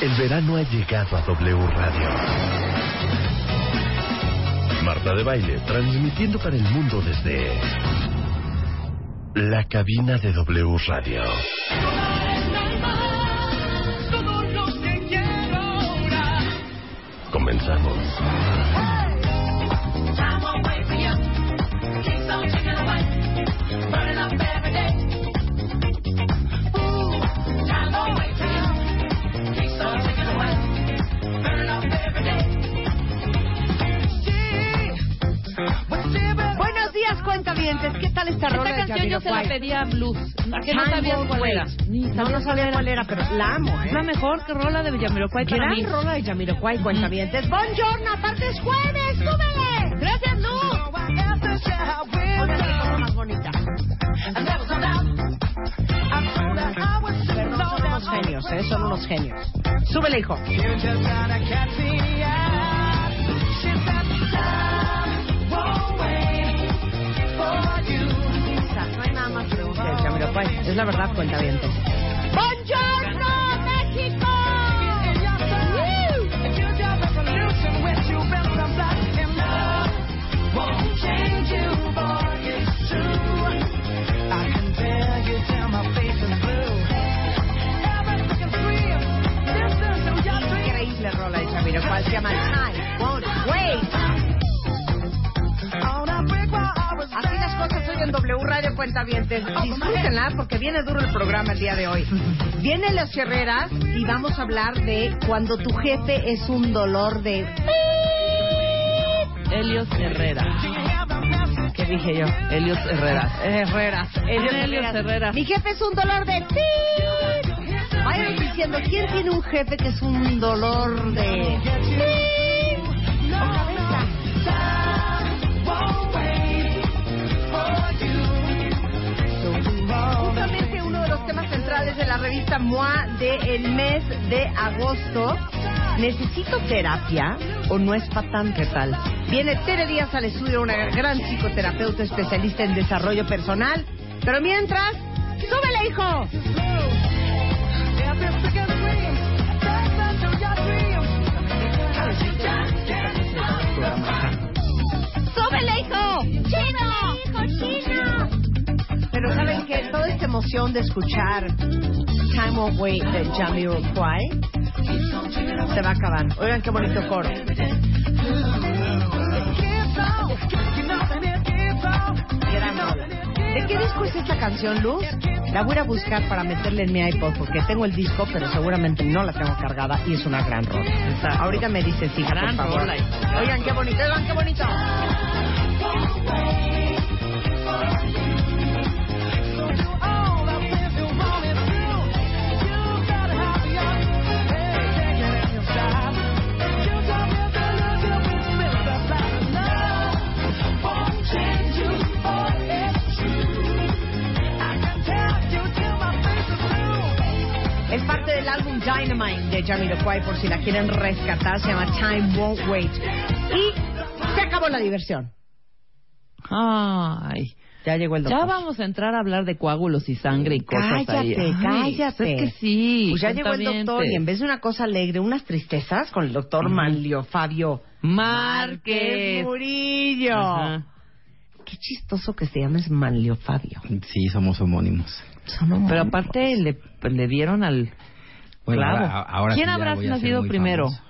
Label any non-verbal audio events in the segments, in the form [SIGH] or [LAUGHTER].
El verano ha llegado a W Radio. Marta de Baile, transmitiendo para el mundo desde la cabina de W Radio. Comenzamos. Días, cuentavientes. ¿Qué tal esta rola Esta de canción yo se la Jamiroquai? pedía a Blues. ¿A qué no sabías cuál era? Ni No, no sabías sabía cuál era, pero la amo, ¿eh? Es la mejor que rola de Yamiroquai para Gran rola de Jamiroquai, cuentavientes. Buongiorno, aparte es jueves, súbele. Gracias, Lu. Oigan, qué cosa más bonita. Perdón, son unos genios, ¿eh? Son unos genios. Súbele, hijo. De Jamiroquai. Es la verdad, cuentavientes. ¡Buongiorno, México! Increíble rola de Jamiroquai. Se llama Won't Wait. W Radio Cuentavientes. Disfrútenla porque viene duro el programa el día de hoy. Viene Los Herreras y vamos a hablar de cuando tu jefe es un dolor de... Helios Herrera. ¿Qué dije yo? Helios Herrera. Herreras. Helios Helios Herreras. Mi jefe es un dolor de... Vayan diciendo, ¿quién tiene un jefe que es un dolor de... Otra Justamente uno de los temas centrales de la revista MOA del mes de agosto. ¿Necesito terapia o no es para tanto? ¿Qué tal? Viene Tere Díaz al estudio, una gran psicoterapeuta especialista en desarrollo personal. Pero mientras, ¡súbele, hijo! ¡Súbele, hijo! ¡Chino! ¡Hijo, chino! Pero ¿saben que Toda esta emoción de escuchar Time Won't Wait de Jamiroquai se va a acabar. Oigan qué bonito coro. ¿De qué disco es esta canción, Luz? La voy a buscar para meterle en mi iPod porque tengo el disco, pero seguramente no la tengo cargada y es una gran rola. Ahorita me dice sí, Gran por favor. Oigan qué bonito, oigan qué bonito. Del álbum Dynamite de Jamiroquai, por si la quieren rescatar, se llama Time Won't Wait. Y se acabó la diversión. Ay. Ya llegó el doctor. Ya vamos a entrar a hablar de coágulos y sangre y cosas ahí. Cállate, Ay, cállate. Es que sí. Pues ya llegó el doctor y en vez de una cosa alegre, unas tristezas con el doctor Manlio Fabio Márquez. Murillo. Ajá. Qué chistoso que se llames Manlio Fabio. Sí, somos homónimos. Son Pero aparte le, le dieron al Bueno, clavo. ahora- ahora ¿Quién sí habrás nacido primero? famoso.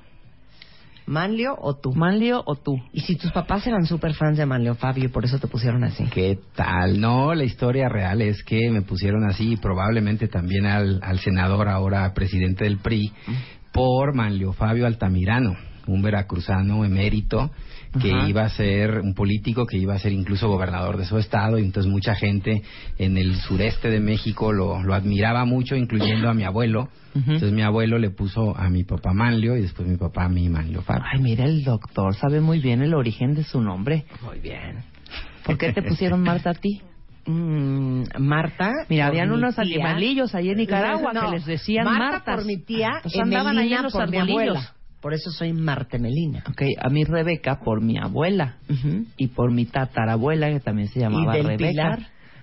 ¿Manlio o tú? ¿Manlio o tú? Y si tus papás eran súper fans de Manlio Fabio y por eso te pusieron así. ¿Qué tal? No, la historia real es que me pusieron así y probablemente también al, al senador, ahora presidente del PRI, por Manlio Fabio Altamirano, un veracruzano emérito que Ajá. iba a ser un político que iba a ser incluso gobernador de su estado y entonces mucha gente en el sureste de México lo, lo admiraba mucho, incluyendo a mi abuelo. Entonces mi abuelo le puso a mi papá Manlio y después mi papá a mí Manlio Fabio. Ay, mira, el doctor sabe muy bien el origen de su nombre. Muy bien. ¿Por qué te pusieron Marta a ti? [LAUGHS] Mm, Marta. Mira, habían unos animalillos ahí en Nicaragua No, que les decían Marta Martas. por mi tía, Pues andaban ahí en los por mi abuela. Por eso soy Marta Melina. Ok, a mí Rebeca por mi abuela y por mi tatarabuela que también se llamaba del Rebeca. Pilar?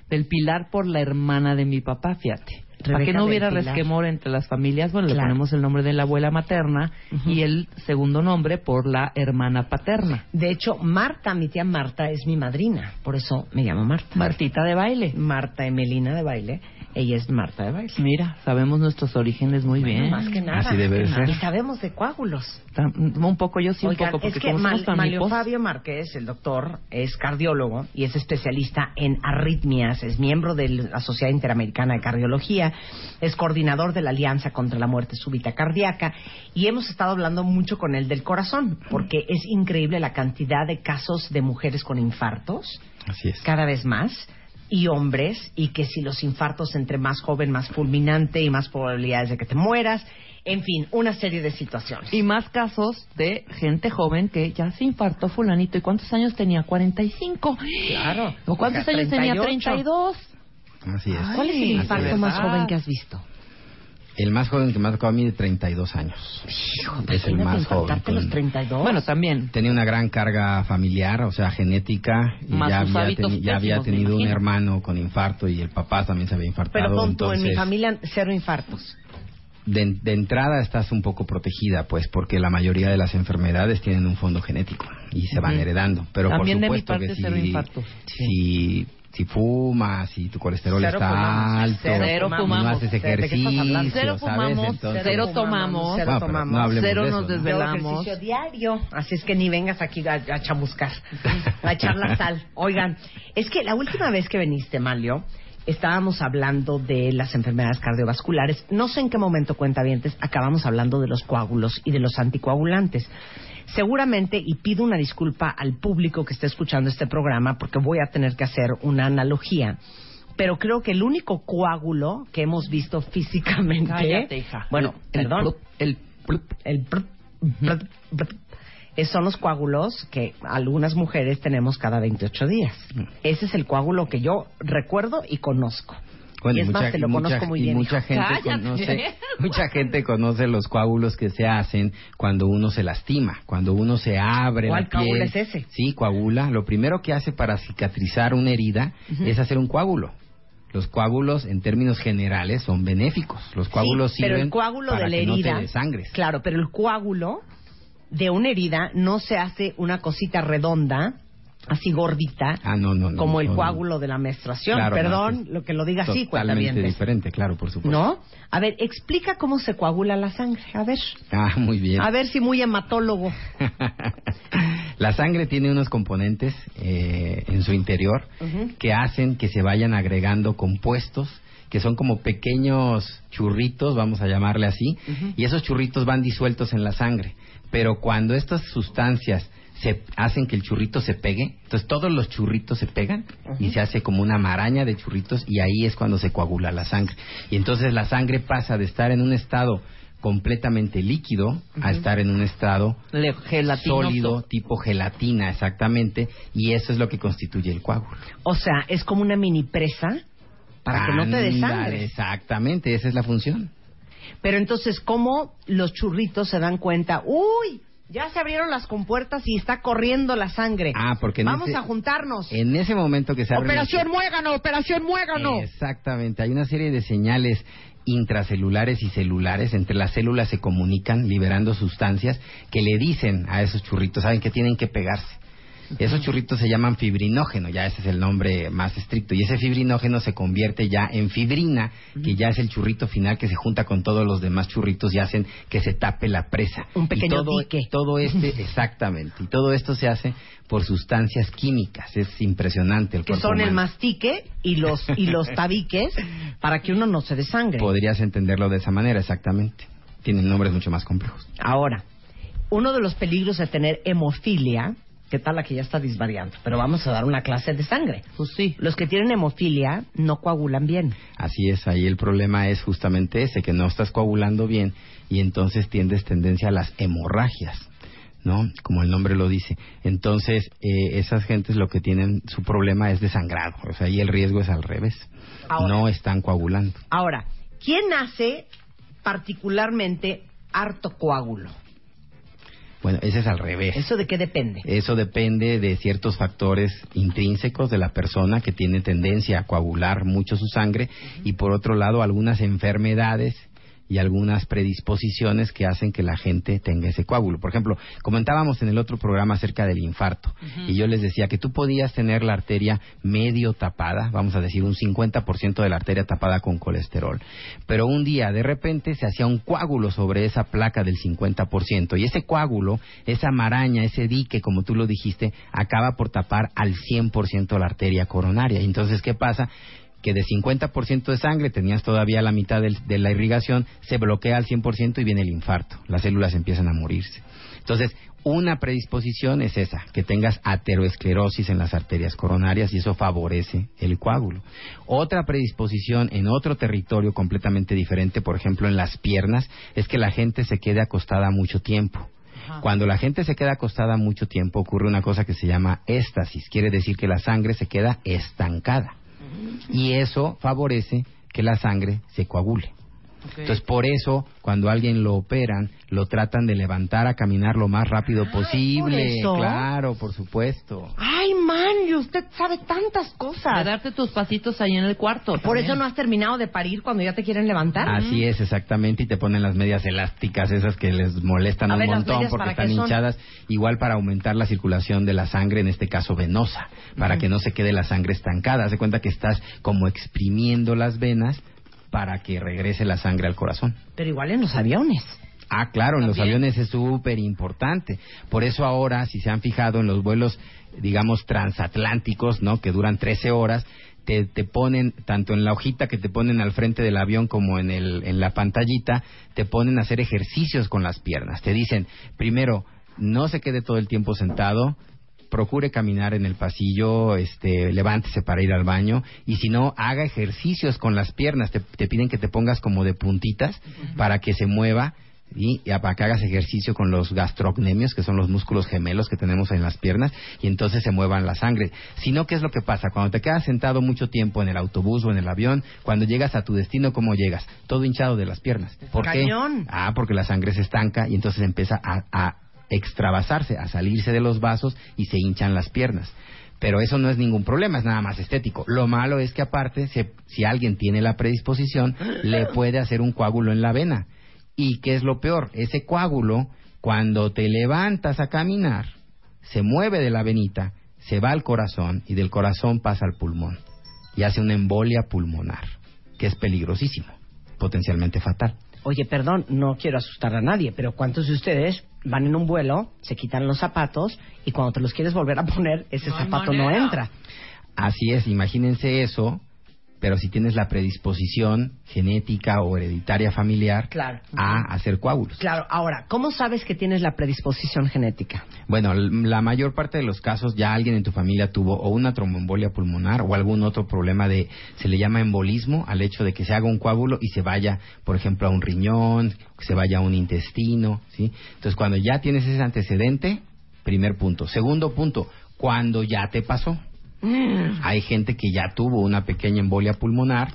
Del Pilar por la hermana de mi papá, fíjate. Para Rebeca que no del hubiera Pilar. resquemor entre las familias, bueno, le ponemos el nombre de la abuela materna y el segundo nombre por la hermana paterna. De hecho, Marta, mi tía Marta, es mi madrina. Por eso me llamo Marta. Martita de baile. Marta Emelina de baile. Ella es Marta de baile. Mira, sabemos nuestros orígenes muy Bueno, bien. Más que nada. Así debe ser. Y sabemos de coágulos. Un poco yo sí, un poco, porque es que Mal- amigos, Fabio Márquez, el doctor, es cardiólogo y es especialista en arritmias, es miembro de la Sociedad Interamericana de Cardiología, es coordinador de la Alianza contra la Muerte Súbita Cardíaca y hemos estado hablando mucho con él del corazón, porque es increíble la cantidad de casos de mujeres con infartos, Así es. cada vez más, y hombres, y que si los infartos entre más joven, más fulminante y más probabilidades de que te mueras, en fin, una serie de situaciones. Y más casos de gente joven que ya se infartó fulanito. ¿Y cuántos años tenía? 45. Claro. ¿O cuántos O sea, años tenía? 38. 32. Así es. ¿Cuál es el infarto más joven que has visto? El más joven que me ha tocado a mí de 32 años. es el más joven. a los con- 32. Bueno, también. Tenía una gran carga familiar, o sea, genética. Y Más ya sus había, teni- ya había tenido un hermano con infarto y el papá también se había infartado. pero tú, en mi familia cero infartos. De, de entrada estás un poco protegida, pues, porque la mayoría de las enfermedades tienen un fondo genético y se van Ujú. heredando. Pero También de por mi supuesto parte que cero si, infartos. si, si fumas, si tu colesterol Cero está fumamos, alto, cero no fumamos. haces ¿De qué estás ejercicio? Cero ¿sabes? fumamos, Entonces- cero tomamos, cero tomamos. no Cero de eso, nos desvelamos. ejercicio diario, así es que ni vengas aquí a, a chamuscar, [LAUGHS] a echar la sal. Oigan, es que la última vez que viniste, Malio, estábamos hablando de las enfermedades cardiovasculares. No sé en qué momento, cuentavientes, acabamos hablando de los coágulos y de los anticoagulantes. Seguramente, y pido una disculpa al público que esté escuchando este programa, porque voy a tener que hacer una analogía. Pero creo que el único coágulo que hemos visto físicamente. Cállate, hija. Bueno, El perdón. el. El es- son los coágulos que algunas mujeres tenemos cada 28 días. Ese es el coágulo que yo recuerdo y conozco. Bueno, y es mucha, más, te lo y mucha- conozco muy y bien. mucha hijo. gente Cállate. conoce, mucha gente conoce los coágulos que se hacen cuando uno se lastima, cuando uno se abre ¿Cuál la piel. coágulo es ese? Sí, coagula. Lo primero que hace para cicatrizar una herida es hacer un coágulo. Los coágulos, en términos generales, son benéficos. Los coágulos Sí, pero sirven el coágulo para de la que no te herida. desangres. Claro, pero el coágulo de una herida no se hace una cosita redonda, así gordita, Ah, no, no, no. como el coágulo de la menstruación. Claro, Perdón, lo que lo diga así, Totalmente cuentavientes. diferente, claro, por supuesto. ¿No? A ver, explica cómo se coagula la sangre. A ver. Ah, muy bien. A ver si muy hematólogo. [LAUGHS] La sangre tiene unos componentes eh, en su interior Ujú. que hacen que se vayan agregando compuestos que son como pequeños churritos, vamos a llamarle así, y esos churritos van disueltos en la sangre. Pero cuando estas sustancias se hacen que el churrito se pegue, entonces todos los churritos se pegan y se hace como una maraña de churritos y ahí es cuando se coagula la sangre. Y entonces la sangre pasa de estar en un estado completamente líquido a estar en un estado Le- sólido, tipo gelatina, exactamente, y eso es lo que constituye el coágulo. O sea, es como una mini presa para que no te desangres. Exactamente, esa es la función. Pero entonces, ¿cómo los churritos se dan cuenta? ¡Uy! Ya se abrieron las compuertas y está corriendo la sangre. Ah, porque Vamos ese- a juntarnos. En ese momento que se abre Operación Muégano, Operación Muégano. Exactamente, hay una serie de señales intracelulares y celulares, entre las células se comunican liberando sustancias que le dicen a esos churritos, saben que tienen que pegarse. Esos churritos se llaman fibrinógeno, ya ese es el nombre más estricto. Y ese fibrinógeno se convierte ya en fibrina, que ya es el churrito final que se junta con todos los demás churritos y hacen que se tape la presa. Un pequeño y todo, dique. Todo este, [LAUGHS] exactamente. Y todo esto se hace por sustancias químicas. Es impresionante el Que son el mastique y los, y los [LAUGHS] tabiques para que uno no se desangre. Podrías entenderlo de esa manera, exactamente. Tienen nombres mucho más complejos. Ahora, uno de los peligros de tener hemofilia, ¿qué tal la que ya está disvariando? Pero vamos a dar una clase de sangre. Pues sí. Los que tienen hemofilia no coagulan bien. Así es, ahí el problema es justamente ese, que no estás coagulando bien y entonces tiendes tendencia a las hemorragias, ¿no? Como el nombre lo dice. Entonces, eh, esas gentes lo que tienen, su problema es desangrado, o sea, ahí el riesgo es al revés. Ahora. No están coagulando. Ahora, ¿quién hace particularmente harto coágulo? Bueno, ese es al revés. ¿Eso de qué depende? Eso depende de ciertos factores intrínsecos de la persona que tiene tendencia a coagular mucho su sangre y por otro lado algunas enfermedades y algunas predisposiciones que hacen que la gente tenga ese coágulo. Por ejemplo, comentábamos en el otro programa acerca del infarto y yo les decía que tú podías tener la arteria medio tapada, vamos a decir un 50% de la arteria tapada con colesterol, pero un día de repente se hacía un coágulo sobre esa placa del 50% y ese coágulo, esa maraña, ese dique, como tú lo dijiste, acaba por tapar al 100% la arteria coronaria. Y entonces, ¿qué pasa? Que de 50% de sangre tenías todavía la mitad del- de la irrigación, se bloquea al 100% y viene el infarto. Las células empiezan a morirse. Entonces, una predisposición es esa, que tengas ateroesclerosis en las arterias coronarias y eso favorece el coágulo. Otra predisposición en otro territorio completamente diferente, por ejemplo en las piernas, es que la gente se quede acostada mucho tiempo. Cuando la gente se queda acostada mucho tiempo ocurre una cosa que se llama éstasis, quiere decir que la sangre se queda estancada y eso favorece que la sangre se coagule. Entonces, por eso, cuando alguien lo operan, lo tratan de levantar a caminar lo más rápido posible. eso? Claro, por supuesto. Y usted sabe tantas De cosas. darte tus pasitos ahí en el cuarto. Por eso no has terminado de parir cuando ya te quieren levantar. Así es, exactamente, y te ponen las medias elásticas, esas que les molestan A un ver, ¿las montón porque están hinchadas, igual para aumentar la circulación de la sangre, en este caso venosa, para que no se quede la sangre estancada. Haz de cuenta que estás como exprimiendo las venas para que regrese la sangre al corazón. Pero igual en los aviones. Ah, claro, en los aviones es súper importante. Por eso ahora, si se han fijado en los vuelos, digamos, transatlánticos, ¿no? Que duran 13 horas, te, te ponen, tanto en la hojita que te ponen al frente del avión como en, el, en la pantallita, te ponen a hacer ejercicios con las piernas. Te dicen, primero, no se quede todo el tiempo sentado, procure caminar en el pasillo, este, levántese para ir al baño y si no, haga ejercicios con las piernas. Te, te piden que te pongas como de puntitas para que se mueva y, y para que hagas ejercicio con los gastrocnemios, que son los músculos gemelos que tenemos en las piernas, y entonces se muevan la sangre. Si no, ¿qué es lo que pasa? Cuando te quedas sentado mucho tiempo en el autobús o en el avión, cuando llegas a tu destino, ¿cómo llegas? Todo hinchado de las piernas. ¿Por qué? Cañón. Ah, porque la sangre se estanca y entonces empieza a, a extravasarse, a salirse de los vasos y se hinchan las piernas. Pero eso no es ningún problema, es nada más estético. Lo malo es que aparte, se- si alguien tiene la predisposición, le puede hacer un coágulo en la vena. ¿Y qué es lo peor? Ese coágulo, cuando te levantas a caminar, se mueve de la venita, se va al corazón y del corazón pasa al pulmón y hace una embolia pulmonar, que es peligrosísimo, potencialmente fatal. Oye, perdón, no quiero asustar a nadie, pero ¿cuántos de ustedes van en un vuelo, se quitan los zapatos y cuando te los quieres volver a poner, ese No zapato no entra? Así es, imagínense eso, pero si tienes la predisposición genética o hereditaria familiar Claro. a hacer coágulos. Claro, ahora, ¿cómo sabes que tienes la predisposición genética? Bueno, la mayor parte de los casos ya alguien en tu familia tuvo o una tromboembolia pulmonar o algún otro problema de, se le llama embolismo al hecho de que se haga un coágulo y se vaya, por ejemplo, a un riñón, que se vaya a un intestino, ¿sí? Entonces, cuando ya tienes ese antecedente, primer punto. Segundo punto, cuando ya te pasó. Hay gente que ya tuvo una pequeña embolia pulmonar,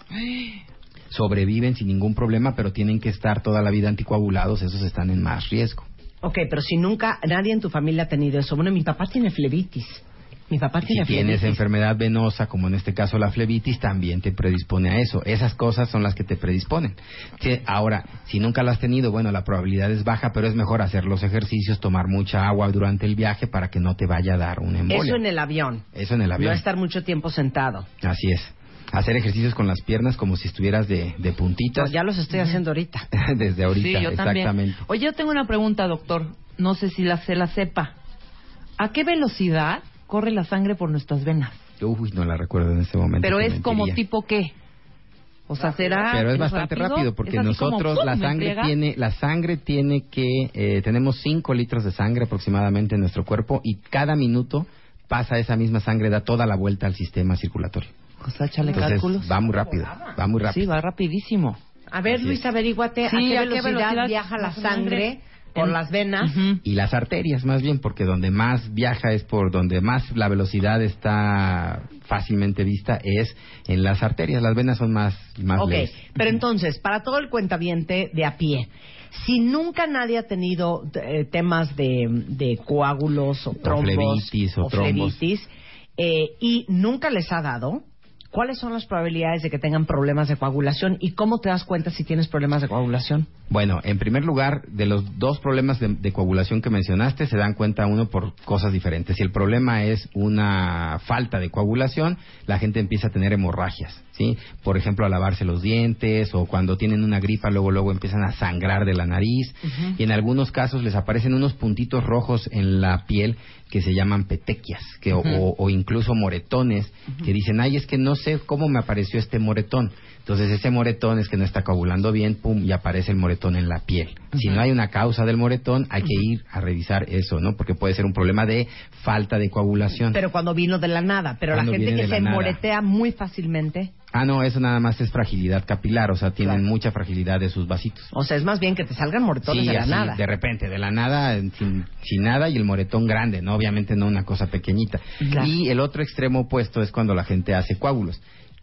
sobreviven sin ningún problema, pero tienen que estar toda la vida anticoagulados, esos están en más riesgo. Ok, pero si nunca, nadie en tu familia ha tenido eso. Bueno, mi papá tiene flebitis. Mi papá tiene si tienes flebitis. enfermedad venosa, como en este caso la flebitis, también te predispone a eso. Esas cosas son las que te predisponen. Ahora, si nunca lo has tenido, bueno, la probabilidad es baja, pero es mejor hacer los ejercicios, tomar mucha agua durante el viaje para que no te vaya a dar un embolia. Eso en el avión. Eso en el avión. No estar mucho tiempo sentado. Así es. Hacer ejercicios con las piernas como si estuvieras de, de puntitas. ya los estoy haciendo ahorita. [LAUGHS] Desde ahorita, Sí, yo también. exactamente. Oye, yo tengo una pregunta, doctor. No sé si la se la sepa. ¿A qué velocidad corre la sangre por nuestras venas? Uy, no la recuerdo en este momento. Pero es como tipo qué? O sea, será Pero es bastante rápido, porque ¿Es así como, nosotros la sangre tiene la sangre tiene que eh, tenemos 5 litros de sangre aproximadamente en nuestro cuerpo y cada minuto pasa esa misma sangre da toda la vuelta al sistema circulatorio. O sea, échale Entonces cálculos. va muy rápido, va muy rápido. Sí, va rapidísimo. A ver, Así Luis, averíguate Sí, a qué ¿a qué velocidad, velocidad viaja la la sangre? Por las venas. Y las arterias más bien, porque donde más viaja es por donde más la velocidad está fácilmente vista es en las arterias. Las venas son más más Ok, leves. pero entonces, para todo el cuentaviente de a pie, si nunca nadie ha tenido eh, temas de, de coágulos o trombos flebitis o trombos. flebitis, eh, y nunca les ha dado, ¿cuáles son las probabilidades de que tengan problemas de coagulación y cómo te das cuenta si tienes problemas de coagulación? Bueno, en primer lugar, de los dos problemas de, coagulación que mencionaste, se dan cuenta uno por cosas diferentes. Si el problema es una falta de coagulación, la gente empieza a tener hemorragias, ¿sí? Por ejemplo, a lavarse los dientes o cuando tienen una gripa, luego luego empiezan a sangrar de la nariz y en algunos casos les aparecen unos puntitos rojos en la piel que se llaman petequias, que, o- o, o incluso moretones, que dicen, ay, es que no sé cómo me apareció este moretón. Entonces ese moretón es que no está coagulando bien, pum, y aparece el moretón en la piel. Si no hay una causa del moretón, hay que ir a revisar eso, ¿no? Porque puede ser un problema de falta de coagulación. Pero cuando vino de la nada, pero Cuando la gente que se nada. moretea muy fácilmente, Ah, no, eso nada más es fragilidad capilar, o sea, tienen Claro. mucha fragilidad de sus vasitos. o sea, es más bien que te salgan moretones Sí, de la así, nada. de repente, de la nada, sin, sin nada y el moretón grande, ¿no? Obviamente no una cosa pequeñita. Claro. Y el otro extremo opuesto es cuando la gente hace coágulos.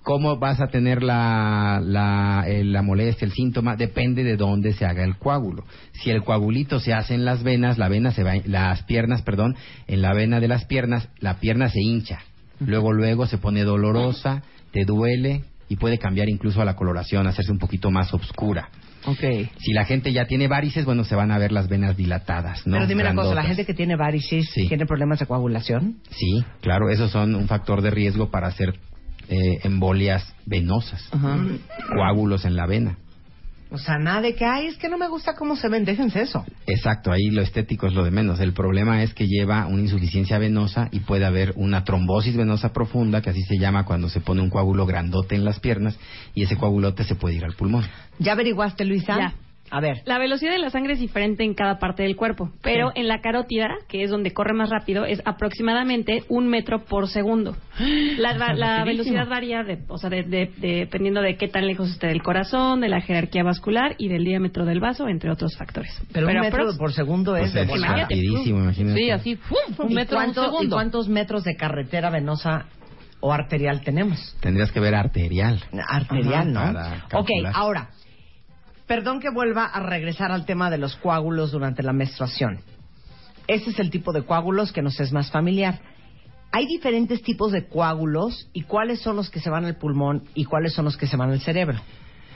¿Cómo vas a tener la, la, eh, la molestia, el síntoma? Depende de dónde se haga el coágulo. Si el coagulito se hace en las venas, la vena se va, las piernas, perdón, en la vena de las piernas, la pierna se hincha. Luego, luego se pone dolorosa, te duele y puede cambiar incluso a la coloración, hacerse un poquito más oscura. Ok. Si la gente ya tiene varices, bueno, se van a ver las venas dilatadas, ¿no? Pero dime una cosa, la Grandotas. gente que tiene varices Sí. tiene problemas de coagulación. Sí, claro, esos son un factor de riesgo para hacer eh, embolias venosas, Ajá. coágulos en la vena. O sea, nada de que, ay, es que no me gusta cómo se ven, déjense eso. Exacto, ahí lo estético es lo de menos. El problema es que lleva una insuficiencia venosa y puede haber una trombosis venosa profunda, que así se llama cuando se pone un coágulo grandote en las piernas y ese coagulote se puede ir al pulmón. ¿Ya averiguaste, Luisa? Ya. A ver. La velocidad de la sangre es diferente en cada parte del cuerpo, pero en la carótida, que es donde corre más rápido, es aproximadamente un metro por segundo. [GASPS] La, va- la Rapidísimo. velocidad varía, de, o sea, de- de- de- dependiendo de qué tan lejos esté del corazón, de la jerarquía vascular y del diámetro del vaso, entre otros factores. Pero, un metro por segundo es Pues es rapidísimo, imagínate. Sí, así, ¡fum! un ¿Y, metro un cuánto- ¿Y segundo. cuántos metros de carretera venosa o arterial tenemos? Tendrías que ver arterial. Arterial, Ajá, ¿no? Ok, ahora, perdón que vuelva a regresar al tema de los coágulos durante la menstruación. Ese es el tipo de coágulos que nos es más familiar. Hay diferentes tipos de coágulos y cuáles son los que se van al pulmón y cuáles son los que se van al cerebro.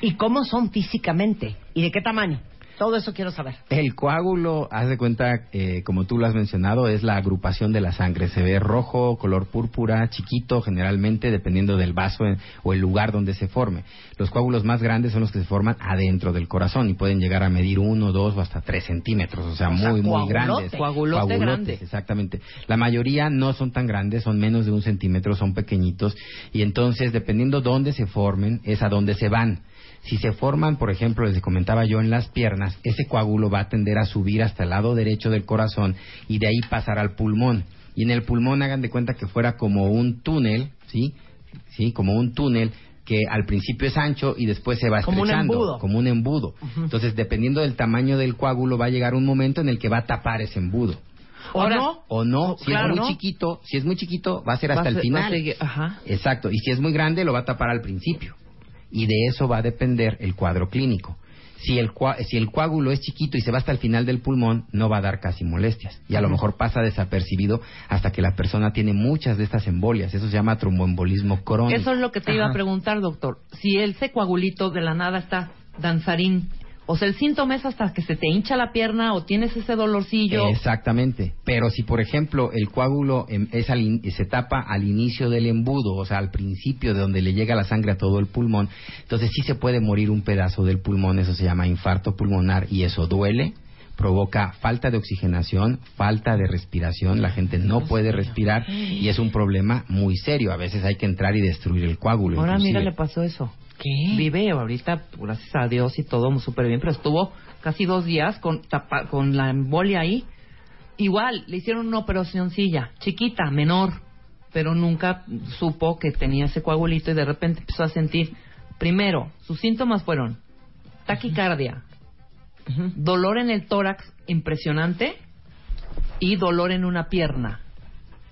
Y cómo son físicamente y de qué tamaño. Todo eso quiero saber. El coágulo, haz de cuenta, eh, como tú lo has mencionado, es la agrupación de la sangre. Se ve rojo, color púrpura, chiquito, generalmente, dependiendo del vaso en- o el lugar donde se forme. Los coágulos más grandes son los que se forman adentro del corazón y pueden llegar a medir uno, dos o hasta tres centímetros, o sea, O sea, muy, muy grandes. Coagulote Coagulotes, grande. exactamente. La mayoría no son tan grandes, son menos de un centímetro, son pequeñitos y entonces, dependiendo dónde se formen, es a dónde se van. Si se forman, por ejemplo, les comentaba yo, en las piernas, ese coágulo va a tender a subir hasta el lado derecho del corazón y de ahí pasar al pulmón. Y en el pulmón hagan de cuenta que fuera como un túnel, ¿sí? ¿Sí? Como un túnel que al principio es ancho y después se va Como un estrechando, embudo. como un embudo. Entonces, dependiendo del tamaño del coágulo, va a llegar un momento en el que va a tapar ese embudo. ¿O Ahora- no? O no, si claro, es muy ¿no? chiquito, si es muy chiquito, va a ser hasta a el ser- final. Ajá. Exacto, y si es muy grande lo va a tapar al principio. Y de eso va a depender el cuadro clínico. Si el, si el coágulo es chiquito y se va hasta el final del pulmón, no va a dar casi molestias. Y a lo mejor pasa desapercibido hasta que la persona tiene muchas de estas embolias. Eso se llama tromboembolismo crónico. Eso es lo que te iba a preguntar, doctor. Si ese coagulito de la nada está danzarín, o sea, el síntoma es hasta que se te hincha la pierna o tienes ese dolorcillo. Exactamente. Pero si, por ejemplo, el coágulo em, es se tapa al inicio del embudo, o sea, al principio de donde le llega la sangre a todo el pulmón, entonces sí se puede morir un pedazo del pulmón. Eso se llama infarto pulmonar y eso duele provoca falta de oxigenación, falta de respiración, la gente no puede respirar y es un problema muy serio. A veces hay que entrar y destruir el coágulo. Ahora mira, le pasó eso. ¿Qué? Vive ahorita, gracias a Dios y todo súper bien, pero estuvo casi dos días con, con la embolia ahí. Igual, le hicieron una operacióncilla, chiquita, menor, pero nunca supo que tenía ese coagulito y de repente empezó a sentir, primero, sus síntomas fueron taquicardia, dolor en el tórax impresionante y dolor en una pierna.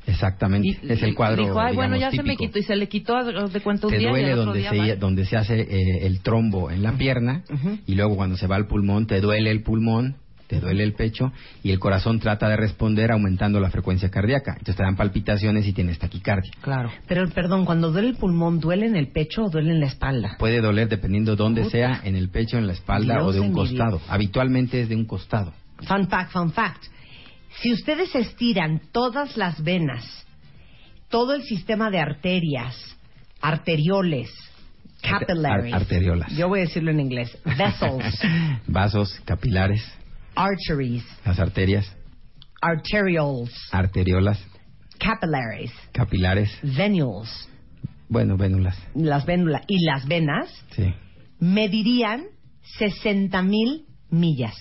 Exactamente, es el cuadro. Dijo, ay, bueno, ya se me quitó y se le quitó de cuántos Te días. duele donde, se, donde se hace eh, el trombo en la pierna y luego cuando se va al pulmón te duele el pulmón, te duele el pecho y el corazón trata de responder aumentando la frecuencia cardíaca. Entonces te dan palpitaciones y tienes taquicardia. Claro. Pero perdón, cuando duele el pulmón, ¿duele en el pecho o duele en la espalda? Puede doler dependiendo dónde sea, en el pecho, en la espalda o de un costado. Habitualmente es de un costado. Fun fact, fun fact. Si ustedes estiran todas las venas, todo el sistema de arterias, arterioles, capillaries. arteriolas. Yo voy a decirlo en inglés. Vessels. [LAUGHS] Vasos, capilares. Arteries. Las arterias. Arterioles. Arteriolas. Capillaries. Capilares. Venules. Bueno, vénulas. Las vénulas. Y las venas. Sí. Medirían 60 mil millas.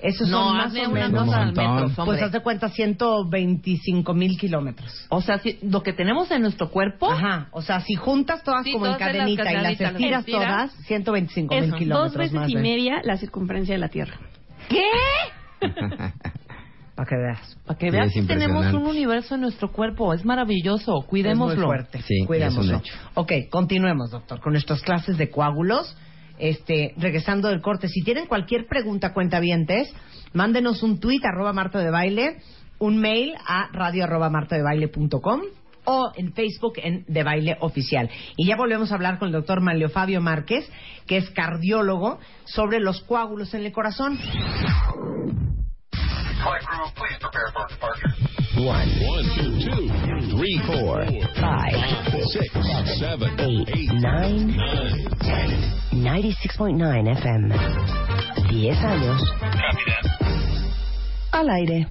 Eso no, son más o menos al metro. Pues hace cuenta 125 mil kilómetros. O sea, si, lo que tenemos en nuestro cuerpo. Ajá. O sea, si juntas todas como en cadenita y las estiras todas, 125 mil kilómetros. Dos veces y media la circunferencia de la Tierra. ¿Qué? [LAUGHS] Para que veas. Para que veas que tenemos un universo en nuestro cuerpo. Es maravilloso. Cuidémoslo. Es muy fuerte. Sí, Cuidémoslo. Ok, continuemos, doctor, con nuestras clases de coágulos este, regresando del corte. Si tienen cualquier pregunta, cuentavientes, mándenos un tweet arroba Marta de Baile, un mail a radio arroba Marta de Baile punto com, o en Facebook en De Baile Oficial. Y ya volvemos a hablar con el doctor Manlio Fabio Márquez, que es cardiólogo, sobre los coágulos en el corazón. One, one, two, two, three, four, five, six, seven, eight, nine, ten. 96.9 FM. 10 años. Al aire.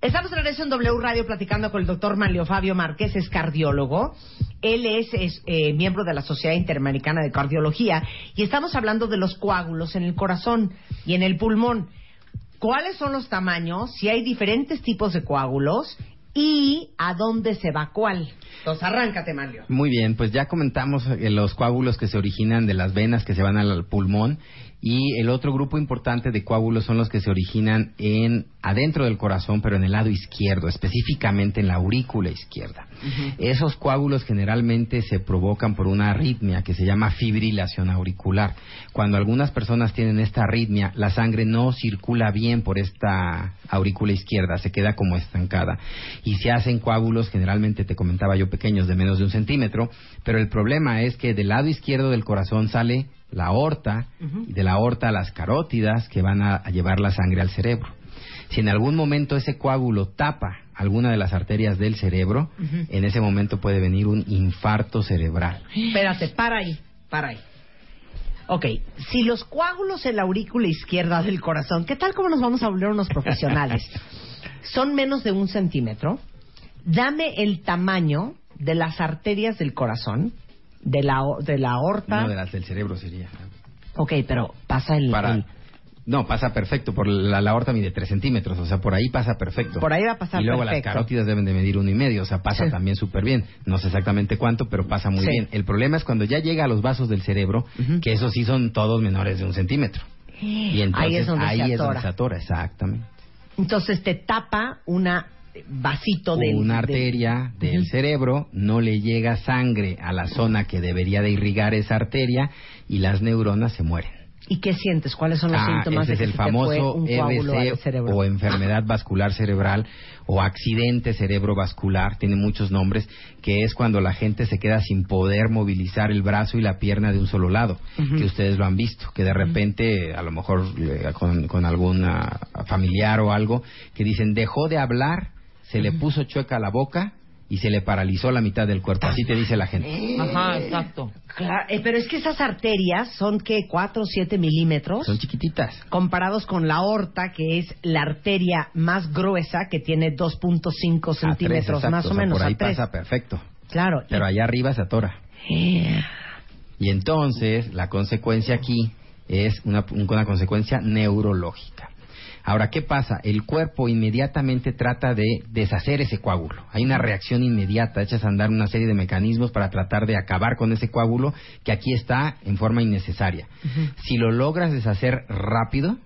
Estamos en regreso en W Radio platicando con el doctor Manlio Fabio Márquez, es cardiólogo. Él es, eh, miembro de la Sociedad Interamericana de Cardiología y estamos hablando de los coágulos en el corazón y en el pulmón. ¿Cuáles son los tamaños? Si hay diferentes tipos de coágulos y a dónde se va cuál. Entonces, arráncate, Manlio. Muy bien, pues ya comentamos eh, los coágulos que se originan de las venas que se van al pulmón y el otro grupo importante de coágulos son los que se originan en adentro del corazón, pero en el lado izquierdo, específicamente en la aurícula izquierda. Esos coágulos generalmente se provocan por una arritmia que se llama fibrilación auricular. Cuando algunas personas tienen esta arritmia, la sangre no circula bien por esta aurícula izquierda, se queda como estancada. Y se hacen coágulos, generalmente te comentaba yo, pequeños de menos de un centímetro, pero el problema es que del lado izquierdo del corazón sale la aorta, y de la aorta las carótidas que van a llevar la sangre al cerebro. Si en algún momento ese coágulo tapa alguna de las arterias del cerebro, en ese momento puede venir un infarto cerebral. Espérate, para ahí, para ahí. Ok, si los coágulos en la aurícula izquierda del corazón, ¿qué tal como nos vamos a volver unos profesionales? [LAUGHS] Son menos de un centímetro. Dame el tamaño de las arterias del corazón, de la, de la aorta. No, de las del cerebro sería. Ok, pero pasa el, Para, no, pasa perfecto. Por la, aorta mide 3 centímetros, o sea, por ahí pasa perfecto. Por ahí va a pasar Y luego las carótidas deben de medir uno y medio, o sea, pasa también súper bien. No sé exactamente cuánto, pero pasa muy bien. El problema es cuando ya llega a los vasos del cerebro, que esos sí son todos menores de un centímetro. Y entonces ahí es donde, ahí se, es donde se atora, exactamente. Entonces te tapa una vasito de una arteria del cerebro, no le llega sangre a la zona que debería de irrigar esa arteria y las neuronas se mueren. ¿Y qué sientes? ¿Cuáles son los Ah, síntomas ese de es el famoso al EBC o enfermedad vascular cerebral o accidente cerebrovascular, tiene muchos nombres, que es cuando la gente se queda sin poder movilizar el brazo y la pierna de un solo lado, que ustedes lo han visto, que de repente, a lo mejor eh, con, con algún ah, familiar o algo, que dicen, dejó de hablar, se le puso chueca la boca y se le paralizó la mitad del cuerpo, así te dice la gente. Ajá, exacto. Claro, eh, pero es que esas arterias son, ¿qué? ¿4 o 7 milímetros? Son chiquititas. comparados con la aorta, que es la arteria más gruesa, que tiene 2.5 A tres, centímetros, exacto, más o, sea, menos. Por ahí a tres. pasa perfecto. Claro. Pero allá arriba se atora. Eh, Y entonces la consecuencia aquí es una, una consecuencia neurológica. Ahora, ¿qué pasa? El cuerpo inmediatamente trata de deshacer ese coágulo. Hay una reacción inmediata, echas a andar una serie de mecanismos para tratar de acabar con ese coágulo que aquí está en forma innecesaria. Si lo logras deshacer rápido,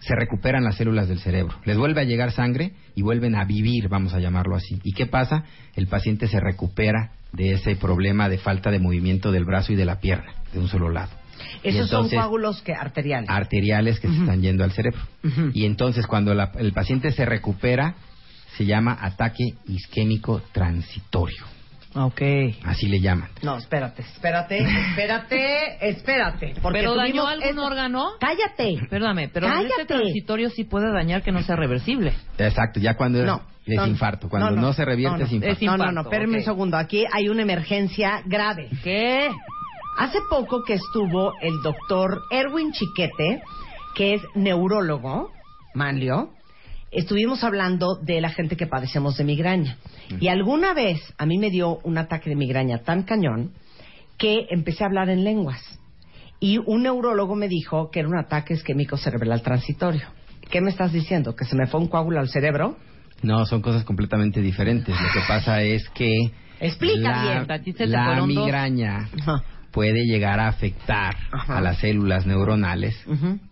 se recuperan las células del cerebro. Les vuelve a llegar sangre y vuelven a vivir, vamos a llamarlo así. ¿Y qué pasa? El paciente se recupera de ese problema de falta de movimiento del brazo y de la pierna, de un solo lado. Esos son coágulos que arteriales. arteriales que se están yendo al cerebro. Y entonces cuando la- el paciente se recupera, se llama ataque isquémico transitorio. ok. Así le llaman. No, espérate, espérate, espérate, [LAUGHS] espérate. Porque ¿Pero dañó algún órgano? Cállate. Perdóname, pero Cállate. este transitorio sí puede dañar que no sea reversible. Exacto, ya cuando es, No, es no, infarto. Cuando no, no, no, se revierte no, no. es infarto. Es No, no, no, espérame un segundo. Aquí hay una emergencia grave. ¿Qué? Hace poco que estuvo el doctor Erwin Chiquete, que es neurólogo, Manlio, estuvimos hablando de la gente que padecemos de migraña. Y alguna vez a mí me dio un ataque de migraña tan cañón que empecé a hablar en lenguas. Y un neurólogo me dijo que era un ataque isquémico cerebral transitorio. ¿Qué me estás diciendo? ¿Que se me fue un coágulo al cerebro? No, son cosas completamente diferentes. Lo que pasa es que Explica la, bien. La migraña Ajá. Puede llegar a afectar Ajá. a las células neuronales,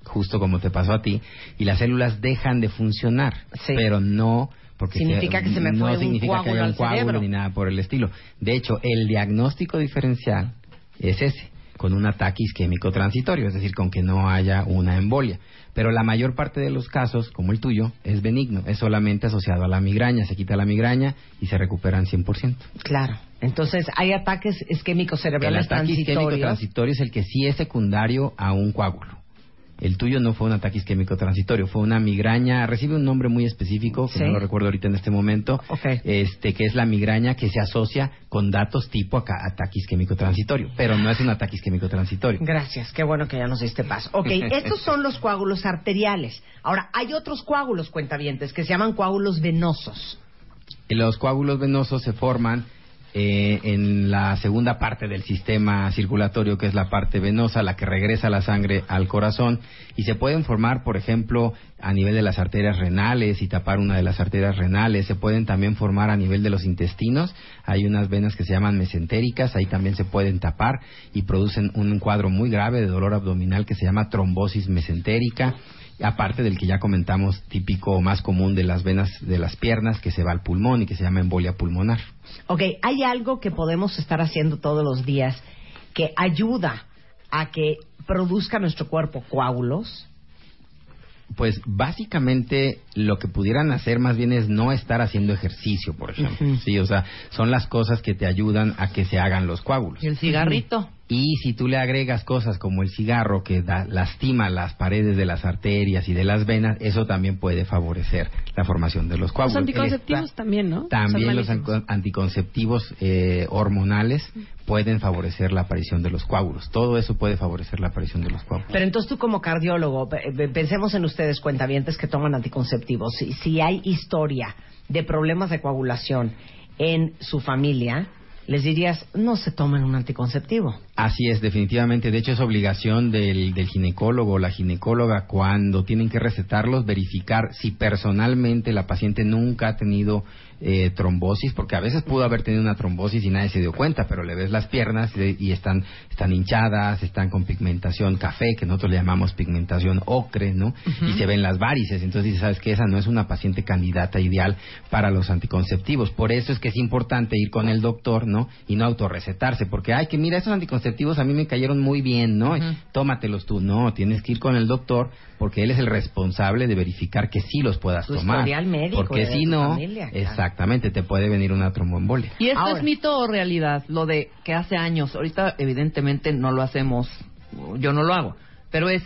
justo como te pasó a ti, y las células dejan de funcionar, Sí. pero no porque Significa que se me no fue un significa que haya un coágulo cerebro. ni nada por el estilo. De hecho, el diagnóstico diferencial es ese, con un ataque isquémico transitorio, es decir, con que no haya una embolia. Pero la mayor parte de los casos, como el tuyo, es benigno, es solamente asociado a la migraña, se quita la migraña y se recuperan 100%. Claro. Entonces, hay ataques isquémicos El cerebrales ataque isquémico transitorio es el que sí es secundario a un coágulo. El tuyo no fue un ataque isquémico transitorio, fue una migraña, recibe un nombre muy específico, que Sí. no lo recuerdo ahorita en este momento, Ok. este que es la migraña que se asocia con datos tipo acá, ataque isquémico transitorio, pero no es un ataque isquémico transitorio. Gracias, qué bueno que ya nos diste paso. Ok, [LAUGHS] estos son los coágulos arteriales. Ahora, hay otros coágulos, cuentavientes, que se llaman coágulos venosos. Y Los coágulos venosos se forman eh, en la segunda parte del sistema circulatorio, que es la parte venosa, la que regresa la sangre al corazón, y se pueden formar, por ejemplo, a nivel de las arterias renales y tapar una de las arterias renales. Se pueden también formar a nivel de los intestinos. Hay unas venas que se llaman mesentéricas, ahí también se pueden tapar y producen un cuadro muy grave de dolor abdominal que se llama trombosis mesentérica aparte del que ya comentamos típico o más común de las venas de las piernas que se va al pulmón y que se llama embolia pulmonar. Ok, ¿hay algo que podemos estar haciendo todos los días que ayuda a que produzca nuestro cuerpo coágulos? Pues básicamente lo que pudieran hacer más bien es no estar haciendo ejercicio, por ejemplo. Sí, o sea, son las cosas que te ayudan a que se hagan los coágulos. ¿Y el cigarrito? Y si tú le agregas cosas como el cigarro que da- lastima las paredes de las arterias y de las venas, eso también puede favorecer la formación de los Los coágulos. anticonceptivos Esta- también, ¿no? También los anticonceptivos eh, hormonales pueden favorecer la aparición de los coágulos. Todo eso puede favorecer la aparición de los coágulos. Pero entonces tú como cardiólogo, pe- pe- pensemos en ustedes, cuentavientes que toman anticonceptivos. Si, si hay historia de problemas de coagulación en su familia, les dirías, no se tomen un anticonceptivo. Así es, definitivamente. De hecho, es obligación del, del ginecólogo o la ginecóloga cuando tienen que recetarlos verificar si personalmente la paciente nunca ha tenido eh, trombosis, porque a veces pudo haber tenido una trombosis y nadie se dio cuenta, pero le ves las piernas y, están, están hinchadas, están con pigmentación café, que nosotros le llamamos pigmentación ocre, ¿no? Y se ven las varices. Entonces sabes que esa no es una paciente candidata ideal para los anticonceptivos. Por eso es que es importante ir con el doctor, ¿no? Y no autorrecetarse, porque, ay, que mira, esos anticonceptivos a mí me cayeron muy bien, ¿no? Tómatelos tú. No, tienes que ir con el doctor porque él es el responsable de verificar que sí los puedas Tu tomar. médico porque si no, familia, claro. Exactamente, te puede venir una tromboembolia. ¿Y esto Ahora. es mito o realidad? Lo de que hace años, ahorita evidentemente no lo hacemos, yo no lo hago, pero es,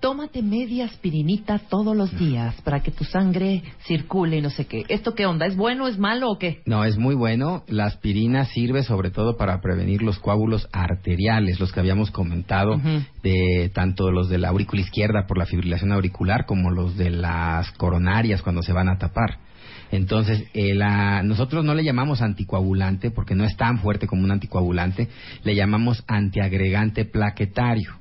tómate media aspirinita todos los días para que tu sangre circule y no sé qué. ¿Esto qué onda? ¿Es bueno, es malo o qué? No, es muy bueno. La aspirina sirve sobre todo para prevenir los coágulos arteriales, los que habíamos comentado, de tanto los de la aurícula izquierda por la fibrilación auricular como los de las coronarias cuando se van a tapar. Entonces, eh, la- nosotros no le llamamos anticoagulante porque no es tan fuerte como un anticoagulante, le llamamos antiagregante plaquetario.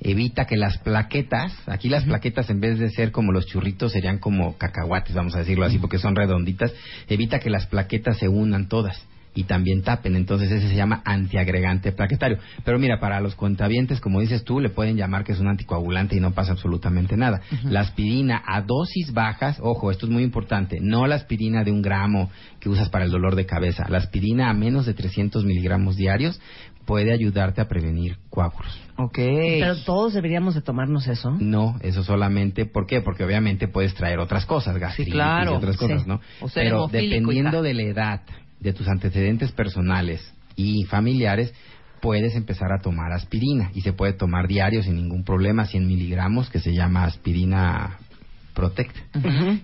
Evita que las plaquetas, aquí las plaquetas en vez de ser como los churritos serían como cacahuates, vamos a decirlo así, porque son redonditas, evita que las plaquetas se unan todas y también tapen, entonces ese se llama antiagregante plaquetario. Pero mira, para los cuentavientes, como dices tú, le pueden llamar que es un anticoagulante y no pasa absolutamente nada. La aspirina a dosis bajas, ojo, esto es muy importante, no la aspirina de un gramo que usas para el dolor de cabeza, la aspirina a menos de 300 miligramos diarios puede ayudarte a prevenir coágulos. Ok. Pero todos deberíamos de tomarnos eso. No, eso solamente, ¿por qué? Porque obviamente puedes traer otras cosas, gastritis claro, y otras cosas, sí. ¿no? O ser Pero dependiendo de la edad, de tus antecedentes personales y familiares, puedes empezar a tomar aspirina y se puede tomar diario sin ningún problema, 100 miligramos, que se llama aspirina Protect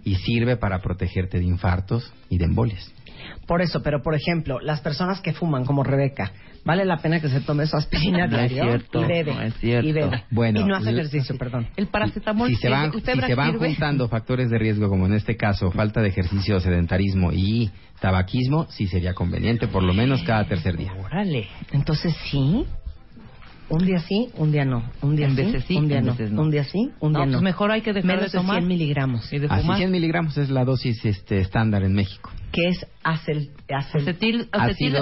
y sirve para protegerte de infartos y de embolias. Por eso, pero por ejemplo, las personas que fuman, como Rebeca, vale la pena que se tome su aspirina No es diario cierto, y bebe. no es cierto. Y bebe. Bueno, y no hace ejercicio, perdón. El paracetamol si se van, sirve- ¿usted si se van juntando factores de riesgo, como en este caso, falta de ejercicio, sedentarismo y tabaquismo, sí sería conveniente, por lo menos cada tercer día. Órale. Entonces sí, un día sí, un día no, un día sí, un día no, no. un día sí, un No, día no. pues mejor hay que dejar Menos de tomar. 100 miligramos, Y de Así fumar. 100 miligramos es la dosis este, estándar en México. que es acel, acel- Acetil, acetil.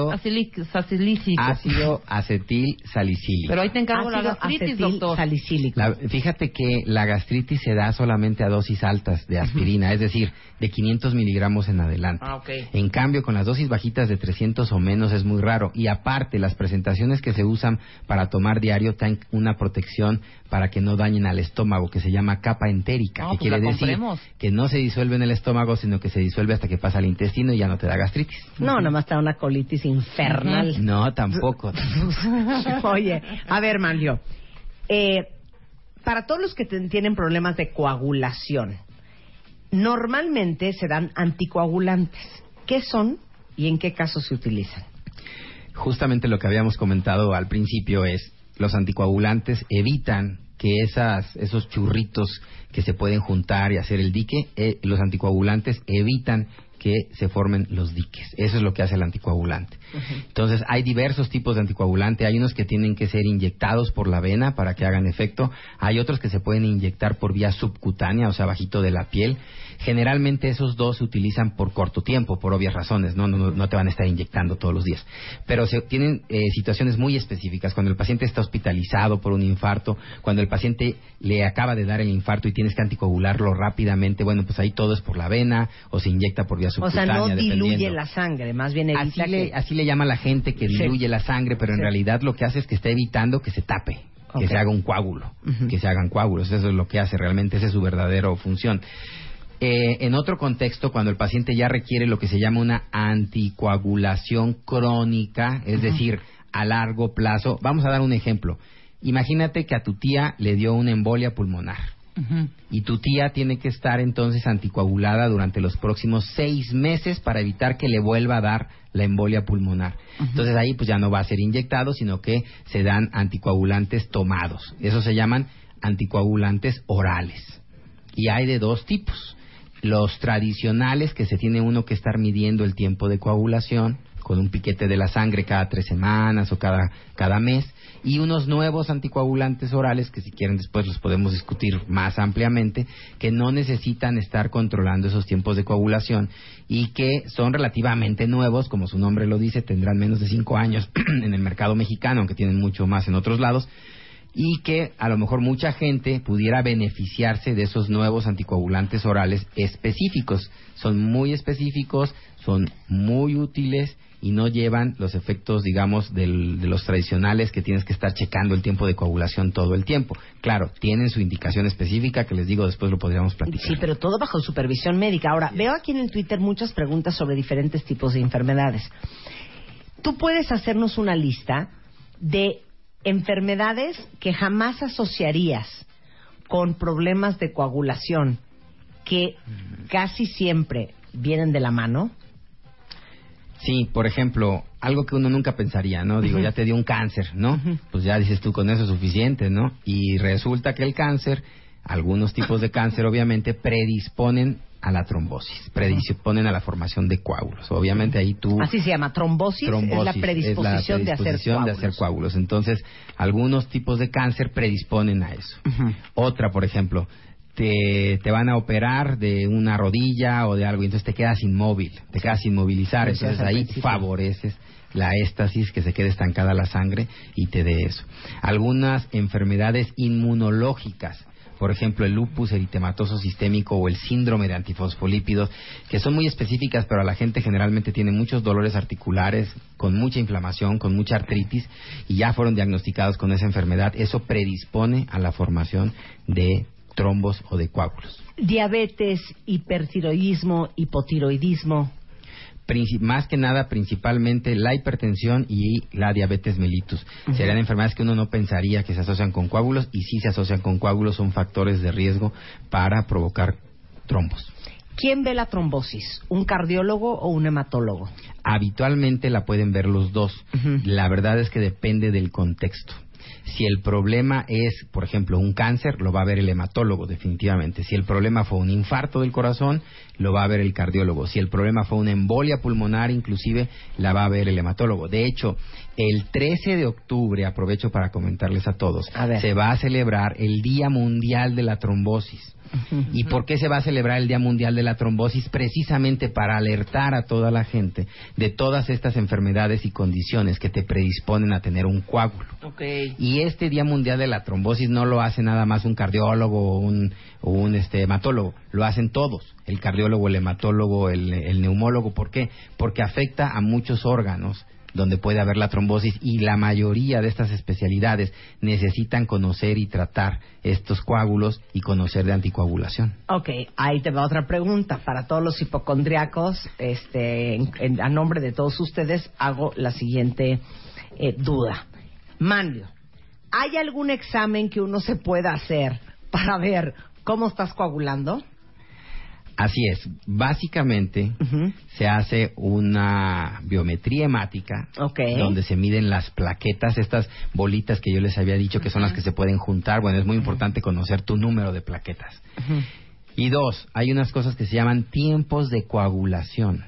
Ácido acetil salicílico. Pero ahí te encargo la ácido gastritis, acetil doctor. salicílico. La- fíjate que la gastritis se da solamente a dosis altas de aspirina, es decir, de 500 miligramos en adelante. Ah. En cambio, con las dosis bajitas de 300 o menos es muy raro. Y aparte, las presentaciones que se usan para tomar diario tienen una protección para que no dañen al estómago, que se llama capa entérica, No, que pues quiere la decir que no se disuelve en el estómago, sino que se disuelve hasta que pasa al intestino y ya no te da gastritis. No, nada más te da una colitis infernal. No, tampoco. [LAUGHS] Oye, a ver, Manlio. Eh, para todos los que tienen problemas de coagulación, normalmente se dan anticoagulantes. ¿Qué son y en qué casos se utilizan? Justamente lo que habíamos comentado al principio es los anticoagulantes evitan que esas, esos churritos que se pueden juntar y hacer el dique, eh, los anticoagulantes evitan que se formen los diques. Eso es lo que hace el anticoagulante. Entonces, hay diversos tipos de anticoagulante. Hay unos que tienen que ser inyectados por la vena para que hagan efecto. Hay otros que se pueden inyectar por vía subcutánea, o sea, bajito de la piel. Generalmente esos dos se utilizan por corto tiempo, por obvias razones. No, no, no- no te van a estar inyectando todos los días. Pero se tienen eh, situaciones muy específicas. Cuando el paciente está hospitalizado por un infarto, cuando el paciente le acaba de dar el infarto y tienes que anticoagularlo rápidamente, bueno, pues ahí todo es por la vena o se inyecta por vía O sea, subcutánea. no diluye la sangre, más bien evita Así le, así le llama la gente que Sí. diluye la sangre, pero en Sí. realidad lo que hace es que está evitando que se tape, que se haga un coágulo, que se hagan coágulos. Eso es lo que hace realmente, esa es su verdadera función. Eh, en otro contexto, cuando el paciente ya requiere lo que se llama una anticoagulación crónica, es decir, a largo plazo, vamos a dar un ejemplo. Imagínate que a tu tía le dio una embolia pulmonar y tu tía tiene que estar entonces anticoagulada durante los próximos seis meses para evitar que le vuelva a dar la embolia pulmonar. Entonces ahí pues ya no va a ser inyectado, sino que se dan anticoagulantes tomados. Esos se llaman anticoagulantes orales. Y hay de dos tipos. Los tradicionales, que se tiene uno que estar midiendo el tiempo de coagulación, con un piquete de la sangre cada tres semanas o cada, cada mes, y unos nuevos anticoagulantes orales, que si quieren después los podemos discutir más ampliamente, que no necesitan estar controlando esos tiempos de coagulación y que son relativamente nuevos, como su nombre lo dice, tendrán menos de cinco años [CLEARS THROAT] en el mercado mexicano, aunque tienen mucho más en otros lados, y que a lo mejor mucha gente pudiera beneficiarse de esos nuevos anticoagulantes orales específicos. Son muy específicos, son muy útiles y no llevan los efectos, digamos, del- de los tradicionales que tienes que estar checando el tiempo de coagulación todo el tiempo. Claro, tienen su indicación específica que les digo después lo podríamos platicar. Sí, pero todo bajo supervisión médica. Ahora, veo aquí en el Twitter muchas preguntas sobre diferentes tipos de enfermedades. Tú puedes hacernos una lista de enfermedades que jamás asociarías con problemas de coagulación que casi siempre vienen de la mano. Sí, por ejemplo, algo que uno nunca pensaría, ¿no? Digo, ya te dio un cáncer, ¿no? Pues ya dices tú, con eso es suficiente, ¿no? Y resulta que el cáncer, algunos tipos de cáncer obviamente predisponen a la trombosis, predisponen a la formación de coágulos. Obviamente ahí tú... Así se llama trombosis, es la trombosis, predisposición, de hacer predisposición de hacer coágulos. Entonces, algunos tipos de cáncer predisponen a eso. Otra, por ejemplo, te, te van a operar de una rodilla o de algo y entonces te quedas inmóvil, te quedas inmovilizar. Entonces ahí principio. favoreces la éstasis, que se quede estancada la sangre y te dé eso. Algunas enfermedades inmunológicas, por ejemplo el lupus eritematoso sistémico o el síndrome de antifosfolípidos, que son muy específicas, pero a la gente generalmente tiene muchos dolores articulares, con mucha inflamación, con mucha artritis, y ya fueron diagnosticados con esa enfermedad. Eso predispone a la formación de trombos o de coágulos. Diabetes, hipertiroidismo, hipotiroidismo. Más que nada principalmente la hipertensión y la diabetes mellitus. Serían enfermedades que uno no pensaría que se asocian con coágulos y sí se asocian con coágulos, son factores de riesgo para provocar trombos. ¿Quién ve la trombosis? ¿Un cardiólogo o un hematólogo? Habitualmente la pueden ver los dos. La verdad es que depende del contexto. Si el problema es, por ejemplo, un cáncer, lo va a ver el hematólogo, definitivamente. Si el problema fue un infarto del corazón, lo va a ver el cardiólogo. Si el problema fue una embolia pulmonar, inclusive, la va a ver el hematólogo. De hecho, el 13 de octubre, aprovecho para comentarles a todos, A se va a celebrar el Día Mundial de la Trombosis. ¿Y por qué se va a celebrar el Día Mundial de la Trombosis? Precisamente para alertar a toda la gente de todas estas enfermedades y condiciones que te predisponen a tener un coágulo. Y este Día Mundial de la Trombosis no lo hace nada más un cardiólogo o un, o un este, hematólogo, lo hacen todos, el cardiólogo, el hematólogo, el, el neumólogo. ¿Por qué? Porque afecta a muchos órganos donde puede haber la trombosis y la mayoría de estas especialidades necesitan conocer y tratar estos coágulos y conocer de anticoagulación. Ok, ahí te va otra pregunta. Para todos los hipocondriacos, este, en- a nombre de todos ustedes, hago la siguiente eh, duda. Manlio, ¿hay algún examen que uno se pueda hacer para ver cómo estás coagulando? Así es, básicamente se hace una biometría hemática donde se miden las plaquetas, estas bolitas que yo les había dicho que son las que se pueden juntar. Bueno, es muy importante conocer tu número de plaquetas. Y dos, hay unas cosas que se llaman tiempos de coagulación.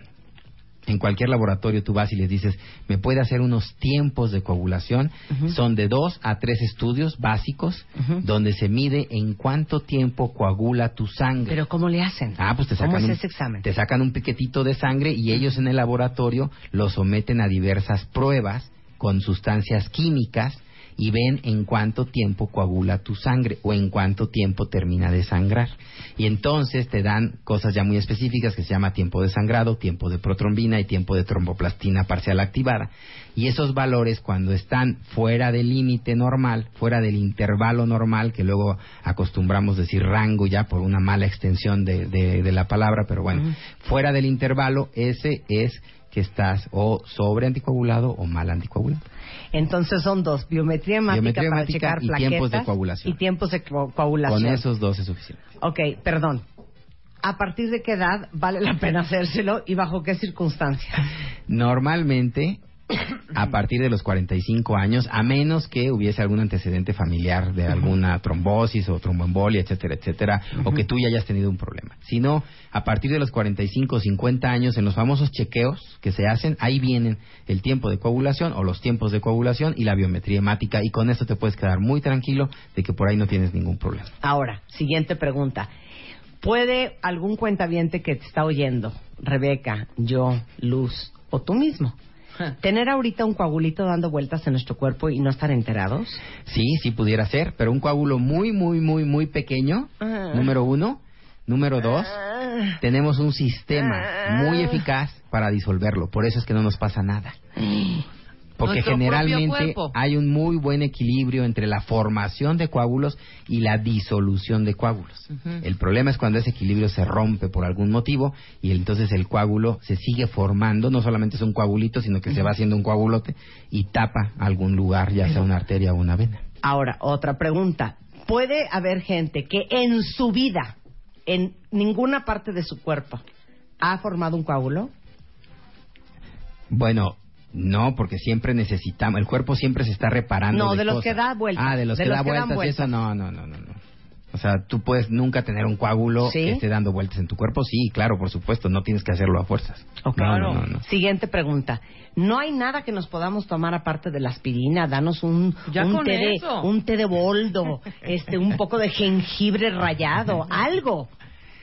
En cualquier laboratorio tú vas y les dices, ¿me puede hacer unos tiempos de coagulación? Son de dos a tres estudios básicos donde se mide en cuánto tiempo coagula tu sangre. Pero ¿cómo le hacen? Ah, pues te ¿Cómo sacan, es un, ese examen? te sacan un piquetito de sangre y ellos en el laboratorio lo someten a diversas pruebas con sustancias químicas y ven en cuánto tiempo coagula tu sangre o en cuánto tiempo termina de sangrar. Y entonces te dan cosas ya muy específicas que se llama tiempo de sangrado, tiempo de protrombina y tiempo de tromboplastina parcial activada. Y esos valores cuando están fuera del límite normal, fuera del intervalo normal, que luego acostumbramos decir rango ya por una mala extensión de, de- de la palabra, pero bueno, fuera del intervalo, ese es que estás o sobre anticoagulado o mal anticoagulado. Entonces son dos, biometría hemática Biometría para hemática checar y plaquetas tiempos de coagulación. y tiempos de co- coagulación. Con esos dos es suficiente. Ok, perdón. ¿A partir de qué edad vale la pena hacérselo y bajo qué circunstancias? Normalmente, a partir de los 45 años, a menos que hubiese algún antecedente familiar de alguna trombosis o tromboembolia, etcétera, etcétera, o que tú ya hayas tenido un problema. Si no, a partir de los 45 o 50 años, en los famosos chequeos que se hacen, ahí vienen el tiempo de coagulación o los tiempos de coagulación y la biometría hemática, y con eso te puedes quedar muy tranquilo de que por ahí no tienes ningún problema. Ahora, siguiente pregunta. ¿Puede algún cuentaviente que te está oyendo, Rebeca, yo, Luz o tú mismo, [LAUGHS] ¿Tener ahorita un coagulito dando vueltas en nuestro cuerpo y no estar enterados? Sí, sí pudiera ser, pero un coágulo muy, muy, muy, muy pequeño, Ah. número uno. Número dos, Ah. tenemos un sistema muy eficaz para disolverlo. Por eso es que no nos pasa nada. Porque generalmente hay un muy buen equilibrio entre la formación de coágulos y la disolución de coágulos. El problema es cuando ese equilibrio se rompe por algún motivo y entonces el coágulo se sigue formando, no solamente es un coagulito, sino que se va haciendo un coagulote y tapa algún lugar, ya sea una arteria o una vena. Ahora, otra pregunta. ¿Puede haber gente que en su vida, en ninguna parte de su cuerpo, ha formado un coágulo? Bueno, no, porque siempre necesitamos, el cuerpo siempre se está reparando. No, de los cosas. que da vueltas, Ah, de los de que los da que dan vueltas, vueltas. eso no, no, no, no, no. O sea, tú puedes nunca tener un coágulo ¿Sí? que esté dando vueltas en tu cuerpo. Sí, claro, por supuesto, no tienes que hacerlo a fuerzas. Ok. No, no, no, no. Siguiente pregunta. ¿No hay nada que nos podamos tomar aparte de la aspirina? Danos un, un té de un té de boldo, este, un poco de jengibre rallado, [LAUGHS] algo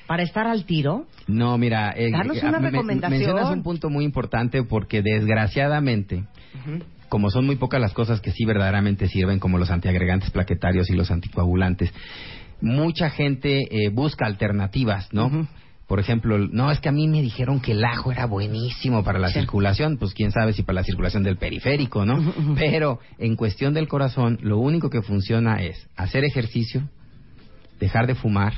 para estar al tiro. No, mira, eh, eh, una me- recomendación. mencionas un punto muy importante porque desgraciadamente, como son muy pocas las cosas que sí verdaderamente sirven, como los antiagregantes plaquetarios y los anticoagulantes, mucha gente eh, busca alternativas, ¿no? Por ejemplo, no, es que a mí me dijeron que el ajo era buenísimo para la circulación, pues quién sabe si para la circulación del periférico, ¿no? Pero en cuestión del corazón, lo único que funciona es hacer ejercicio, dejar de fumar,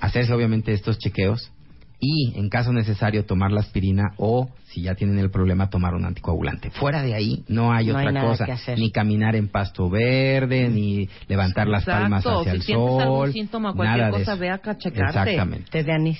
hacerse obviamente estos chequeos y en caso necesario tomar la aspirina o si ya tienen el problema tomar un anticoagulante. Fuera de ahí no hay No hay otra nada cosa, que hacer. ni caminar en pasto verde, ni levantar las Exacto, palmas hacia si el sol. algún síntoma, cualquier nada de cosa, eso. ve acá a checarte. Exactamente. Té de anís.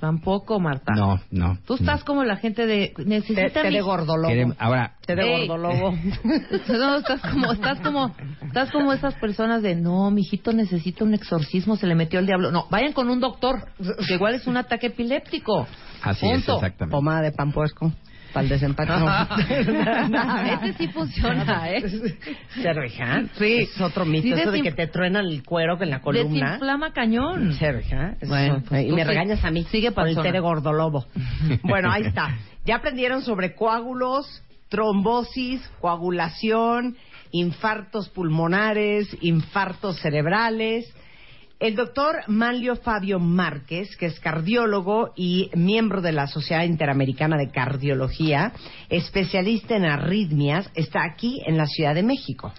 Tampoco, Marta. No, no. Tú estás como la gente de... Necesita té de mi- gordolobo. Ahora, Té de Ey. gordolobo. [LAUGHS] No, estás como, estás como, estás como esas personas de, no, mijito necesita un exorcismo, se le metió el diablo. No, vayan con un doctor, que igual es un ataque epiléptico. así es, Punto. exactamente. Pomada de pan puerco para el desempacho. [LAUGHS] Ese sí funciona, ¿eh? [LAUGHS] Cervija. Sí. Es otro mito, Sí, eso de que te truenan el cuero en la columna. Desinflama cañón. Cervija. Eso- Bueno, pues y me sí- regañas a mí sigue, por el té de gordolobo. [LAUGHS] bueno, ahí está. Ya aprendieron sobre coágulos, trombosis, coagulación, infartos pulmonares, infartos cerebrales. El doctor Manlio Fabio Márquez, que es cardiólogo y miembro de la Sociedad Interamericana de Cardiología, especialista en arritmias, está aquí en la Ciudad de México.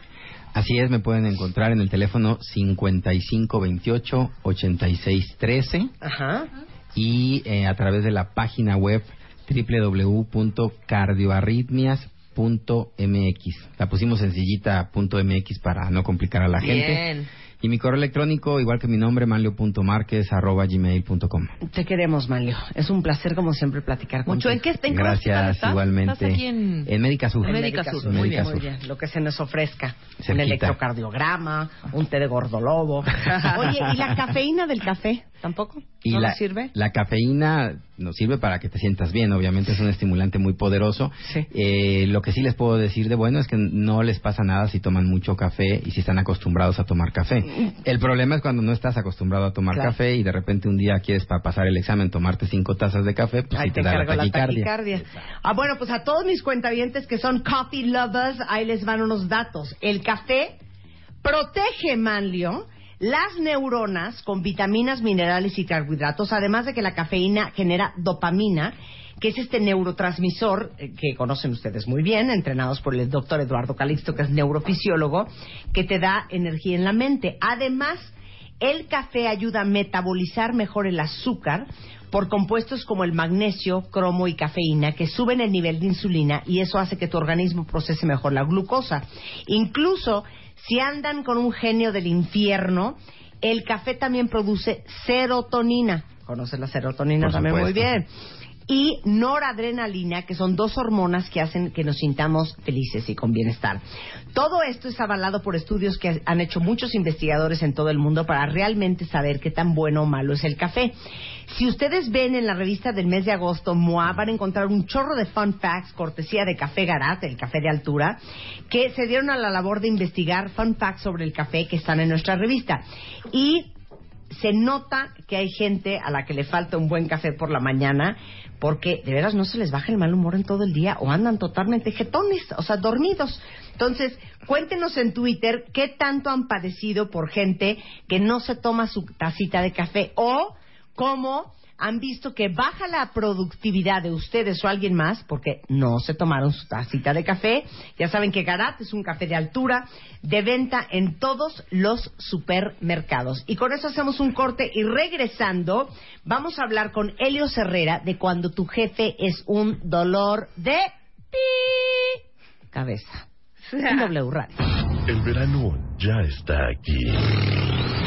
Así es, me pueden encontrar en el teléfono 5528-8613 Ajá. y eh, a través de la página web www.cardioarritmias.mx. La pusimos sencillita .mx para no complicar a la gente. Y mi correo electrónico, igual que mi nombre, manlio.marquez.gmail.com. Te queremos, Manlio. Es un placer, como siempre, platicar Mucho. ¿En contigo. qué, en qué hospital Gracias, estás? igualmente. ¿Estás aquí en... Médica Sur. En Médica Sur, En muy Médica bien, Muy Sur. bien, lo que se nos ofrezca. Un Cerquita. electrocardiograma, un té de gordolobo. [LAUGHS] Oye, ¿y la cafeína del café? ¿Tampoco? Y ¿No la, nos sirve? la cafeína nos sirve para que te sientas bien, obviamente es un estimulante muy poderoso. Sí. Eh, lo que sí les puedo decir de bueno es que no les pasa nada si toman mucho café y si están acostumbrados a tomar café. El problema es cuando no estás acostumbrado a tomar Claro. café y de repente un día quieres para pasar el examen tomarte cinco tazas de café, pues Ahí sí te, te da la taquicardia. Ah, bueno, pues a todos mis cuentavientes que son coffee lovers, ahí les van unos datos. El café protege, Manlio, las neuronas con vitaminas, minerales y carbohidratos, además de que la cafeína genera dopamina, que es este neurotransmisor eh, que conocen ustedes muy bien, entrenados por el doctor Eduardo Calixto, que es neurofisiólogo, que te da energía en la mente. Además, el café ayuda a metabolizar mejor el azúcar por compuestos como el magnesio, cromo y cafeína que suben el nivel de insulina y eso hace que tu organismo procese mejor la glucosa. Incluso si andan con un genio del infierno, el café también produce serotonina. ¿Conoces la serotonina Por también muy bien? y noradrenalina, que son dos hormonas que hacen que nos sintamos felices y con bienestar. Todo esto es avalado por estudios que han hecho muchos investigadores en todo el mundo para realmente saber qué tan bueno o malo es el café. Si ustedes ven en la revista del mes de agosto, MOA, van a encontrar un chorro de fun facts, cortesía de Café Garat, el café de altura, que se dieron a la labor de investigar fun facts sobre el café que están en nuestra revista. Y se nota que hay gente a la que le falta un buen café por la mañana porque de veras no se les baja el mal humor en todo el día o andan totalmente jetones, o sea, dormidos. Entonces, cuéntenos en Twitter qué tanto han padecido por gente que no se toma su tacita de café o cómo han visto que baja la productividad de ustedes o alguien más porque no se tomaron su tacita de café. Ya saben que Garat es un café de altura de venta en todos los supermercados. Y con eso hacemos un corte y regresando vamos a hablar con Helio Herrera de cuando tu jefe es un dolor de pi cabeza. En [LAUGHS] W Radio. El verano ya está aquí.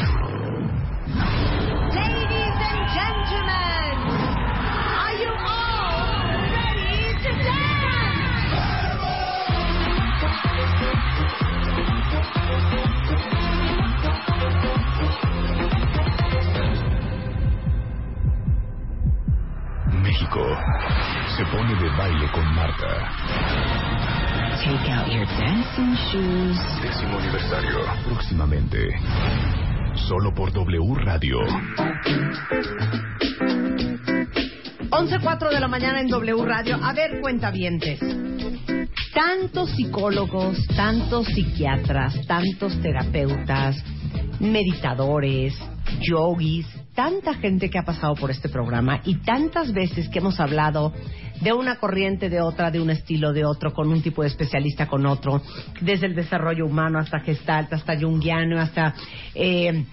México se pone de baile con Marta. Take out your dancing shoes. Décimo aniversario. Próximamente. Solo por W Radio. 11.04 de la mañana en W Radio. A ver, cuentavientes. Tantos psicólogos, tantos psiquiatras, tantos terapeutas, meditadores, yogis, tanta gente que ha pasado por este programa y tantas veces que hemos hablado de una corriente, de otra, de un estilo, de otro, con un tipo de especialista, con otro, desde el desarrollo humano hasta gestalt, hasta junguiano, hasta... Eh,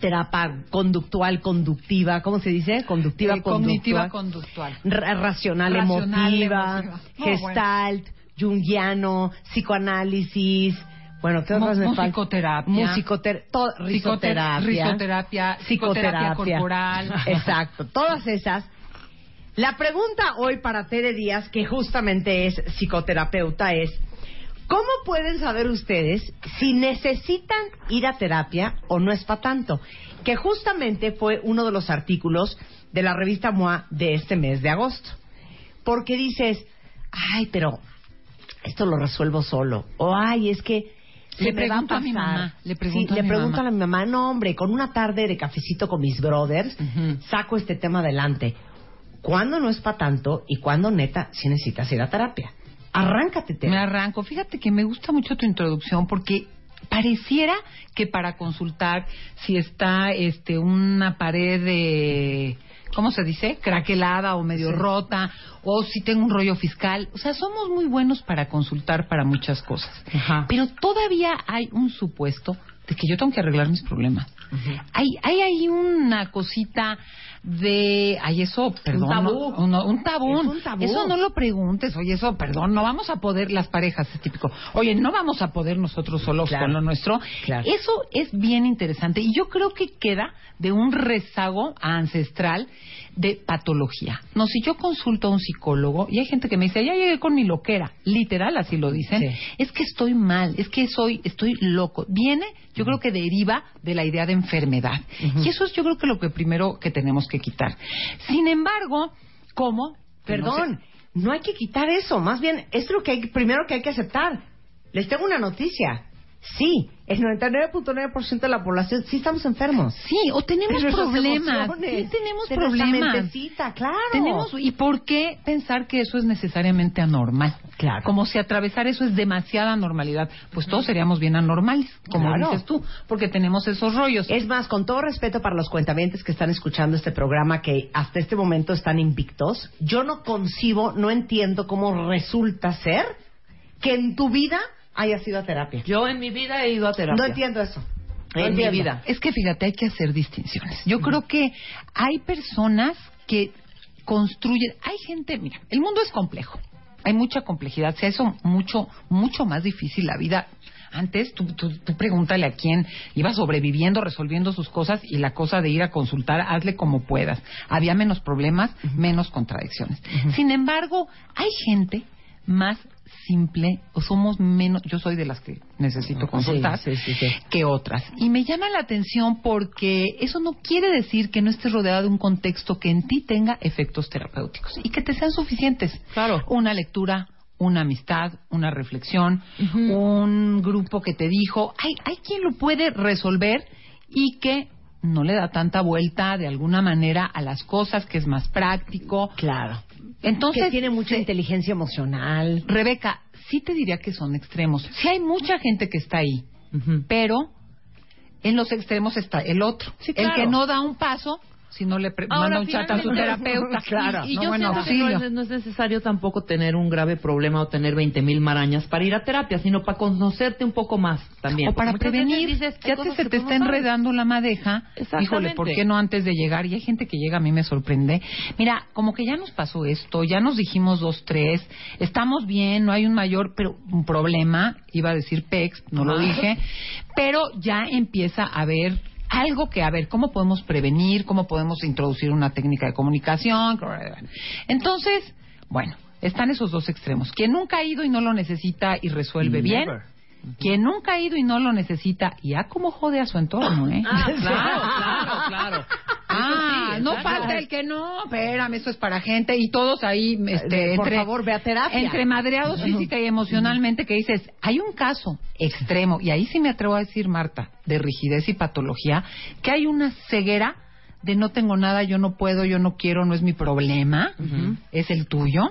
terapia conductual, conductiva, ¿cómo se dice? Conductiva, Eh, cognitiva conductual. conductual. Ra- racional, Racional, emotiva, gestalt, junguiano, psicoanálisis, bueno, ¿qué otras me faltan? musicoterapia. Musicoter to- risoterapia, risoterapia, psicoterapia corporal. [LAUGHS] Exacto, todas esas. La pregunta hoy para Tere Díaz, que justamente es psicoterapeuta, es ¿cómo pueden saber ustedes si necesitan ir a terapia o no es para tanto? Que justamente fue uno de los artículos de la revista MOA de este mes de agosto. Porque dices, ay, pero esto lo resuelvo solo. O ay, es que Le a pregunto a mi mamá, le pregunto Sí, a le mi pregunto mamá. a mi mamá, no hombre, con una tarde de cafecito con mis brothers, saco este tema adelante. ¿Cuándo no es para tanto y cuándo neta si necesitas ir a terapia? Arráncate, Tere. Me arranco. Fíjate que me gusta mucho tu introducción porque pareciera que para consultar si está este una pared de ¿cómo se dice? craquelada o medio rota o si tengo un rollo fiscal, o sea, somos muy buenos para consultar para muchas cosas. Ajá. Pero todavía hay un supuesto de que yo tengo que arreglar mis problemas. Hay hay ahí una cosita de ay eso, perdón, tabú. no- no, un tabú. Es un tabú. Eso no lo preguntes, oye, eso, perdón, no vamos a poder, las parejas, es típico, oye, no vamos a poder nosotros solos Claro. con lo nuestro. Claro. Eso es bien interesante y yo creo que queda de un rezago ancestral de patología. No, si yo consulto a un psicólogo y hay gente que me dice, ya llegué con mi loquera, literal, así lo dicen, Sí. es que estoy mal, es que soy, estoy loco. Viene, yo creo que deriva de la idea de enfermedad. Y eso es yo creo que lo que primero que tenemos que quitar. Sin embargo, ¿cómo? Perdón, no hay que quitar eso. Más bien, es lo que hay, primero que hay que aceptar. Les tengo una noticia. Sí, el 99.9% de la población sí estamos enfermos. Sí, o tenemos problemas. Sí, tenemos nuestra problemas. claro. Tenemos, ¿Y por qué pensar que eso es necesariamente anormal? Claro. Como si atravesar eso es demasiada normalidad. Pues todos seríamos bien anormales, como Claro. dices tú, porque tenemos esos rollos. Es más, con todo respeto para los cuentavientes que están escuchando este programa, que hasta este momento están invictos, yo no concibo, no entiendo cómo resulta ser que en tu vida hayas ido a terapia. Yo en mi vida he ido a terapia. No entiendo eso. No en mi vida. Es que fíjate, hay que hacer distinciones. Yo creo que hay personas que construyen, hay gente, mira, el mundo es complejo. Hay mucha complejidad, se hizo mucho mucho más difícil la vida. Antes, tú, tú, tú pregúntale a quién iba sobreviviendo, resolviendo sus cosas y la cosa de ir a consultar, hazle como puedas. Había menos problemas, menos contradicciones. Sin embargo, hay gente más simple o somos menos, yo soy de las que necesito consultar Sí, sí, sí, sí. que otras. Y me llama la atención porque eso no quiere decir que no estés rodeado de un contexto que en ti tenga efectos terapéuticos y que te sean suficientes. Claro. Una lectura, una amistad, una reflexión, un grupo que te dijo, hay, hay quien lo puede resolver y que no le da tanta vuelta de alguna manera a las cosas, que es más práctico. Claro. Entonces, que tiene mucha se- inteligencia emocional. Rebeca, sí te diría que son extremos. Sí hay mucha gente que está ahí, Ujú. pero en los extremos está el otro. Sí, El claro. que no da un paso si no le pre- Ahora, manda un chat a su terapeuta. [LAUGHS] Claro. Y, y no, yo bueno, siento que no es, no es necesario tampoco tener un grave problema o tener 20 mil marañas para ir a terapia, sino para conocerte un poco más también. O para Muchas prevenir, dices, ya te, se te está enredando la madeja. Exactamente. Híjole, ¿por qué no antes de llegar? Y hay gente que llega, a mí me sorprende. Mira, como que ya nos pasó esto, ya nos dijimos dos, tres, estamos bien, no hay un mayor pero un problema, iba a decir PEX, no lo dije, pero ya empieza a haber algo que, a ver, ¿cómo podemos prevenir? ¿Cómo podemos introducir una técnica de comunicación? Entonces, bueno, están esos dos extremos. Quien nunca ha ido y no lo necesita y resuelve bien. Quien nunca ha ido y no lo necesita, y a cómo jode a su entorno, ¿eh? Ah, claro, [LAUGHS] claro, claro. Ah, sí, no falta el que no, espérame, eso es para gente y todos ahí, este, Eh, Por entre, favor, ve a terapia. entre madreados física y emocionalmente que dices, hay un caso extremo, y ahí sí me atrevo a decir, Marta, de rigidez y patología, que hay una ceguera de no tengo nada, yo no puedo, yo no quiero, no es mi problema, es el tuyo,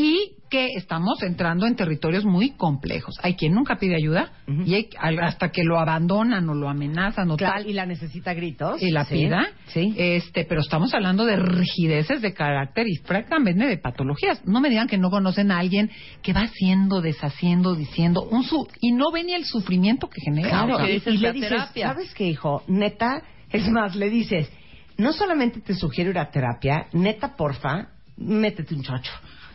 y que estamos entrando en territorios muy complejos. Hay quien nunca pide ayuda y hay, hasta que lo abandonan o lo amenazan o Claro, tal y la necesita gritos. y la Sí, pida. Sí. Este, pero estamos hablando de rigideces de carácter y francamente de patologías. No me digan que no conocen a alguien que va haciendo, deshaciendo, diciendo un su y no ve ni el sufrimiento que genera. Claro, que y, le dices, terapia. ¿sabes qué, hijo? Neta, es más, le dices, no solamente te sugiero ir a terapia, neta, porfa, métete un chocho.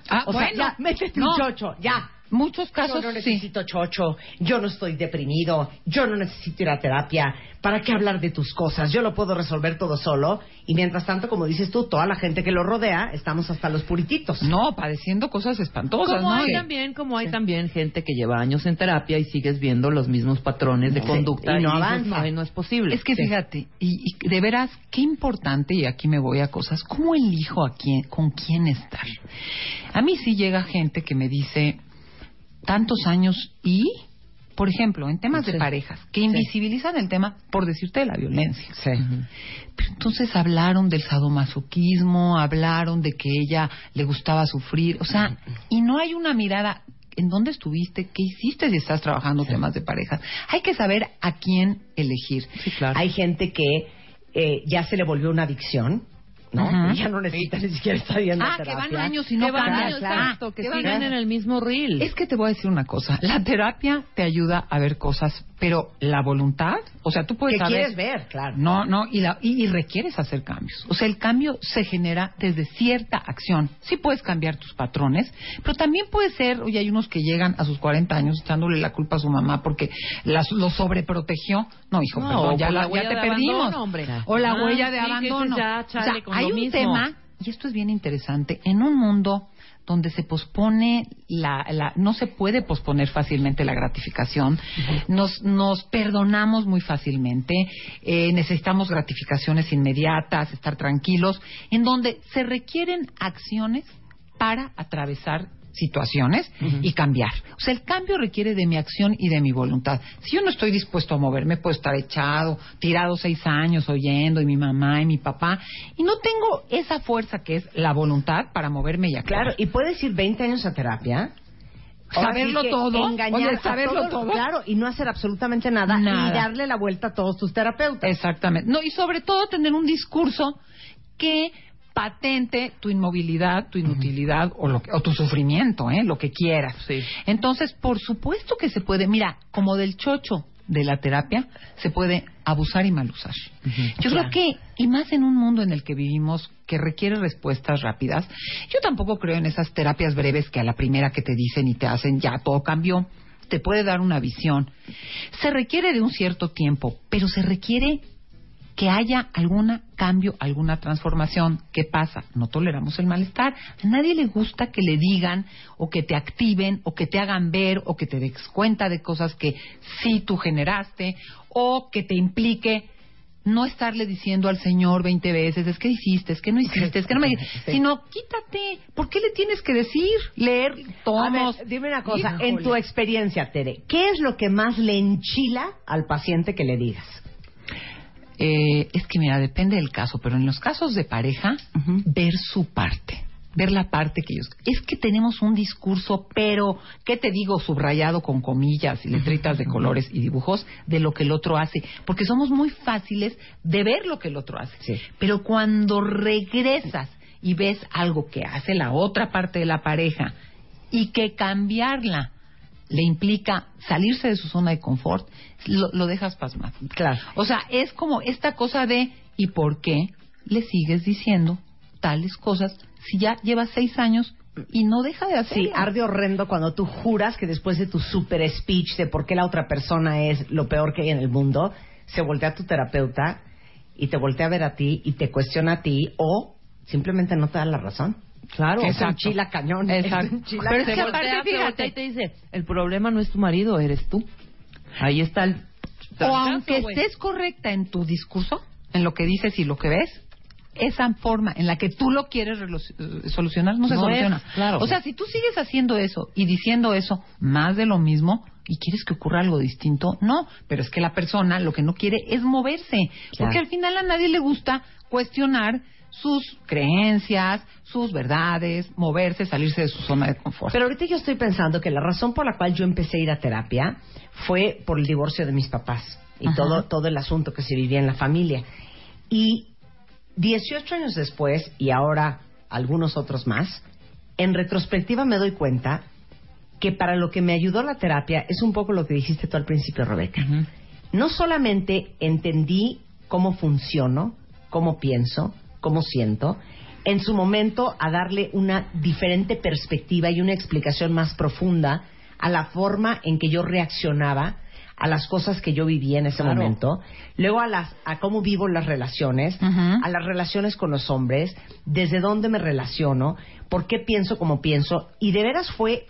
Ah, o sea, bueno, ya, métete no. un chocho, ya. Muchos casos yo no sí. necesito chocho, yo no estoy deprimido, yo no necesito ir a terapia. ¿Para qué hablar de tus cosas? Yo lo puedo resolver todo solo. Y mientras tanto, como dices tú, toda la gente que lo rodea, estamos hasta los purititos. No, padeciendo cosas espantosas, Como ¿no? hay Y- también, como hay también gente que lleva años en terapia y sigues viendo los mismos patrones de Sí, conducta y no dices, avanza. "Ay, no es posible. Es que fíjate, y, y de veras, qué importante, y aquí me voy a cosas, ¿cómo elijo a quién, con quién estar? A mí sí llega gente que me dice, tantos años y, por ejemplo, en temas de parejas, que invisibilizan el tema, por decirte, de la violencia. Sí. Pero entonces hablaron del sadomasoquismo, hablaron de que ella le gustaba sufrir, o sea, y no hay una mirada en dónde estuviste, qué hiciste si estás trabajando temas de parejas. Hay que saber a quién elegir. Sí, claro. Hay gente que eh, ya se le volvió una adicción, ¿no? Ajá. Ya no necesita ni siquiera estar yendo Ah, a que terapia. van años y no que van años, exacto, que Que siguen en el mismo reel. Es que te voy a decir una cosa, la terapia te ayuda a ver cosas, pero la voluntad, o sea, tú puedes que saber quieres ver, claro. No, no, y, la- y, y requieres hacer cambios. O sea, el cambio se genera desde cierta acción. Sí puedes cambiar tus patrones, pero también puede ser, oye, hay unos que llegan a sus 40 años echándole la culpa a su mamá porque las, lo sobreprotegió. No, hijo, No, perdón, ya, la ya huella te de perdimos. abandono. O la Ah, huella de sí, abandono. ya, chale, o sea, hay un mismo. tema, y esto es bien interesante, en un mundo donde se pospone la, la- no se puede posponer fácilmente la gratificación. Nos nos perdonamos muy fácilmente eh, necesitamos gratificaciones inmediatas estar tranquilos en donde se requieren acciones para atravesar situaciones y cambiar. O sea, el cambio requiere de mi acción y de mi voluntad. Si yo no estoy dispuesto a moverme, puedo estar echado, tirado seis años oyendo, y mi mamá y mi papá, y no tengo esa fuerza que es la voluntad para moverme y actuar. Claro, y puedes ir 20 años a terapia. Saberlo sí todo. Engañar Oye, saberlo todo. Claro, y no hacer absolutamente nada, Nada. y darle la vuelta a todos tus terapeutas. Exactamente. No, y sobre todo tener un discurso que patente tu inmovilidad, tu inutilidad o, lo que- o tu sufrimiento, ¿eh? lo que quieras. Sí. Entonces, por supuesto que se puede, mira, como del chocho de la terapia, se puede abusar y mal usar. Yo creo que, y más en un mundo en el que vivimos que requiere respuestas rápidas, yo tampoco creo en esas terapias breves que a la primera que te dicen y te hacen ya todo cambió. Te puede dar una visión. Se requiere de un cierto tiempo, pero se requiere que haya algún cambio, alguna transformación. ¿Qué pasa? No toleramos el malestar. A nadie le gusta que le digan o que te activen o que te hagan ver o que te des cuenta de cosas que sí tú generaste o que te implique no estarle diciendo al Señor 20 veces, es que hiciste, es que no hiciste, es que no me... Sino, quítate. ¿Por qué le tienes que decir? Leer A tomos. ver, dime una cosa, Híjole. en tu experiencia, Tere, ¿qué es lo que más le enchila al paciente que le digas? Eh, es que mira, depende del caso, pero en los casos de pareja, ver su parte ver la parte que ellos... Es que tenemos un discurso, pero, ¿qué te digo? Subrayado con comillas y letritas de colores y dibujos de lo que el otro hace, porque somos muy fáciles de ver lo que el otro hace. Sí. Pero cuando regresas y ves algo que hace la otra parte de la pareja y que cambiarla le implica salirse de su zona de confort, lo, lo dejas pasmado. Claro. O sea, es como esta cosa de ¿y por qué le sigues diciendo tales cosas si ya llevas seis años y no deja de hacerlo? Sí, arde horrendo cuando tú juras que después de tu super speech de por qué la otra persona es lo peor que hay en el mundo, se voltea a tu terapeuta y te voltea a ver a ti y te cuestiona a ti o simplemente no te da la razón. Claro. Que es un chila cañón. Exacto. Es un chila Pero es que aparte, fíjate, y te dice, el problema no es tu marido, eres tú. Ahí está el... o aunque estés correcta en tu discurso, en lo que dices y lo que ves, esa forma en la que tú lo quieres eh, solucionar no se No es, soluciona. claro. O sea, si tú sigues haciendo eso y diciendo eso más de lo mismo y quieres que ocurra algo distinto, no. Pero es que la persona lo que no quiere es moverse. Porque al final a nadie le gusta cuestionar sus creencias, sus verdades, moverse, salirse de su zona de confort. Pero ahorita yo estoy pensando que la razón por la cual yo empecé a ir a terapia fue por el divorcio de mis papás y Ajá. todo, todo el asunto que se vivía en la familia. Y 18 años después, y ahora algunos otros más, en retrospectiva me doy cuenta que para lo que me ayudó la terapia es un poco lo que dijiste tú al principio, Rebeca. No solamente entendí cómo funciono, cómo pienso, cómo siento, en su momento a darle una diferente perspectiva y una explicación más profunda a la forma en que yo reaccionaba a las cosas que yo vivía en ese Claro. momento, luego a las a cómo vivo las relaciones, a las relaciones con los hombres, desde dónde me relaciono, por qué pienso como pienso y de veras fue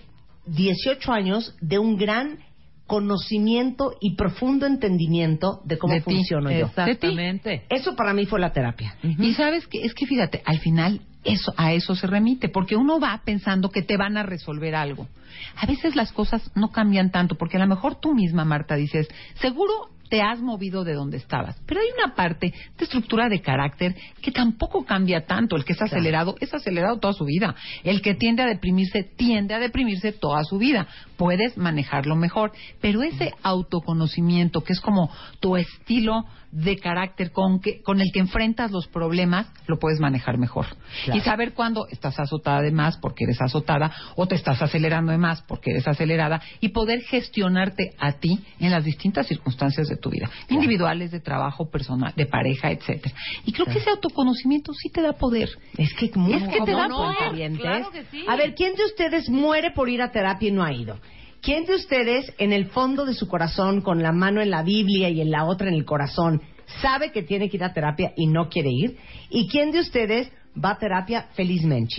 18 años de un gran conocimiento y profundo entendimiento de cómo De ti. funciono yo. Exactamente. Eso para mí fue la terapia. Y sabes que es que fíjate, al final eso a eso se remite, porque uno va pensando que te van a resolver algo. A veces las cosas no cambian tanto, porque a lo mejor tú misma, Marta, dices, seguro te has movido de donde estabas, pero hay una parte de estructura de carácter que tampoco cambia tanto. El que es Claro. acelerado es acelerado toda su vida. El que tiende a deprimirse tiende a deprimirse toda su vida. Puedes manejarlo mejor, pero ese autoconocimiento que es como tu estilo de carácter con que con el que enfrentas los problemas lo puedes manejar mejor. Claro. y saber cuándo estás azotada de más porque eres azotada o te estás acelerando de más porque eres acelerada y poder gestionarte a ti en las distintas circunstancias de tu vida individuales de trabajo personal de pareja etcétera. Y creo que ese autoconocimiento sí te da poder. Es que, Es que te ¿cómo da no, poder, claro que sí. A ver, ¿quién de ustedes muere por ir a terapia y no ha ido? ¿Quién de ustedes, en el fondo de su corazón, con la mano en la Biblia y en la otra en el corazón, sabe que tiene que ir a terapia y no quiere ir? ¿Y quién de ustedes va a terapia felizmente?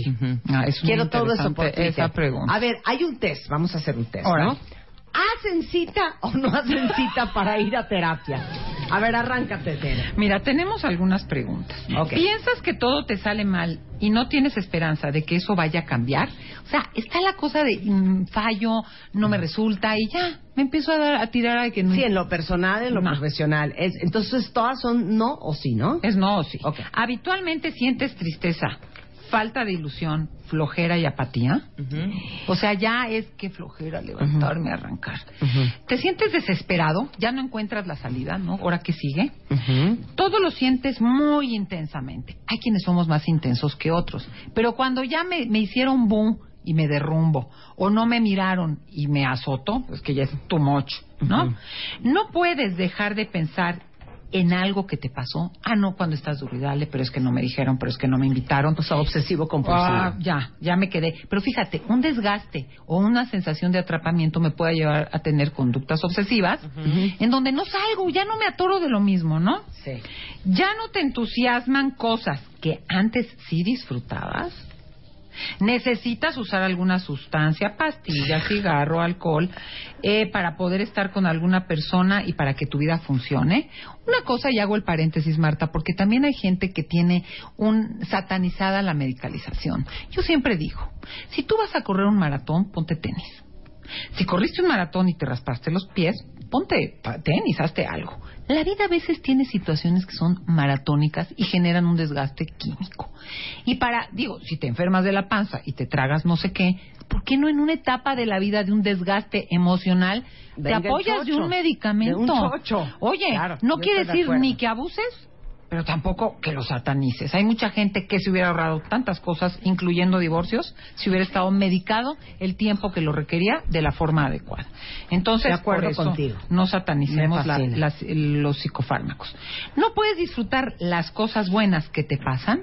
Ah, Quiero todo eso por esa pregunta A ver, hay un test, vamos a hacer un test, Ahora. ¿no? ¿Hacen cita o no hacen cita para ir a terapia? A ver, arráncate, Tere. Mira, tenemos algunas preguntas. ¿Piensas que todo te sale mal y no tienes esperanza de que eso vaya a cambiar? O sea, está la cosa de mm, fallo, no me resulta y ya, me empiezo a, dar, a tirar a que no. Sí, en lo personal, en lo No. profesional. Es, entonces, todas son no o sí, ¿no? Es no o sí. Ok. Habitualmente sientes tristeza, falta de ilusión, flojera y apatía. O sea, ya es que flojera levantarme, arrancar. Te sientes desesperado, ya no encuentras la salida, ¿no? Ahora que sigue. Todo lo sientes muy intensamente. Hay quienes somos más intensos que otros. Pero cuando ya me, me hicieron boom y me derrumbo, o no me miraron y me azoto, es que ya es too much, ¿no? No puedes dejar de pensar en algo que te pasó. Ah, no, cuando estás duro y dale, pero es que no me dijeron, pero es que no me invitaron. O sea, obsesivo compulsivo. Ah, ya, ya me quedé. Pero fíjate, un desgaste o una sensación de atrapamiento me puede llevar a tener conductas obsesivas en donde no salgo, ya no me atoro de lo mismo, ¿no? Sí. Ya no te entusiasman cosas que antes sí disfrutabas. Necesitas usar alguna sustancia, pastilla, cigarro, alcohol, eh, para poder estar con alguna persona y para que tu vida funcione. Una cosa, y hago el paréntesis, Marta, porque también hay gente que tiene un satanizada la medicalización. Yo siempre digo, si tú vas a correr un maratón, ponte tenis. Si corriste un maratón y te raspaste los pies, ponte tenis, hazte algo. La vida a veces tiene situaciones que son maratónicas y generan un desgaste químico. Y para, digo, si te enfermas de la panza y te tragas no sé qué, ¿por qué no en una etapa de la vida de un desgaste emocional Venga te apoyas de un medicamento? de un. Oye, Claro, no quiere de decir ni que abuses, pero tampoco que lo satanices. Hay mucha gente que se hubiera ahorrado tantas cosas, incluyendo divorcios, si hubiera estado medicado el tiempo que lo requería de la forma adecuada. Entonces, De acuerdo por eso, contigo. no satanicemos la- las- los psicofármacos. No puedes disfrutar las cosas buenas que te pasan.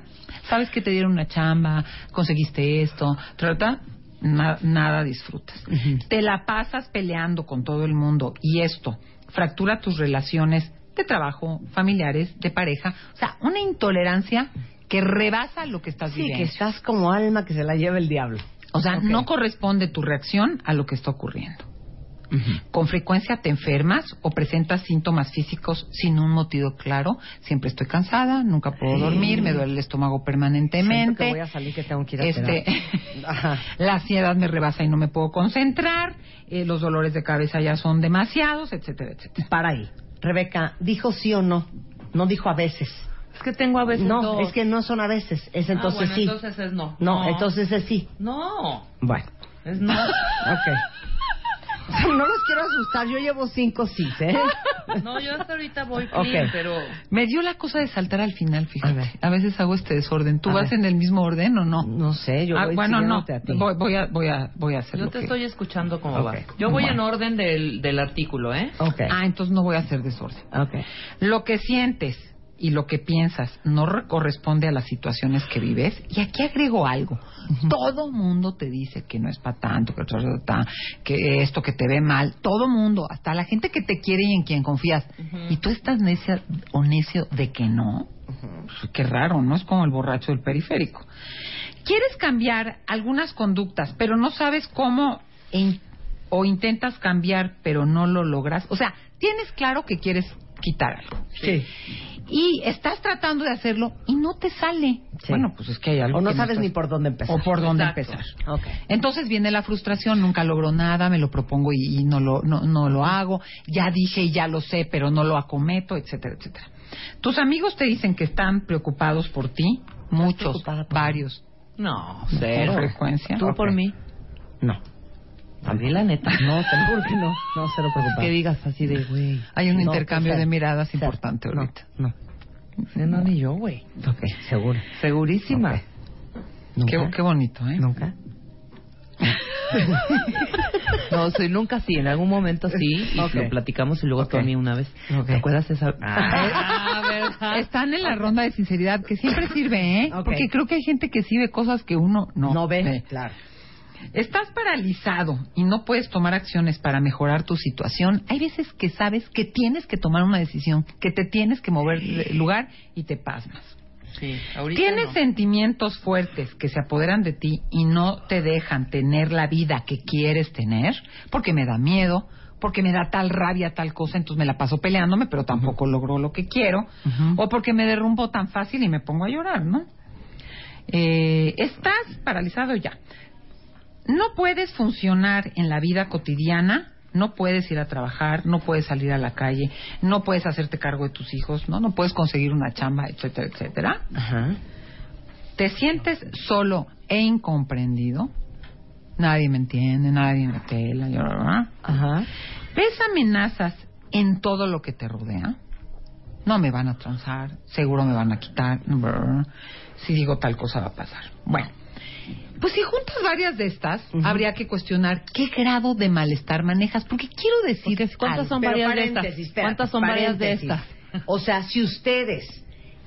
Sabes que te dieron una chamba, conseguiste esto, trata na- nada disfrutas. Te la pasas peleando con todo el mundo y esto fractura tus relaciones de trabajo, familiares, de pareja. O sea, una intolerancia que rebasa lo que estás Sí, viviendo. que estás como alma que se la lleva el diablo. O sea, no corresponde tu reacción a lo que está ocurriendo. Con frecuencia te enfermas o presentas síntomas físicos sin un motivo claro. Siempre estoy cansada, nunca puedo dormir, me duele el estómago permanentemente. que voy a salir que tengo que ir a Este, [LAUGHS] la ansiedad me rebasa y no me puedo concentrar, eh, los dolores de cabeza ya son demasiados, etcétera, etcétera. Para ahí. Rebeca, ¿dijo sí o no? No dijo a veces. Es que tengo a veces No, dos. es que no son a veces. Es Ah, entonces bueno, sí. entonces es no. No, entonces es sí. No, Bueno, es no. [LAUGHS] ok. [LAUGHS] No los quiero asustar, yo llevo cinco sí, ¿eh? [LAUGHS] [LAUGHS] No, yo hasta ahorita voy clean, pero... Me dio la cosa de saltar al final, fíjate. A ver. A, veces hago este desorden. ¿Tú A vas ver. en el mismo orden o no? No sé, yo Ah, voy bueno, no. a ti. Voy, voy a, voy a, voy a hacer Yo te que- estoy escuchando cómo Ok. va. Yo voy Bueno. en orden del, del artículo, ¿eh? Ok, Ah, entonces no voy a hacer desorden. ok. Lo que sientes y lo que piensas no re- corresponde a las situaciones que vives. Y aquí agrego algo. Todo mundo te dice que no es para tanto, que, que esto, que te ve mal. Todo mundo, hasta la gente que te quiere y en quien confías. Y tú estás necia o necio de que no. Qué raro, ¿no? Es como el borracho del periférico. Quieres cambiar algunas conductas, pero no sabes cómo o intentas cambiar, pero no lo logras. O sea, tienes claro que quieres quitar algo. Sí. Y estás tratando de hacerlo y no te sale. Sí. Bueno, pues es que hay algo O no que sabes estás- ni por dónde empezar. o por dónde Exacto. empezar. Ok. Entonces viene la frustración, nunca logro nada, me lo propongo y, y no, lo, no, no lo hago, ya dije y ya lo sé, pero no lo acometo, etcétera, etcétera. Tus amigos te dicen que están preocupados por ti, muchos, por varios, No, cero. frecuencia. ¿Tú por mí? No. A mí la neta. No, juro que no. No, cero preocupado. Que digas así de, güey. Hay un No, intercambio pues, de cero. miradas Cero. importante No, ahorita. No. No, no, ni yo, güey. Ok, seguro. Segurísima. Ok. ¿Nunca? Qué, qué bonito, ¿eh? ¿Nunca? [LAUGHS] No, soy nunca sí. En algún momento sí. Y Ok. lo platicamos y luego tú a mí una vez. Ok. ¿Te acuerdas esa? Ah. Están en la ronda de sinceridad, que siempre sirve, ¿eh? Porque creo que hay gente que sí ve cosas que uno no, No ve. Claro. Estás paralizado y no puedes tomar acciones para mejorar tu situación. Hay veces que sabes que tienes que tomar una decisión, que te tienes que mover de lugar y te pasmas. Sí, Tienes no. sentimientos fuertes que se apoderan de ti y no te dejan tener la vida que quieres tener, porque me da miedo, porque me da tal rabia, tal cosa, entonces me la paso peleándome, pero tampoco logro lo que quiero, o porque me derrumbo tan fácil y me pongo a llorar, ¿no? Eh, estás paralizado ya. No puedes funcionar en la vida cotidiana, no puedes ir a trabajar, no puedes salir a la calle, no puedes hacerte cargo de tus hijos, no, no puedes conseguir una chamba, etcétera, etcétera. Ajá. Te sientes solo e incomprendido. Nadie me entiende, nadie me pela. yo, ¿verdad? Ajá. ¿Ves amenazas en todo lo que te rodea? No me van a transar, seguro me van a quitar. Si digo tal cosa va a pasar. Bueno, pues si juntas varias de estas, habría que cuestionar qué grado de malestar manejas. Porque quiero decir Porque ¿cuántas algo. son Pero varias de estas? espérate, ¿Cuántas son varias de estas? O sea, si ustedes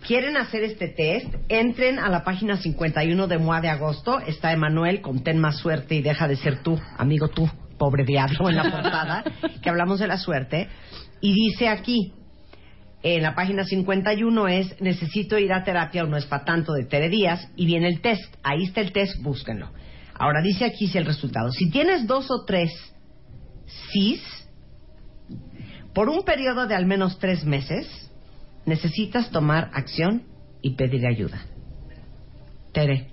quieren hacer este test, entren a la página 51 de MOA de agosto. Está Emanuel con Ten Más Suerte y Deja de Ser Tú, amigo tú, pobre diablo, en la portada, [LAUGHS] que hablamos de la suerte. Y dice aquí, en la página 51 es necesito ir a terapia o no es para tanto de Tere Díaz y viene el test. Ahí está el test, búsquenlo. Ahora dice aquí si el resultado. Si tienes dos o tres cis, por un periodo de al menos tres meses, necesitas tomar acción y pedir ayuda. Tere,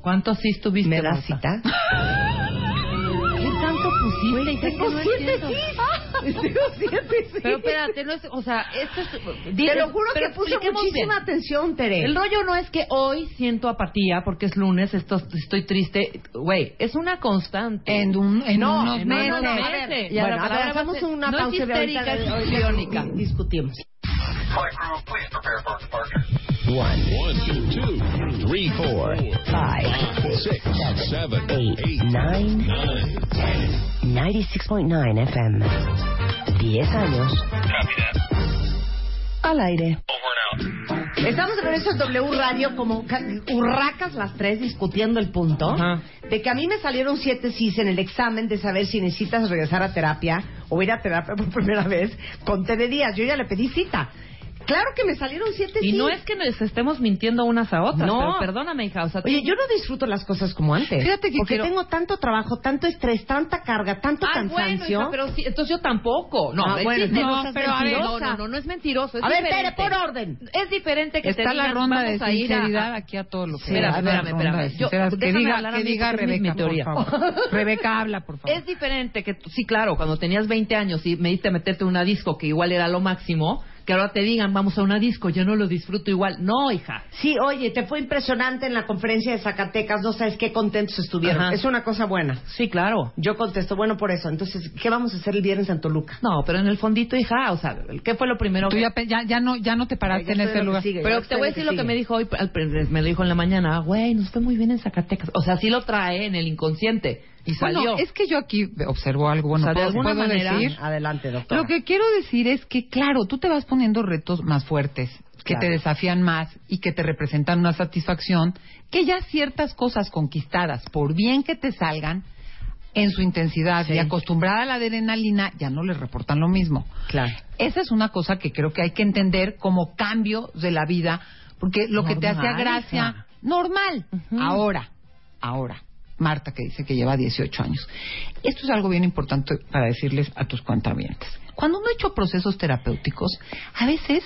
¿Cuántos sí tuviste? ¿me das cita? [LAUGHS] ¿Qué tanto pusiste? que Tengo no [LAUGHS] Pero espérate, no es, o sea, esto es... Te lo juro que puse muchísima bien. atención, Tere. El rollo no es que hoy siento apatía porque es lunes, esto, estoy triste. Güey, es una constante. En, un, en No, unos no, meses. no, no, a ver, Y bueno, la a ver, palabra hacemos va a ser- una no es pausa de histérica, es ahorita histriónica. di- discutimos. One, two, three, four, Five, six, seven, eight, nine, nine, 96.9 FM. 10 años. Al aire. Estamos de regreso en W Radio como ca- urracas las tres discutiendo el punto Ajá. de que a mí me salieron siete sís en el examen de saber si necesitas regresar a terapia o ir a terapia por primera vez con Tere Díaz. Yo ya le pedí cita. Claro que me salieron siete Y sís. no es que nos estemos mintiendo unas a otras, No. pero perdóname, hija. O sea, Oye, yo no disfruto las cosas como antes. Fíjate que porque quiero- tengo tanto trabajo, tanto estrés, tanta carga, tanto Ah, bueno, cansancio. hija, pero sí, entonces yo tampoco. No, Ah, bueno, sí, no no, pero a ver, no, no, no, no es mentiroso. Es a ver, Tere, diferente. por orden. Es diferente que te Está la digan, ronda de vamos a sinceridad aquí a todo lo que Sí, Espérame, espérame, espérame. Yo- sinceridad. que diga, que diga Rebeca, teoría. por favor. [LAUGHS] Rebeca, habla, por favor. Es diferente que, tú- sí, claro, cuando tenías 20 años y me diste a meterte en una disco que igual era lo máximo, que ahora te digan, vamos a una disco, yo no lo disfruto igual. No, hija. Sí, oye, te fue impresionante en la conferencia de Zacatecas, no sabes qué contentos estuvieron. Ajá. Es una cosa buena. Sí, claro. Yo contesto, bueno, por eso. Entonces, ¿qué vamos a hacer el viernes en Toluca? No, pero en el fondito, hija, o sea, ¿qué fue lo primero Tú que... ya, ya, ya, no, ya no te paraste en ese lugar. sigue. Pero te voy a decir lo que me dijo hoy, al- me lo dijo en la mañana, güey, nos fue muy bien en Zacatecas. O sea, sí lo trae en el inconsciente y Bueno, salió. es que yo aquí observo algo. Bueno, O sea, de ¿puedo- alguna manera- decir? Adelante, doctor. Lo que quiero decir es que, claro, tú te vas poniendo retos más fuertes, que Claro. te desafían más y que te representan una satisfacción, que ya ciertas cosas conquistadas, por bien que te salgan, en su intensidad Sí. y acostumbrada a la adrenalina, ya no les reportan lo mismo. Claro. Esa es una cosa que creo que hay que entender como cambio de la vida, porque lo que te hacía gracia, normal. Ahora, ahora, Marta que dice que lleva 18 años. Esto es algo bien importante para decirles a tus cuentavientes. Cuando uno ha hecho procesos terapéuticos, a veces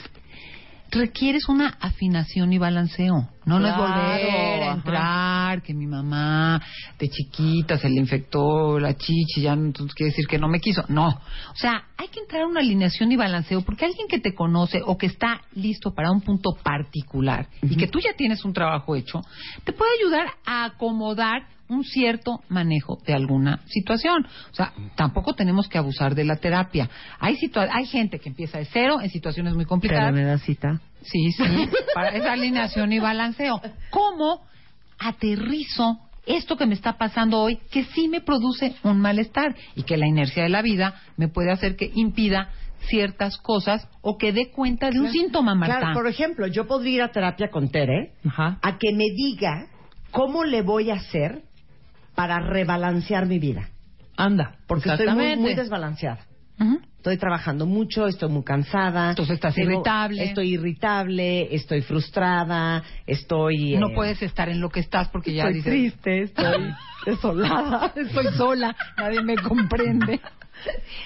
requieres una afinación y balanceo. No, no es Claro, volver a ajá. entrar, que mi mamá de chiquita se le infectó la chichi, ya no quiere decir que no me quiso. No. O sea, hay que entrar a una alineación y balanceo porque alguien que te conoce o que está listo para un punto particular y que tú ya tienes un trabajo hecho, te puede ayudar a acomodar un cierto manejo de alguna situación. O sea, tampoco tenemos que abusar de la terapia. Hay, situa- hay gente que empieza de cero en situaciones muy complicadas. da cita. Sí, sí, para esa alineación y balanceo. ¿Cómo aterrizo esto que me está pasando hoy, que sí me produce un malestar y que la inercia de la vida me puede hacer que impida ciertas cosas o que dé cuenta de un síntoma, Marta? Claro, por ejemplo, yo podría ir a terapia con Tere Ajá. a que me diga cómo le voy a hacer para rebalancear mi vida. Anda, Porque estoy muy, desbalanceada. Estoy trabajando mucho, estoy muy cansada. Entonces estás irritable. Estoy irritable, estoy frustrada, estoy... No eh, puedes estar en lo que estás porque ya Estoy dices... triste, estoy [LAUGHS] desolada. Estoy sola, nadie me comprende.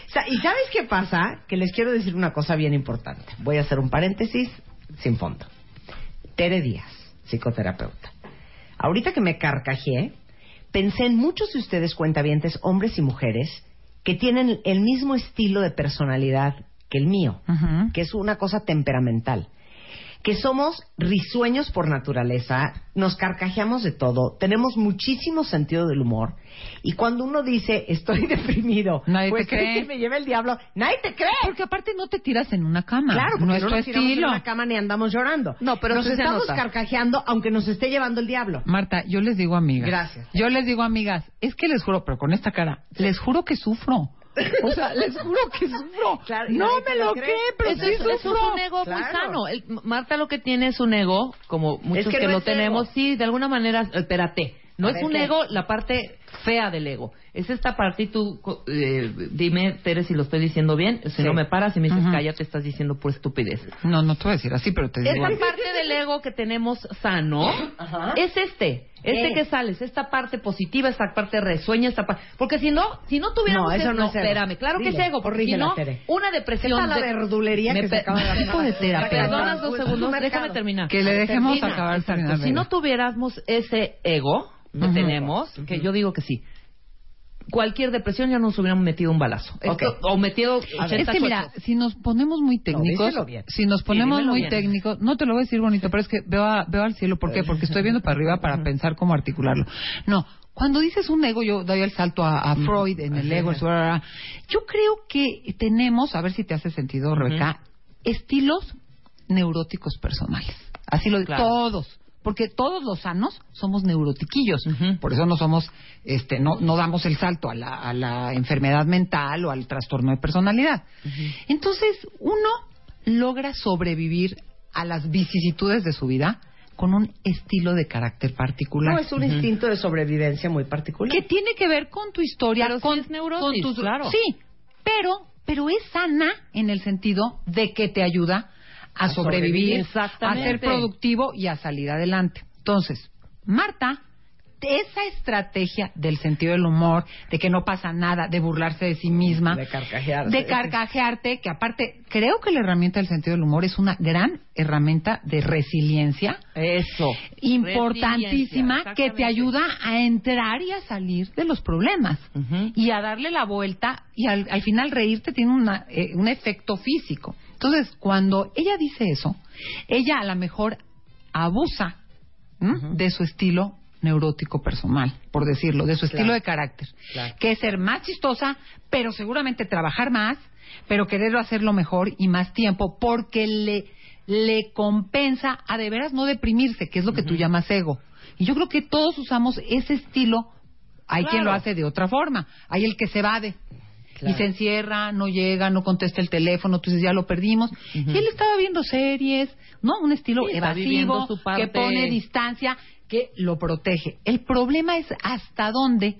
O sea, ¿Y sabes qué pasa? Que les quiero decir una cosa bien importante. Voy a hacer un paréntesis sin fondo. Tere Díaz, psicoterapeuta. Ahorita que me carcajeé, pensé en muchos de ustedes cuentavientes, hombres y mujeres, que tienen el mismo estilo de personalidad que el mío, que es una cosa temperamental. Que somos risueños por naturaleza, nos carcajeamos de todo, tenemos muchísimo sentido del humor. Y cuando uno dice, estoy [LAUGHS] deprimido, Nadie pues te cree. que me lleva el diablo, nadie te cree. Porque aparte no te tiras en una cama. Claro, porque no no, es nos tiramos en estilo. una cama ni andamos llorando. No, pero nos estamos nota. carcajeando aunque nos esté llevando el diablo. Marta, yo les digo amigas. Gracias. Yo les digo amigas, es que les juro, pero con esta cara, les juro que sufro. O sea, les juro que sufro. Claro, no me lo cree. pero Eso sí es, eso es sufro. un ego Claro. muy sano. El- Marta lo que tiene es un ego, como muchos que que, no lo tenemos, ego. sí, de alguna manera, espérate, no A es ver, un ¿qué? ego la parte fea del ego. Es esta parte y tú, co- eh, dime, Tere, si lo estoy diciendo bien, si Sí. no me paras y me dices, Ujú. cállate, estás diciendo por estupidez. No, no te voy a decir así, pero te digo. Esta parte del ego que tenemos sano Ajá. es este. Este Eh. que sales, esta parte positiva, esta parte resueña, esta parte... Porque si no, si no tuviéramos... No, eso no es ego. espérame, claro que es ego, porque si no, Tere. una depresión... ¿Qué tal la verdulería me que se acaba de perdonas dos segundos, déjame terminar. Que le dejemos Termina. acabar, Exacto. terminar, Si no tuviéramos ese ego que tenemos, que yo digo que sí, cualquier depresión ya nos hubiéramos metido un balazo. O metido 80 Es que mira, si nos ponemos muy técnicos, si nos ponemos muy técnicos, no te lo voy a decir bonito, pero es que veo, a- veo al cielo, ¿por qué? Porque estoy viendo para arriba para pensar cómo articularlo. No, cuando dices un ego, yo doy el salto a, a Freud en el ego, yo creo que tenemos, a ver si te hace sentido, Rebeca, estilos neuróticos personales. Así lo digo, Claro. todos. Porque todos los sanos somos neurotiquillos. Por eso no somos, este, no, no damos el salto a la, a la enfermedad mental o al trastorno de personalidad. Entonces, uno logra sobrevivir a las vicisitudes de su vida con un estilo de carácter particular. No, es un instinto de sobrevivencia muy particular. que tiene que ver con tu historia, Pero con, es neurosis, con tus- claro. Sí, pero, pero es sana en el sentido de que te ayuda a, A sobrevivir, a ser productivo y a salir adelante. Entonces, Marta, esa estrategia del sentido del humor, de que no pasa nada, de burlarse de sí misma, De carcajearse. de carcajearte, que aparte creo que la herramienta del sentido del humor es una gran herramienta de resiliencia Eso. importantísima Resiliencia, que te ayuda a entrar y a salir de los problemas y a darle la vuelta y al, al final reírte tiene una, eh, un efecto físico. Entonces, cuando ella dice eso, ella a lo mejor abusa de su estilo neurótico personal, por decirlo, de su estilo Claro. de carácter, Claro. que es ser más chistosa, pero seguramente trabajar más, pero querer hacerlo mejor y más tiempo, porque le, le compensa a de veras no deprimirse, que es lo que tú llamas ego. Y yo creo que todos usamos ese estilo. Hay quien lo hace de otra forma. Hay el que se evade. Claro. Y se encierra, no llega, no contesta el teléfono, dices, ya lo perdimos. Y él estaba viendo series, ¿no? Un estilo Sí, evasivo, que pone distancia, que lo protege. El problema es hasta dónde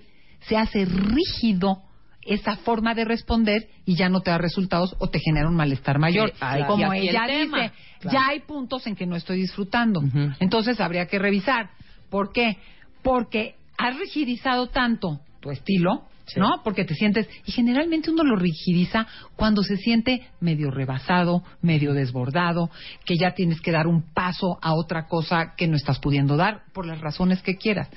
se hace rígido esa forma de responder y ya no te da resultados o te genera un malestar mayor. Sí, Como el ella dice, ya hay puntos en que no estoy disfrutando. Entonces habría que revisar. ¿Por qué? Porque has rigidizado tanto tu estilo, Sí. ¿no? Porque te sientes, y generalmente uno lo rigidiza cuando se siente medio rebasado, medio desbordado, que ya tienes que dar un paso a otra cosa que no estás pudiendo dar por las razones que quieras.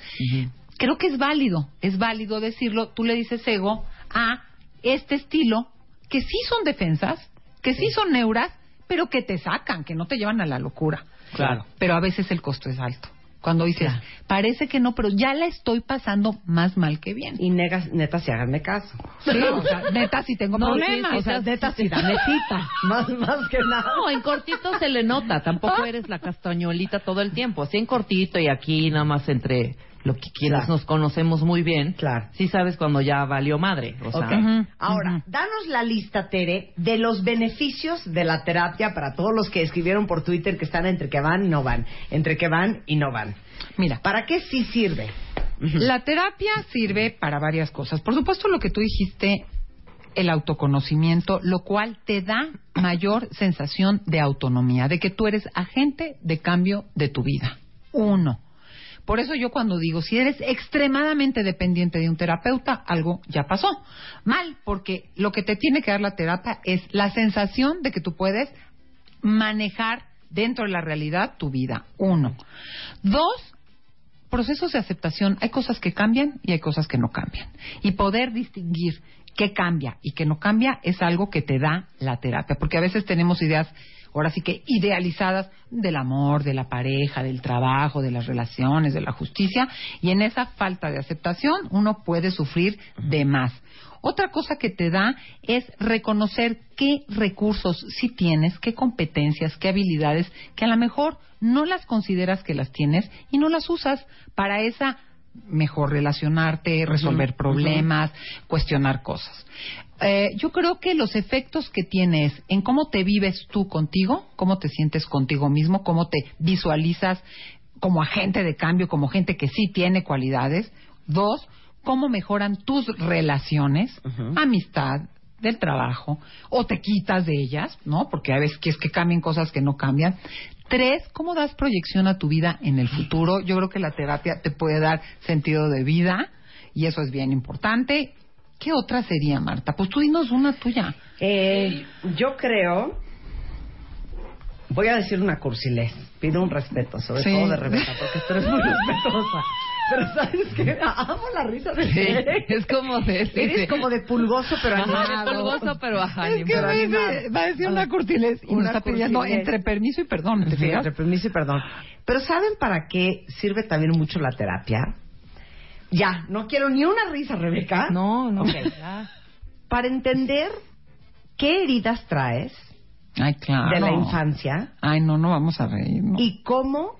Creo que es válido, es válido decirlo. Tú le dices ego a este estilo que sí son defensas, que sí son neuras, pero que te sacan, que no te llevan a la locura. Claro. Pero a veces el costo es alto. Cuando dices, parece que no, pero ya la estoy pasando más mal que bien. Y negas, neta, si háganme caso. Sí, o sea, neta, si tengo No, problemas. sí, o sea, sí, neta, si sí. dame [LAUGHS] cita. más, más que nada. No, en cortito se le nota. Tampoco eres la castañuelita todo el tiempo. Así en cortito y aquí nada más entre lo que quieras Claro. nos conocemos muy bien. Claro. Sí sabes cuando ya valió madre. O sea, Ahora, danos la lista, Tere, de los beneficios de la terapia para todos los que escribieron por Twitter que están entre que van y no van, entre que van y no van. Mira, ¿Para qué sí sirve? La terapia sirve para varias cosas. Por supuesto, lo que tú dijiste, el autoconocimiento, lo cual te da mayor sensación de autonomía, de que tú eres agente de cambio de tu vida. Uno. Por eso yo cuando digo, si eres extremadamente dependiente de un terapeuta, algo ya pasó. Mal, porque lo que te tiene que dar la terapia es la sensación de que tú puedes manejar dentro de la realidad tu vida. Uno. Dos, procesos de aceptación, hay cosas que cambian y hay cosas que no cambian. Y poder distinguir qué cambia y qué no cambia es algo que te da la terapia, porque a veces tenemos ideas, ahora sí que idealizadas del amor, de la pareja, del trabajo, de las relaciones, de la justicia, y en esa falta de aceptación uno puede sufrir de más. Otra cosa que te da es reconocer qué recursos sí tienes, qué competencias, qué habilidades, que a lo mejor no las consideras que las tienes y no las usas para esa mejor relacionarte, resolver problemas, cuestionar cosas. Eh, yo creo que los efectos que tienes en cómo te vives tú contigo, cómo te sientes contigo mismo, cómo te visualizas como agente de cambio, como gente que sí tiene cualidades. Dos, cómo mejoran tus relaciones, amistad, del trabajo, o te quitas de ellas, ¿no? Porque a veces quieres que cambien cosas que no cambian. Tres, ¿cómo das proyección a tu vida en el futuro? Yo creo que la terapia te puede dar sentido de vida y eso es bien importante. ¿Qué otra sería, Marta? Pues tú dinos una tuya. Eh, yo creo. Voy a decir una cursilez. Pido un respeto, sobre Sí. todo de Rebeca, porque tú eres muy [LAUGHS] respetuosa. Pero sabes que amo la risa de Sí, es como de... Eres sí. como de pulgoso pero Ajá, animado. de pulgoso, pero ajá, Es que pero va a decir- animado. va a decir una cortilez y nos está pidiendo entre permiso y perdón, ¿te Sí, fijas? entre permiso y perdón. Pero ¿saben para qué sirve también mucho la terapia? Ya, no quiero ni una risa, Rebeca. No, no. Ok. ya. [LAUGHS] Para entender qué heridas traes Ay, claro. de la infancia Ay, no, no vamos a reír. no. y cómo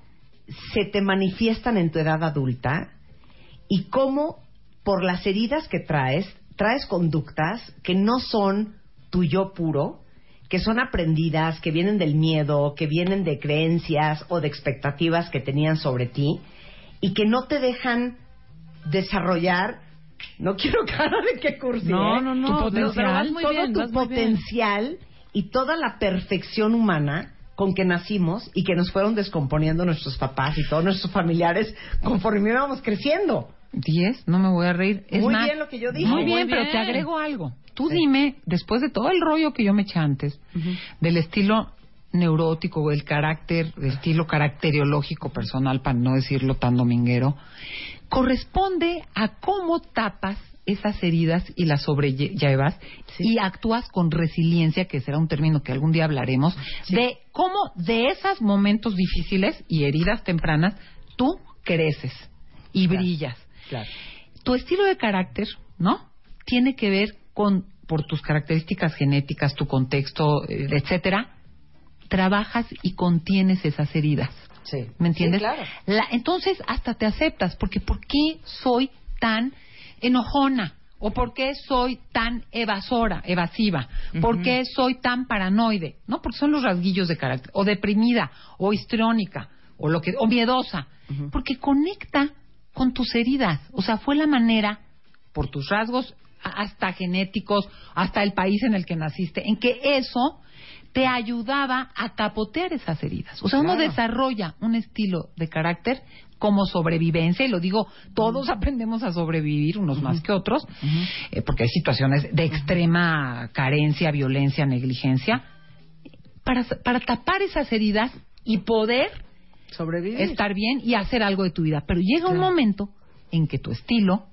se te manifiestan en tu edad adulta y cómo por las heridas que traes, traes conductas que no son tu yo puro, que son aprendidas, que vienen del miedo, que vienen de creencias o de expectativas que tenían sobre ti y que no te dejan desarrollar, no quiero [LAUGHS] cara de que cursi, No, ¿eh? no, no. Tu potencial, todo bien, tu vas muy bien. potencial y toda la perfección humana con que nacimos y que nos fueron descomponiendo nuestros papás y todos nuestros familiares conforme íbamos creciendo. Diez, no me voy a reír. Es Muy más, bien lo que yo dije. Muy Muy bien, pero te agrego algo. Tú Sí. dime, después de todo el rollo que yo me eché antes, del estilo neurótico o el carácter, el estilo caracteriológico personal, para no decirlo tan dominguero, corresponde a cómo tapas esas heridas y las sobrellevas y actúas con resiliencia, que será un término que algún día hablaremos, de cómo de esos momentos difíciles y heridas tempranas tú creces y Claro. brillas Claro. tu estilo de carácter, ¿no? Tiene que ver con, por tus características genéticas, tu contexto, eh, etcétera, trabajas y contienes esas heridas. Sí. ¿Me entiendes? Sí, claro. La- entonces hasta te aceptas, porque ¿por qué soy tan enojona? ¿O por qué soy tan evasora, evasiva? ¿Por qué soy tan paranoide? ¿No? Porque son los rasguillos de carácter. O deprimida, o histriónica, o, lo que, o miedosa. Porque conecta con tus heridas. O sea, fue la manera, por tus rasgos hasta genéticos, hasta el país en el que naciste, en que eso te ayudaba a capotear esas heridas. O sea, uno desarrolla un estilo de carácter como sobrevivencia, y lo digo, todos aprendemos a sobrevivir, unos más que otros, eh, porque hay situaciones de extrema carencia, violencia, negligencia, para, para tapar esas heridas y poder Sobrevivir. estar bien y hacer algo de tu vida. Pero llega un momento en que tu estilo,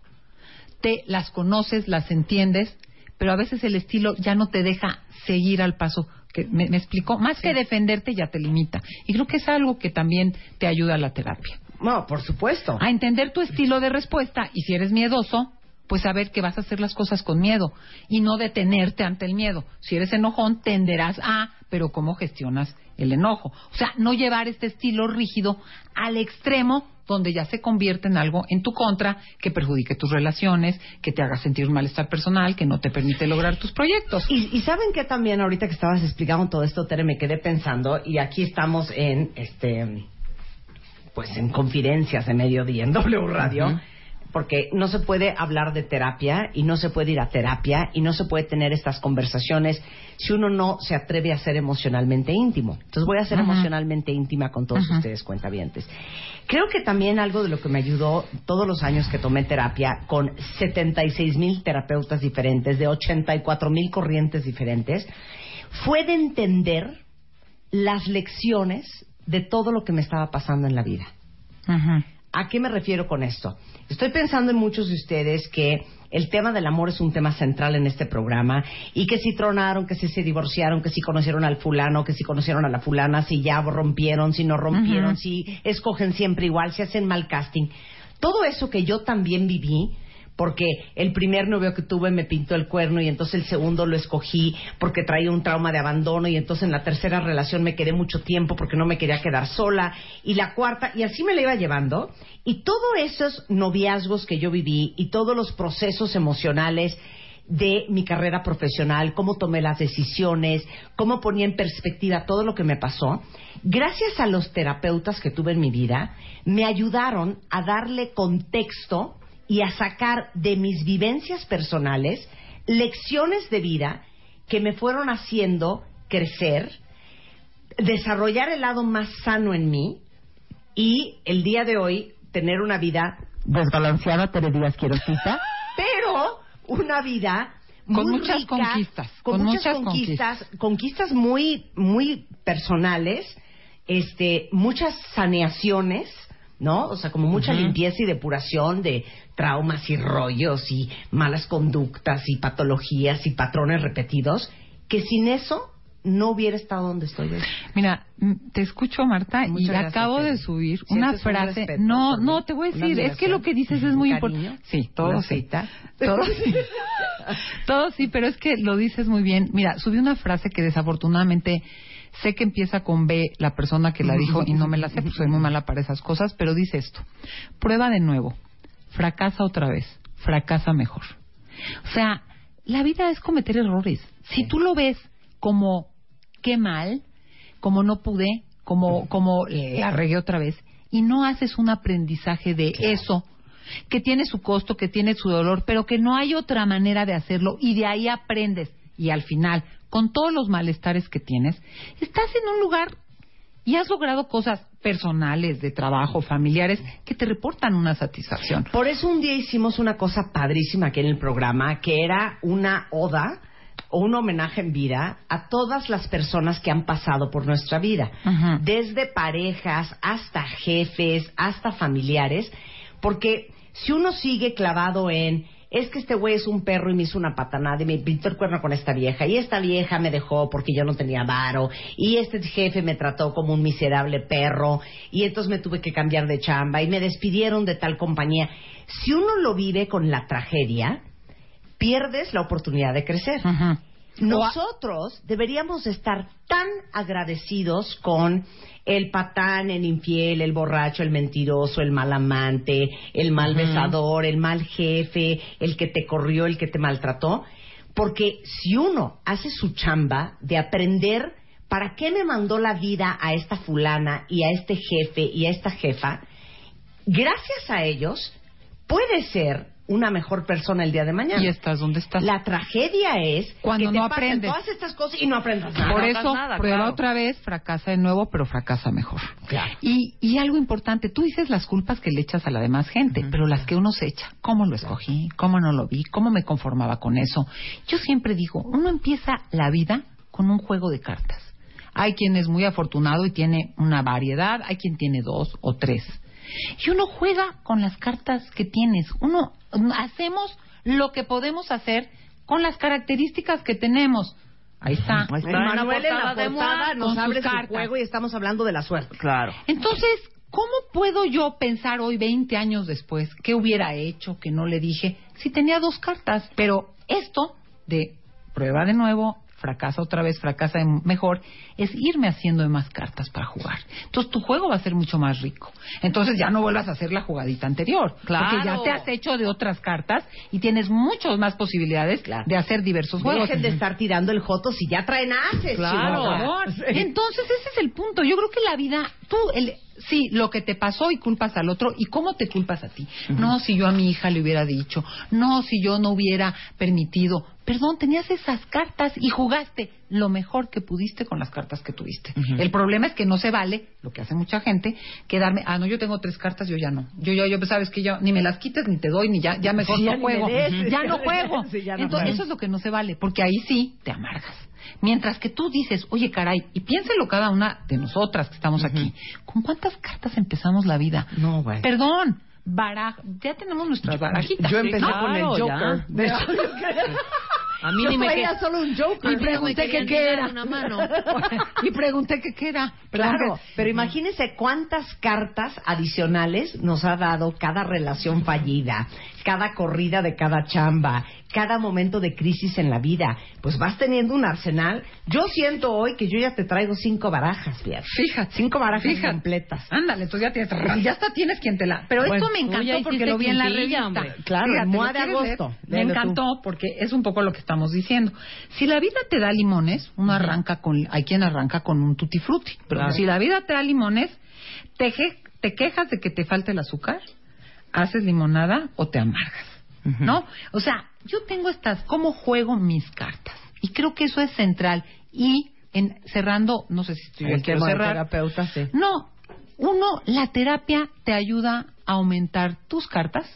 te las conoces, las entiendes, pero a veces el estilo ya no te deja seguir al paso. Que, ¿me, me explicó? Más que defenderte ya te limita. Y creo que es algo que también te ayuda a la terapia. No, por supuesto. A entender tu estilo de respuesta y si eres miedoso, pues saber que vas a hacer las cosas con miedo y no detenerte ante el miedo. Si eres enojón, tenderás a, pero ¿cómo gestionas el enojo? O sea, no llevar este estilo rígido al extremo donde ya se convierte en algo en tu contra que perjudique tus relaciones, que te haga sentir un malestar personal, que no te permite lograr tus proyectos. Y, y saben que también ahorita que estabas explicando todo esto, Tere, me quedé pensando, y aquí estamos en este pues en confidencias de mediodía en W Radio, porque no se puede hablar de terapia y no se puede ir a terapia y no se puede tener estas conversaciones si uno no se atreve a ser emocionalmente íntimo. Entonces voy a ser emocionalmente íntima con todos ustedes cuentavientes. Creo que también algo de lo que me ayudó todos los años que tomé terapia con 76 mil terapeutas diferentes, de 84 mil corrientes diferentes, fue de entender las lecciones de todo lo que me estaba pasando en la vida. ¿A qué me refiero con esto? Estoy pensando en muchos de ustedes que el tema del amor es un tema central en este programa y que si tronaron, que si se divorciaron, que si conocieron al fulano, que si conocieron a la fulana, si ya rompieron, si no rompieron, si escogen siempre igual, si hacen mal casting. Todo eso que yo también viví, porque el primer novio que tuve me pintó el cuerno y entonces el segundo lo escogí porque traía un trauma de abandono y entonces en la tercera relación me quedé mucho tiempo porque no me quería quedar sola. Y la cuarta y así me la iba llevando. Y todos esos noviazgos que yo viví y todos los procesos emocionales de mi carrera profesional, cómo tomé las decisiones, cómo ponía en perspectiva todo lo que me pasó, gracias a los terapeutas que tuve en mi vida, me ayudaron a darle contexto y a sacar de mis vivencias personales lecciones de vida que me fueron haciendo crecer, desarrollar el lado más sano en mí y el día de hoy tener una vida desbalanceada, Tere Díaz Quirosita, [LAUGHS] pero una vida Con muy muchas rica, conquistas, con, con muchas, muchas conquistas, conquistas muy muy personales, este, muchas saneaciones, ¿no? O sea, como mucha limpieza y depuración de traumas y rollos y malas conductas y patologías y patrones repetidos, que sin eso no hubiera estado donde estoy hoy. Mira, te escucho, Marta, Muchas y gracias, acabo de subir ¿Sientes una un frase. respeto No, no, te voy a ¿Una decir, es que lo que dices es muy ¿Un importante. Sí, todo ¿Una sí. [LAUGHS] Todo sí. todo sí, pero es que lo dices muy bien. Mira, subí una frase que desafortunadamente sé que empieza con B, la persona que la dijo, y no me la sé, pues soy muy mala para esas cosas, pero dice esto. Prueba de nuevo. Fracasa otra vez. Fracasa mejor. O sea, la vida es cometer errores. Si tú lo ves como qué mal, como no pude, como, como la regué otra vez, y no haces un aprendizaje de eso, que tiene su costo, que tiene su dolor, pero que no hay otra manera de hacerlo, y de ahí aprendes. Y al final, con todos los malestares que tienes, estás en un lugar y has logrado cosas personales, de trabajo, familiares, que te reportan una satisfacción. Por eso un día hicimos una cosa padrísima aquí en el programa, que era una oda o un homenaje en vida a todas las personas que han pasado por nuestra vida, desde parejas hasta jefes, hasta familiares, porque si uno sigue clavado en es que este güey es un perro y me hizo una patanada y me pintó el cuerno con esta vieja y esta vieja me dejó porque yo no tenía varo y este jefe me trató como un miserable perro y entonces me tuve que cambiar de chamba y me despidieron de tal compañía. Si uno lo vive con la tragedia, pierdes la oportunidad de crecer. Nosotros deberíamos estar tan agradecidos con el patán, el infiel, el borracho, el mentiroso, el mal amante, el mal besador, el mal jefe, el que te corrió, el que te maltrató, porque si uno hace su chamba de aprender para qué me mandó la vida a esta fulana y a este jefe y a esta jefa, gracias a ellos puede ser una mejor persona el día de mañana. Y estás donde estás. La tragedia es Cuando que te no aprendes. todas estas cosas y no aprendas nada. Por no eso, nada, prueba claro. otra vez, fracasa de nuevo, pero fracasa mejor. Claro. Y, y algo importante, tú dices las culpas que le echas a la demás gente, pero las que uno se echa, ¿cómo lo escogí? ¿Cómo no lo vi? ¿Cómo me conformaba con eso? Yo siempre digo, uno empieza la vida con un juego de cartas. Hay quien es muy afortunado y tiene una variedad, hay quien tiene dos o tres. Y uno juega con las cartas que tienes. Uno hacemos lo que podemos hacer con las características que tenemos. Ahí está. Ahí está en la Manuel en la portada de nos abre su juego y estamos hablando de la suerte. Claro. Entonces, ¿cómo puedo yo pensar hoy, 20 años después, qué hubiera hecho, que no le dije, si tenía dos cartas? Pero esto de prueba de nuevo, fracasa otra vez, fracasa mejor, es irme haciendo de más cartas para jugar. Entonces tu juego va a ser mucho más rico. Entonces ya no vuelvas a hacer la jugadita anterior. Claro. Porque ya te has hecho de otras cartas y tienes muchas más posibilidades Claro. de hacer diversos juegos. Dejen de estar tirando el joto si ya traen haces. Claro. Chihuahua. Por favor. Entonces, ese es el punto. Yo creo que la vida, tú, el, sí, lo que te pasó y culpas al otro, ¿y cómo te culpas a ti? No, si yo a mi hija le hubiera dicho, no, si yo no hubiera permitido. Perdón, tenías esas cartas y jugaste lo mejor que pudiste con las cartas que tuviste. El problema es que no se vale, lo que hace mucha gente, quedarme, ah, no, yo tengo tres cartas, yo ya no. Yo, yo, yo, sabes que yo ni me las quites ni te doy, ni ya, ya mejor Sí, no me juego. des. Ya no juego. [LAUGHS] Ya no Entonces, juego. eso es lo que no se vale, porque ahí sí te amargas. Mientras que tú dices, oye, caray, y piénselo cada una de nosotras que estamos aquí, ¿con cuántas cartas empezamos la vida? No, güey. Perdón, baraj ya tenemos nuestras barajitas. Yo empecé con el Joker. ya. A mí Yo ni me traía que- solo un Joker. y pregunté que qué era. Una mano. [LAUGHS] y pregunté que qué era. Claro, pero imagínense cuántas cartas adicionales nos ha dado cada relación fallida, cada corrida de cada chamba, cada momento de crisis en la vida. Pues vas teniendo un arsenal. Yo siento hoy que yo ya te traigo cinco barajas, fíjate. Fíjate. Cinco barajas Fíjate. completas. Ándale, entonces ya tienes, ya hasta tienes quien te la. Pero Bueno, esto me encantó porque lo vi en la revista. hombre. Claro, Fíjate, Moa ¿lo de agosto. leer? Me tú. encantó porque es un poco lo que estamos diciendo. Si la vida te da limones, uno arranca con, hay quien arranca con un tutti frutti. Pero Claro. si la vida te da limones, te, te quejas de que te falte el azúcar, haces limonada o te amargas. ¿No? O sea, yo tengo estas, ¿cómo juego mis cartas? Y creo que eso es central. Y en, cerrando, no sé si estoy El quiero cerrar. terapeuta, sí. No, uno, la terapia te ayuda a aumentar tus cartas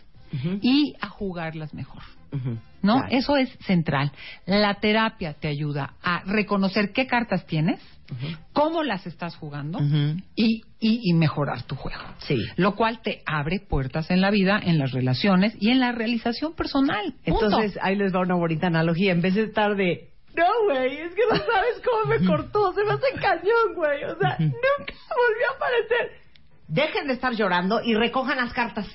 y a jugarlas mejor. ¿no? Claro. Eso es central. La terapia te ayuda a reconocer qué cartas tienes, cómo las estás jugando y, y, y mejorar tu juego. Sí. Lo cual te abre puertas en la vida, en las relaciones y en la realización personal. Punto. Entonces, ahí les va una bonita analogía. En vez de estar de, no, güey, es que no sabes cómo me cortó, se me hace cañón, güey. O sea, nunca volvió a aparecer. Dejen de estar llorando y recojan las cartas.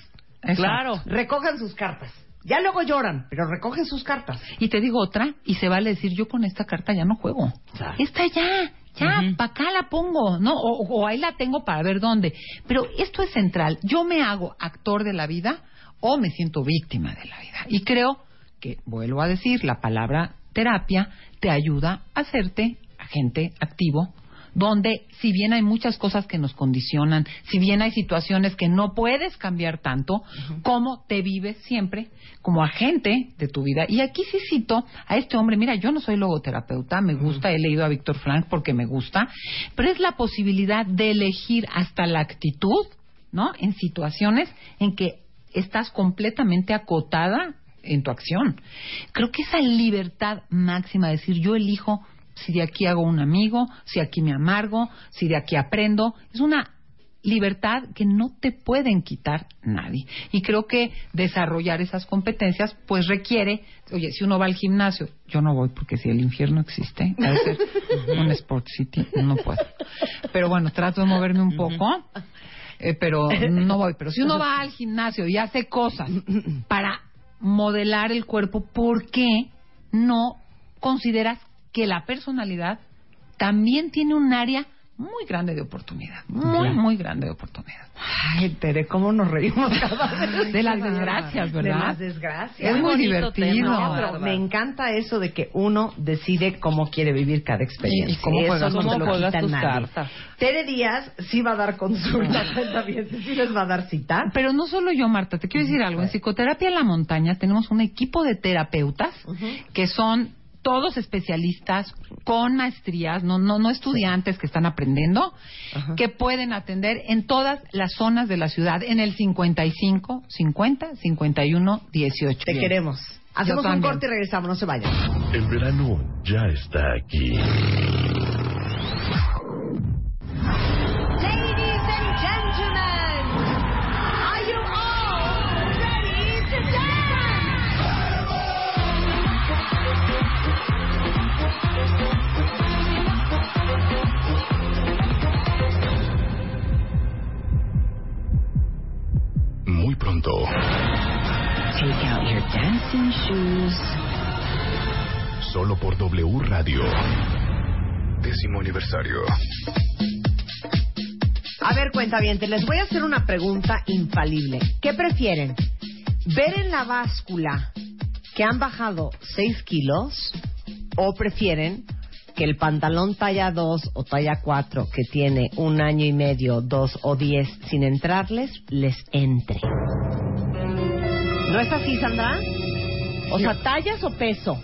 Exacto. Claro. Recojan sus cartas. Ya luego lloran, pero recogen sus cartas. Y te digo otra, y se vale decir, yo con esta carta ya no juego. Claro. Esta ya, ya, Ujú. pa' acá la pongo, ¿no? O, o ahí la tengo para ver dónde. Pero esto es central. Yo me hago actor de la vida o me siento víctima de la vida. Y creo que, vuelvo a decir, la palabra terapia te ayuda a hacerte agente activo donde si bien hay muchas cosas que nos condicionan, si bien hay situaciones que no puedes cambiar tanto, como te vives siempre como agente de tu vida. Y aquí sí cito a este hombre, mira, yo no soy logoterapeuta, me gusta, he leído a Víctor Frank porque me gusta, pero es la posibilidad de elegir hasta la actitud, ¿no? En situaciones en que estás completamente acotada en tu acción. Creo que esa libertad máxima de decir yo elijo si de aquí hago un amigo, si aquí me amargo, si de aquí aprendo, es una libertad que no te pueden quitar nadie. Y creo que desarrollar esas competencias pues requiere, oye, si uno va al gimnasio, yo no voy porque si el infierno existe, ha de ser [LAUGHS] un Sport City, no puedo. Pero bueno, trato de moverme un poco. eh, pero no voy. Pero si uno va al gimnasio y hace cosas para modelar el cuerpo, ¿por qué no consideras que la personalidad también tiene un área muy grande de oportunidad? Muy, muy grande de oportunidad. Ay, Tere, cómo nos reímos cada [LAUGHS] vez. De las desgracias, ¿verdad? De las desgracias. Es muy divertido. tema, me encanta eso de que uno decide cómo quiere vivir cada experiencia. Y- cómo Eso no cómo te lo tus cartas. Tere Díaz sí va a dar consulta, [LAUGHS] bien, sí les va a dar cita. Pero no solo yo, Marta, te quiero decir algo. En Psicoterapia en la Montaña tenemos un equipo de terapeutas que son todos especialistas con maestrías, no, no, no estudiantes que están aprendiendo, que pueden atender en todas las zonas de la ciudad, en el 55, 50, 51, 18. Te queremos. Hacemos un corte y regresamos, no se vayan. El verano ya está aquí. Muy pronto, Take out your dancing shoes. solo por W Radio. Décimo aniversario. A ver, cuenta bien, les voy a hacer una pregunta infalible. ¿Qué prefieren? ¿Ver en la báscula que han bajado 6 kilos o prefieren que el pantalón talla 2 o talla 4 que tiene un año y medio, 2 o 10 sin entrarles, les entre? ¿No es así, Sandra? O sea, tallas o peso.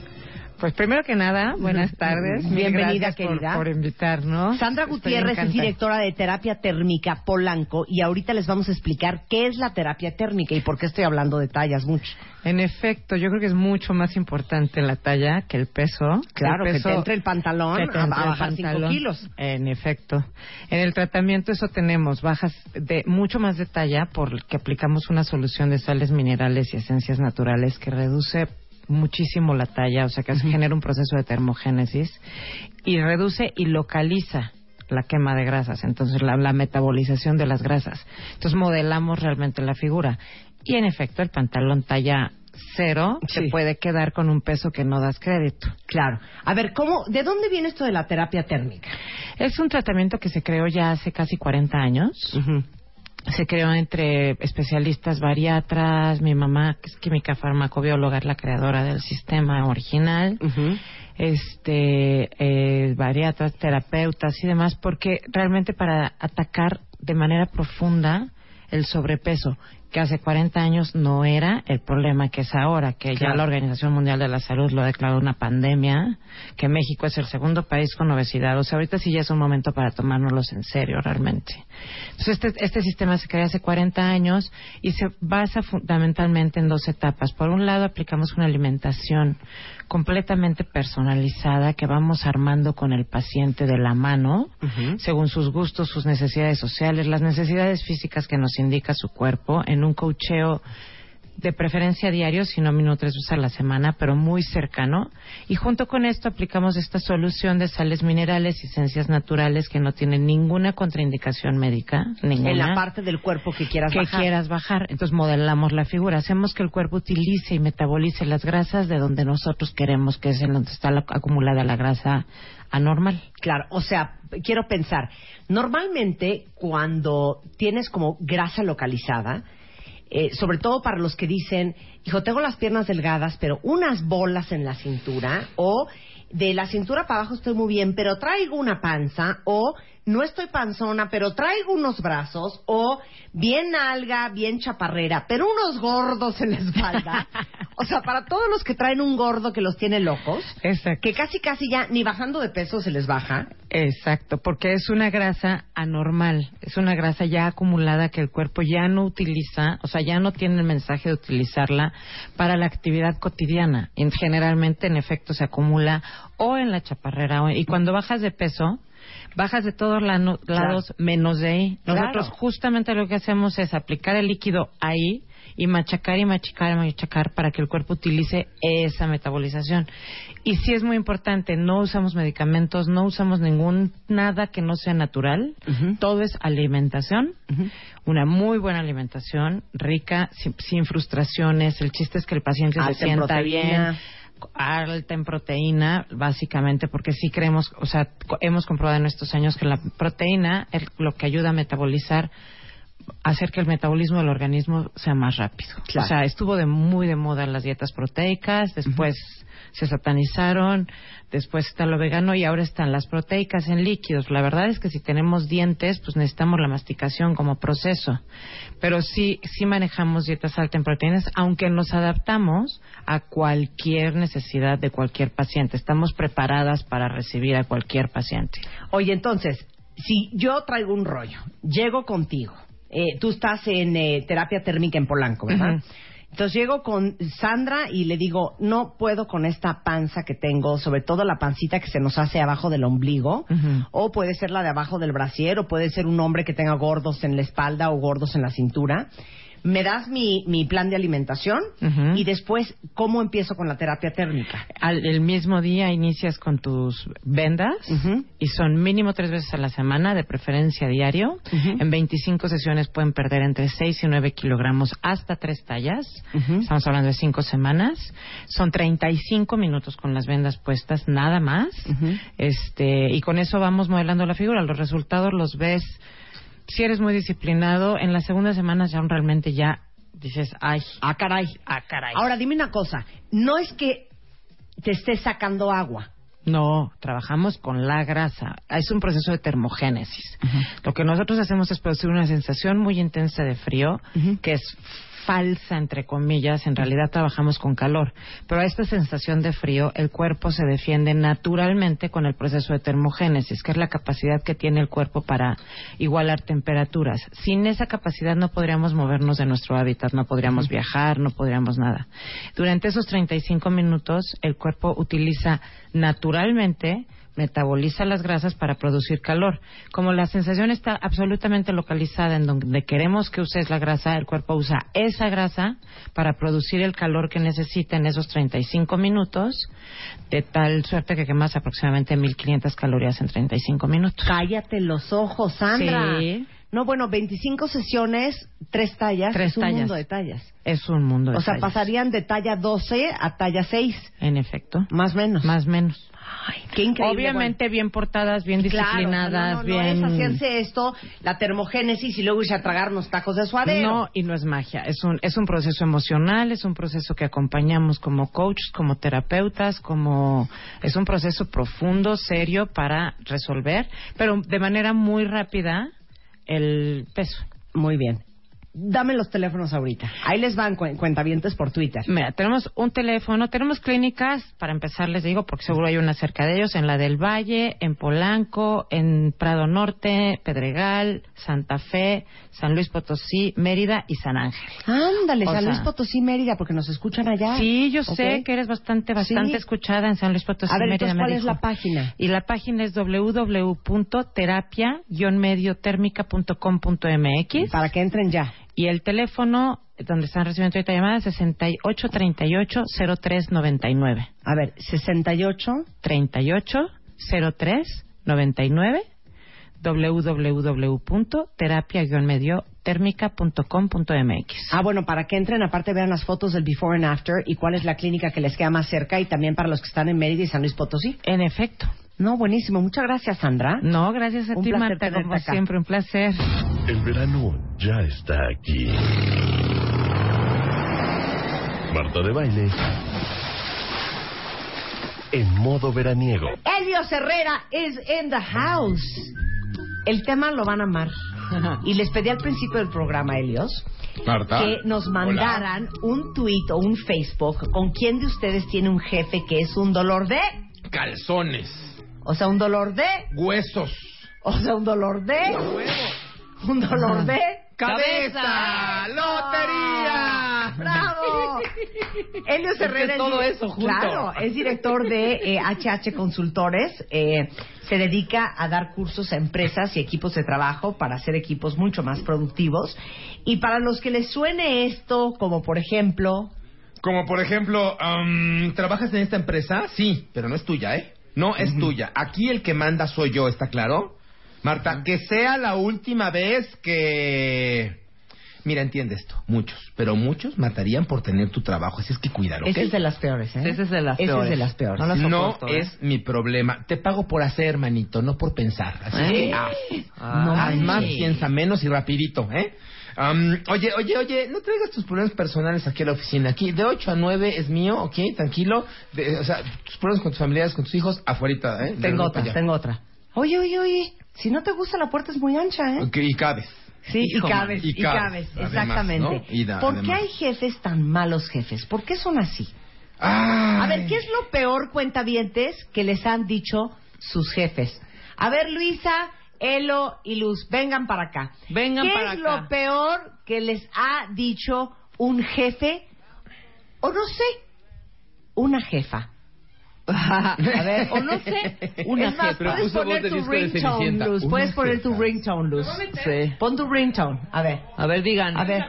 Pues primero que nada, buenas tardes. Bienvenida, gracias por- querida. Por, invitarnos. Sandra Gutiérrez es directora de terapia térmica Polanco y ahorita les vamos a explicar qué es la terapia térmica y por qué estoy hablando de tallas mucho. En efecto, yo creo que es mucho más importante la talla que el peso. Claro, El que te entre el pantalón que te a, bajar 5 pantalón. kilos. En efecto. En el tratamiento eso tenemos bajas de mucho más de talla porque aplicamos una solución de sales minerales y esencias naturales que reduce muchísimo la talla, o sea que se genera un proceso de termogénesis y reduce y localiza la quema de grasas, entonces la, la metabolización de las grasas. Entonces modelamos realmente la figura. Y en efecto, el pantalón talla cero Sí. se puede quedar con un peso que no das crédito. Claro. A ver, ¿cómo, ¿de dónde viene esto de la terapia térmica? Es un tratamiento que se creó ya hace casi 40 años. Se creó entre especialistas bariatras, mi mamá, que es química farmacobióloga, es la creadora del sistema original, este, eh, bariatras, terapeutas y demás, porque realmente para atacar de manera profunda el sobrepeso, que hace 40 años no era el problema que es ahora, que ya la Organización Mundial de la Salud lo ha declarado una pandemia, que México es el segundo país con obesidad. O sea, ahorita sí ya es un momento para tomárnoslos en serio realmente. Entonces, este, este sistema se creó hace 40 años y se basa fundamentalmente en dos etapas. Por un lado, aplicamos una alimentación completamente personalizada que vamos armando con el paciente de la mano, según sus gustos, sus necesidades sociales, las necesidades físicas que nos indica su cuerpo, en un cocheo de preferencia diario, si no mínimo tres veces a la semana, pero muy cercano. Y junto con esto aplicamos esta solución de sales minerales y esencias naturales que no tienen ninguna contraindicación médica, ninguna En la parte del cuerpo que quieras que bajar. quieras bajar. Entonces modelamos la figura, hacemos que el cuerpo utilice y metabolice las grasas de donde nosotros queremos, que es en donde está la- acumulada la grasa anormal. Claro, o sea, quiero pensar, normalmente cuando tienes como grasa localizada, eh, sobre todo para los que dicen, hijo, tengo las piernas delgadas, pero unas bolas en la cintura, o de la cintura para abajo estoy muy bien, pero traigo una panza, o no estoy panzona, pero traigo unos brazos, o bien alga, bien chaparrera, pero unos gordos en la espalda. [LAUGHS] o sea, para todos los que traen un gordo que los tiene locos, Exacto. que casi casi ya ni bajando de peso se les baja. Exacto, porque es una grasa anormal, es una grasa ya acumulada que el cuerpo ya no utiliza, o sea, ya no tiene el mensaje de utilizarla para la actividad cotidiana. Generalmente, en efecto, se acumula o en la chaparrera, y cuando bajas de peso, bajas de todos la- lados menos de ahí. Nosotros Claro. justamente lo que hacemos es aplicar el líquido ahí y machacar y machacar y machacar para que el cuerpo utilice esa metabolización. Y sí es muy importante, no usamos medicamentos, no usamos ningún nada que no sea natural. Todo es alimentación, una muy buena alimentación, rica, sin, sin frustraciones. El chiste es que el paciente Alta se en sienta bien alta en proteína, básicamente, porque sí creemos, o sea, hemos comprobado en estos años que la proteína es lo que ayuda a metabolizar, hacer que el metabolismo del organismo sea más rápido. Claro. O sea, estuvo de muy de moda las dietas proteicas, después se satanizaron, después está lo vegano y ahora están las proteicas en líquidos. La verdad es que si tenemos dientes, pues necesitamos la masticación como proceso. Pero sí, sí manejamos dietas altas en proteínas, aunque nos adaptamos a cualquier necesidad de cualquier paciente. Estamos preparadas para recibir a cualquier paciente. Oye, entonces, si yo traigo un rollo, llego contigo, eh, tú estás en eh, terapia térmica en Polanco, ¿verdad? Ujú. Entonces llego con Sandra y le digo, no puedo con esta panza que tengo, sobre todo la pancita que se nos hace abajo del ombligo, o puede ser la de abajo del brasier, o puede ser un hombre que tenga gordos en la espalda o gordos en la cintura. Me das mi, mi plan de alimentación y después, ¿cómo empiezo con la terapia térmica? Al, el mismo día inicias con tus vendas y son mínimo tres veces a la semana, de preferencia diario. En 25 sesiones pueden perder entre 6 y 9 kilogramos hasta tres tallas. Estamos hablando de cinco semanas. Son 35 minutos con las vendas puestas, nada más. Este Y con eso vamos modelando la figura. Los resultados los ves. Si eres muy disciplinado, en las segundas semanas ya realmente ya dices, ay, Ah, caray. ah, caray. Ahora dime una cosa, no es que te estés sacando agua. No, trabajamos con la grasa. Es un proceso de termogénesis. Lo que nosotros hacemos es producir una sensación muy intensa de frío, que es falsa, entre comillas. En realidad trabajamos con calor. Pero a esta sensación de frío, el cuerpo se defiende naturalmente con el proceso de termogénesis, que es la capacidad que tiene el cuerpo para igualar temperaturas. Sin esa capacidad no podríamos movernos de nuestro hábitat, no podríamos viajar, no podríamos nada. Durante esos 35 minutos, el cuerpo utiliza naturalmente metaboliza las grasas para producir calor. Como la sensación está absolutamente localizada en donde queremos que uses la grasa, el cuerpo usa esa grasa para producir el calor que necesita en esos 35 minutos, de tal suerte que quemas aproximadamente 1500 calorías en 35 minutos. Cállate los ojos, Sandra. Sí. No, bueno, 25 sesiones, tres tallas, Tres es un tallas. mundo de tallas. Es un mundo de O sea, tallas. pasarían de talla 12 a talla 6, En efecto. más menos. Más menos. Ay, qué increíble. Obviamente bien portadas, bien. Claro, disciplinadas, no, no, no, bien... es hacerse esto, la termogénesis y luego irse a tragar unos tacos de suadero. No, y no es magia. Es un, es un proceso emocional, es un proceso que acompañamos como coaches, como terapeutas, como. Es un proceso profundo, serio para resolver, pero de manera muy rápida el peso. Muy bien. Dame los teléfonos ahorita. Ahí les van cuen- cuentavientes por Twitter. Mira, tenemos un teléfono, tenemos clínicas, para empezar les digo, porque seguro hay una cerca de ellos, en la del Valle, en Polanco, en Prado Norte, Pedregal, Santa Fe, San Luis Potosí, Mérida y San Ángel. Ándale, O San sea- Luis Potosí, Mérida, porque nos escuchan allá. Sí, yo sé que eres bastante, bastante Sí. escuchada en San Luis Potosí, A ver, Mérida, entonces, me ¿cuál es dijo. la página? Y la página es www.terapia-mediotérmica.com.mx Para que entren ya. Y el teléfono donde están recibiendo ahorita llamadas es 6838-0399. A ver, 68. 380399 www.terapia-mediotérmica.com.mx. Ah, bueno, para que entren, aparte vean las fotos del before and after y cuál es la clínica que les queda más cerca y también para los que están en Mérida y San Luis Potosí. En efecto. No, buenísimo. Muchas gracias, Sandra. No, gracias a Un ti, Marta, como acá. siempre, un placer. El verano ya está aquí. Marta de baile. En modo veraniego. Helios Herrera is in the house. El tema lo van a amar. Y les pedí al principio del programa, Marta. que nos mandaran un tweet o un Facebook con quién de ustedes tiene un jefe que es un dolor de, Calzones. O sea, un dolor de, Huesos. o sea, un dolor de, un dolor de, ¡Cabeza! ¡Lotería! ¡Bravo! [LAUGHS] Que Herrera es todo eso junto. Claro, es director de eh, HH Consultores. eh, se dedica a dar cursos a empresas y equipos de trabajo para hacer equipos mucho más productivos. Y para los que les suene esto, como por ejemplo, Como por ejemplo, am, ¿trabajas en esta empresa? Sí, pero no es tuya, ¿eh? No es tuya. Aquí el que manda soy yo, ¿está claro? Marta, que sea la última vez que... Mira, entiende esto. Muchos, pero muchos matarían por tener tu trabajo. Así es que cuídalo, ¿ok? esa es de las peores, ¿eh? Esa es de las Esa peores. es de las peores. No ¿eh? es mi problema. Te pago por hacer, manito, no por pensar. Así ¿Eh? que haz. No haz más, piensa menos y rapidito, ¿eh? Am, oye, oye, oye, no traigas tus problemas personales aquí a la oficina. Aquí, de 8 a 9 es mío, ¿ok? Tranquilo. De- o sea, tus problemas con tus familiares, con tus hijos, afuera, ¿eh? Tengo otra, allá. tengo otra. Oye, oye, oye, si no te gusta la puerta es muy ancha, ¿eh? Y cabes. Sí, y cabes, y cabes, además, exactamente. ¿no? Y da- ¿Por qué hay jefes tan malos jefes? ¿Por qué son así? Ay. A ver, ¿qué es lo peor, cuentavientes, que les han dicho sus jefes? A ver, Luisa, Elo y Luz, vengan para acá. Vengan ¿Qué para es acá. lo peor que les ha dicho un jefe o no sé, una jefa? A ver, o no sé, [LAUGHS] Una es más, jefa. Pero puedes poner tu ringtone. Luz. Puedes poner tu ringtone, Luz. Sí. Pon tu ringtone. A ver. A ver, digan. A ver.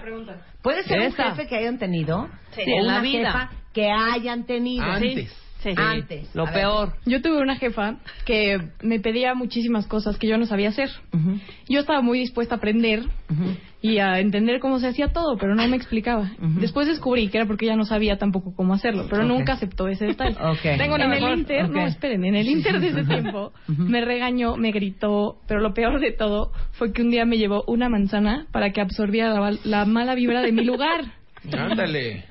¿Puede ser un jefe que hayan tenido? Sí, o en la una vida. jefa que hayan tenido. Antes. Sí. Antes. Lo peor. Yo tuve una jefa que me pedía muchísimas cosas que yo no sabía hacer. Yo estaba muy dispuesta a aprender y a entender cómo se hacía todo, pero no me explicaba. Después descubrí que era porque ella no sabía tampoco cómo hacerlo, pero nunca aceptó ese detalle. [LAUGHS] Ok. Tengo en mejor. el Inter, no, esperen, en el Inter de ese tiempo me regañó, me gritó, pero lo peor de todo fue que un día me llevó una manzana para que absorbiera la, la mala vibra de mi lugar. [LAUGHS] Ándale.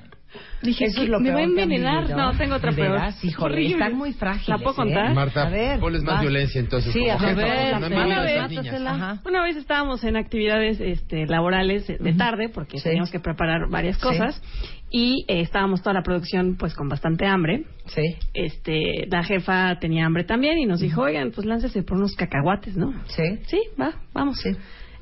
Dije, Eso es lo ¿me va a envenenar? No, tengo otra ¿De peor. Híjole, están muy frágiles. ¿La puedo ¿eh? contar? Marta, A ver, ponles más vas. violencia entonces. Sí, a ver, una a vez. Una estábamos en actividades este, laborales de de tarde porque Sí. teníamos que preparar varias cosas y eh, estábamos toda la producción pues con bastante hambre. Sí. Este, la jefa tenía hambre también y nos dijo, oigan, pues láncese por unos cacahuates, ¿no? Sí. Sí, va, vamos.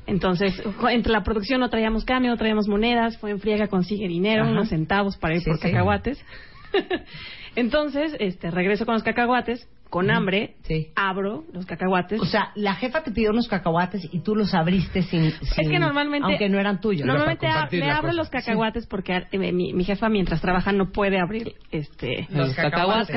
Entonces, entre la producción no traíamos cambio, no traíamos monedas, fue en friega, consigue dinero, Ajá. unos centavos para ir Sí, por sí. cacahuates. [LAUGHS] Entonces, este, regreso con los cacahuates, con hambre, Sí. abro los cacahuates. O sea, la jefa te pidió unos cacahuates y tú los abriste sin, sin- que normalmente- aunque no eran tuyos. Normalmente me abro cosa. los cacahuates porque eh, mi, mi jefa mientras trabaja no puede abrir este Los los cacahuates.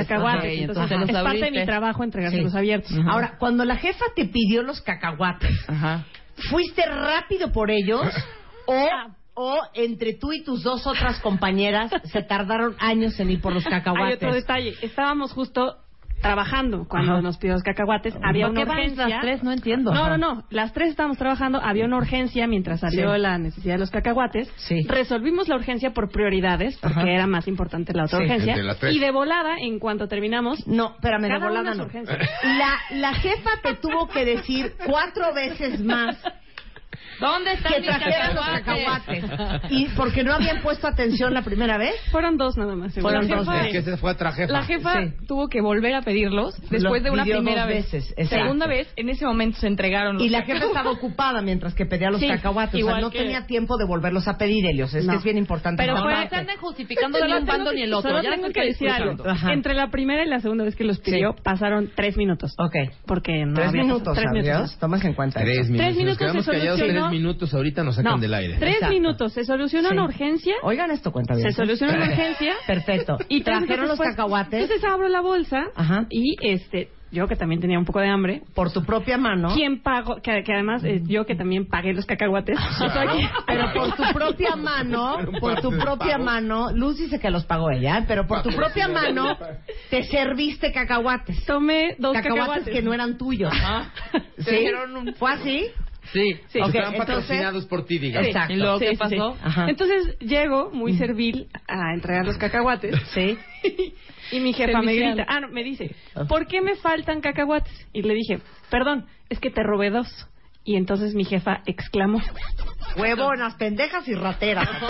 Entonces, los es parte de mi trabajo entregárselos Sí. abiertos. Ahora, cuando la jefa te pidió los cacahuates, Ajá. ¿Fuiste rápido por ellos [LAUGHS] o, o entre tú y tus dos otras compañeras se tardaron años en ir por los Hay otro cacahuates? detalle. Estábamos justo trabajando cuando Ajá. nos pidió los cacahuates. Había ¿Por una qué van urgencia. las tres? No entiendo. No, no, no. Las tres estábamos trabajando. Había una urgencia mientras salió Sí. la necesidad de los cacahuates. Sí. Resolvimos la urgencia por prioridades porque Ajá. era más importante la otra Sí. urgencia. Entre las tres. Y de volada, en cuanto terminamos, No, espérame, de volada no. urgencia. La, la jefa te tuvo que decir cuatro veces más. ¿Dónde están que mis trajeran los cacahuates? ¿Y porque no habían puesto atención la primera vez? Fueron dos nada más. Fueron la dos jefa. veces. Es que se fue a trajefa. La jefa Sí. tuvo que volver a pedirlos después Los de una pidió primera dos vez. veces, exacto. Segunda vez, en ese momento se entregaron los Y la jefa cacahuates. estaba ocupada mientras que pedía los Sí, cacahuates. O sea, igual no que- tenía tiempo de volverlos a pedir, Helios. Es No. que es bien importante. Pero No, fue- se anden justificando Solo ni un tengo bando que- ni el otro. Solo Ya tengo que decir algo. Ajá. Entre la primera y la segunda vez que los pidió, pasaron tres minutos. Ok. Porque no Tres había minutos, tres adiós. minutos. Tomas en cuenta. Tres minutos. Tres Nos minutos quedamos se callados solucionó. Minutos. Ahorita nos sacan No, del aire. Tres Exacto. minutos. Se solucionó Sí. una urgencia. Oigan esto, cuenta bien. Se solucionó una [LAUGHS] urgencia. Perfecto. Y trajeron los cacahuates Entonces abro la bolsa Ajá. y este, yo que también tenía un poco de hambre. por tu propia mano. ¿Quién pagó? Que, que además eh, yo que también pagué los cacahuates. [LAUGHS] Que- Pero por tu propia mano, [LAUGHS] por tu propia mano, Luz dice que los pagó ella, ¿eh? pero por tu propia mano te serviste cacahuates. tomé dos Cacahuates cacahuates. que no eran tuyos. Te ¿Sí? dieron un- ¿Fue así? Sí. Sí. Ok, Estaban entonces- patrocinados por ti, digamos. Exacto. ¿Y luego Sí, qué pasó? sí. Entonces llego muy servil a entregar los cacahuates. [LAUGHS] Sí. Y mi jefa me grita, ah, no, me dice, ¿por qué me faltan cacahuates? Y le dije, perdón, es que te robé dos. Y entonces mi jefa exclamó, Huevonas, pendejas y rateras. [LAUGHS]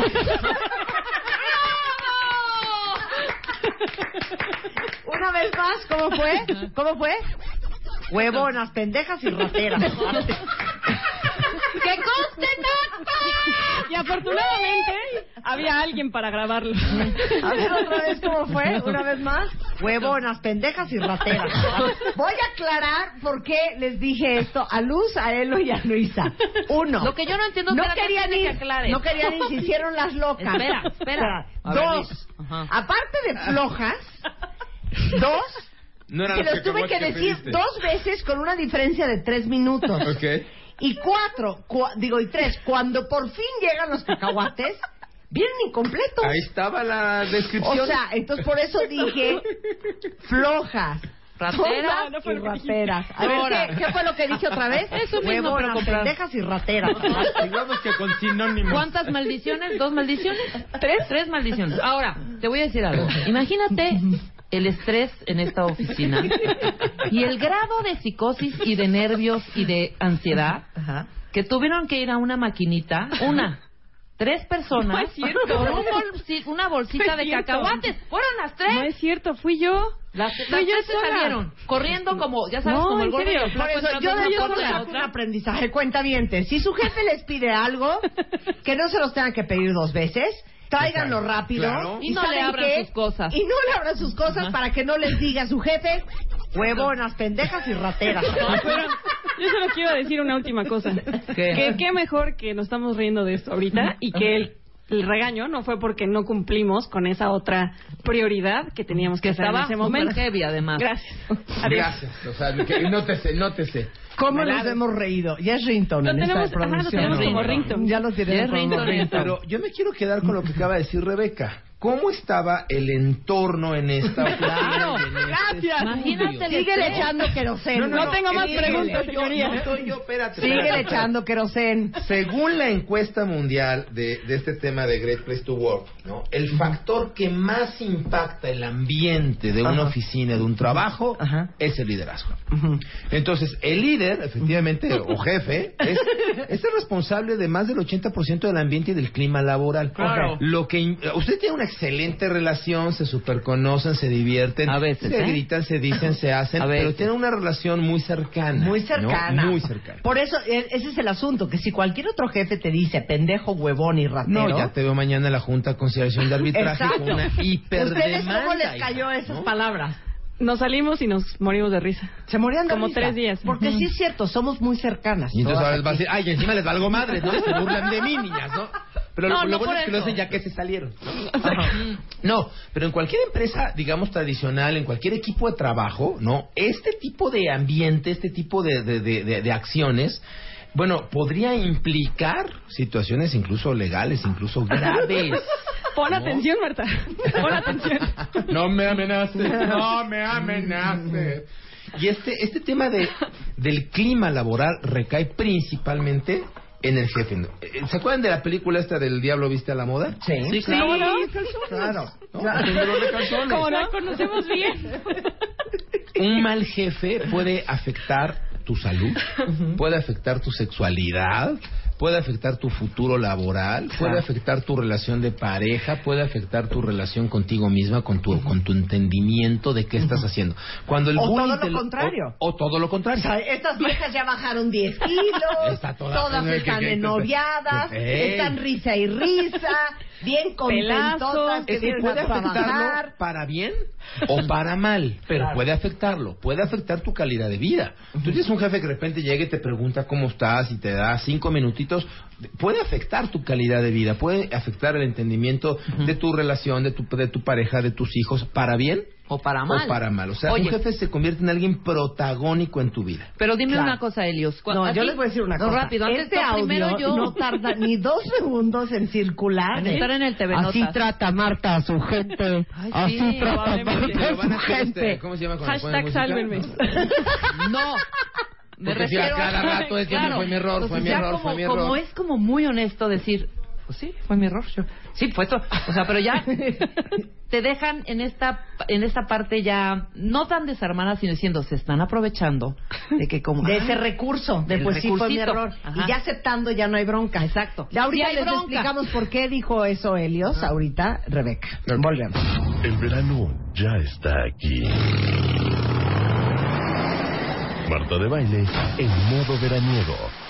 Una vez más, ¿cómo fue? ¿Cómo fue? Huevonas, pendejas y rateras. ¡Que conste nota! y afortunadamente había alguien para grabarlo. A ver otra vez cómo fue, una vez más. Huevonas, pendejas y rateras. Voy a aclarar por qué les dije esto a Luz, a Elo y a Luisa. Uno. Lo que yo no entiendo es no que la querían gente ir, que no querían ir, se hicieron las locas. Espera, espera. Ver, Dos. Ajá. Aparte de flojas, dos. No eran que los los tuve que decir pediste. dos veces con una diferencia de tres minutos. [LAUGHS] Y cuatro, cua- digo, y tres, cuando por fin llegan los cacahuates, vienen incompletos. Ahí estaba la descripción. O sea, entonces por eso dije flojas. Rateras. No y rateras. A ver, Ahora. ¿qué, qué fue lo que dije otra vez? [LAUGHS] Eso mismo, pero pendejas y rateras. [LAUGHS] Digamos que con sinónimos. ¿Cuántas maldiciones? ¿Dos maldiciones? ¿Tres? Tres maldiciones. Ahora, te voy a decir algo. Imagínate el estrés en esta oficina y el grado de psicosis y de nervios y de ansiedad Ajá. que tuvieron que ir a una maquinita, una, tres personas, No es cierto. con un bolsi- una bolsita No de cacahuates. Fueron las tres. No es cierto, fui yo. Las, Fui yo tres se sola. salieron corriendo como, ya sabes, No, como el gordo Por eso yo de yo puerta a saco un aprendizaje, cuenta Si su jefe les pide algo, que no se los tengan que pedir dos veces, tráiganlo rápido. Claro. Y no le ¿saben abran qué? sus cosas. Y no le abran sus cosas para que no les diga su jefe, huevonas, pendejas y rateras. [LAUGHS] Pero yo solo quiero decir una última cosa. ¿Qué? Que qué mejor que nos estamos riendo de esto ahorita y que el, el regaño no fue porque no cumplimos con esa otra prioridad que teníamos que, Que hacer en ese momento. heavy, además. Gracias. [LAUGHS] Adiós. Gracias. O sea, que, nótese, nótese. ¿Cómo nos hemos reído? Ya es ringtone Lo en esta tenemos- ajá, lo producción. tenemos como ringtone. Ya lo Ya tenemos es como ringtone. Pero yo me quiero quedar con lo que acaba de decir Rebeca. ¿Cómo estaba el entorno en esta [LAUGHS] Claro, en este gracias. Imagínate estrés. echando queroseno. No tengo más preguntas, Yo- señoría. No soy yo, espérate. Espérate. echando queroseno. Según la encuesta mundial de, de este tema de Great Place to Work, ¿no? el factor que más impacta el ambiente de una Ajá. oficina, de un trabajo, Ajá. es el liderazgo. Entonces, el líder, efectivamente, o jefe, es, es el responsable de más del 80% del ambiente y del clima laboral. Claro. Lo que usted tiene una excelente relación, se superconocen, se divierten, A veces, se ¿eh? gritan, se dicen, se hacen, pero tienen una relación muy cercana. Muy ¿no? cercana. Muy cercana. Por eso, e- ese es el asunto, que si cualquier otro jefe te dice pendejo, huevón y ratero... No, ya te veo mañana en la Junta de Conciliación de Arbitraje con una hiperdemanda. ¿Ustedes cómo les cayó esas ¿no? palabras? Nos salimos y nos morimos de risa. Se morían de Como risa. tres días. Porque sí es cierto, somos muy cercanas. Y entonces ahora les va a decir, ay, y encima les valgo madre, ¿no? Se burlan de mí, niñas, ¿no? Pero No, lo, lo no bueno por es que lo eso. hacen ya que se salieron. [LAUGHS] No, pero en cualquier empresa, digamos, tradicional, en cualquier equipo de trabajo, ¿no? Este tipo de ambiente, este tipo de, de, de, de- de acciones, bueno, podría implicar situaciones incluso legales, incluso graves. [LAUGHS] Pon atención, Marta. Pon atención. [LAUGHS] No me amenaces, no me amenaces. Y este, este tema de, del clima laboral recae principalmente en el jefe. ¿Se acuerdan de la película esta del Diablo Viste a la Moda? Sí, Sí, claro. ¿Cómo no? claro. ¿No? Con dolor de calzones. Como la conocemos bien. Un mal jefe puede afectar tu salud, puede afectar tu sexualidad, puede afectar tu futuro laboral, puede afectar tu relación de pareja, puede afectar tu relación contigo misma, con tu, con tu entendimiento de qué estás haciendo. Cuando el O todo lo contrario. O, o todo lo O contrario. sea, estas viejas ya bajaron 10 kilos, Está toda- todas [LAUGHS] ¿qué- están ennoviadas, están risa y risa, bien contentotas que Es que vienen puede a trabajar. afectarlo para bien o para mal, pero Claro. puede afectarlo, puede afectar tu calidad de vida. Tú tienes un jefe que de repente llega y te pregunta cómo estás y te da cinco minutitos, puede afectar tu calidad de vida, puede afectar el entendimiento de tu relación, de tu, de tu pareja, de tus hijos, para bien O para mal. o para mal. O sea, Oye. un jefe se convierte en alguien protagónico en tu vida. Pero dime Claro. una cosa, Helios. No, yo les voy a decir una No, cosa. rápido, antes este no, audio primero yo. no tarda ni dos segundos en circular. En estar en el TV Así trata Marta a su gente. Ay, Así sí, trata probablemente. Marta a su hacer este- gente. ¿Cómo se llama? cuando Hashtag sálvenme. No. Me si a refiero cada rato es que Claro. fue mi error, fue mi error, como, fue mi Como error. es como muy honesto decir, pues sí, fue mi error. Yo, sí, fue todo. O sea, pero ya [LAUGHS] te dejan en esta en esta parte ya no tan desarmada, sino diciendo, se están aprovechando de que como de ah, ese recurso, de pues sí fue mi error. Ajá. Y ya aceptando ya no hay bronca. Exacto. Ya ahorita Sí les bronca. explicamos por qué dijo eso Helios, ahorita Rebeca. Volvemos. El verano ya está aquí. Marta de baile en modo veraniego.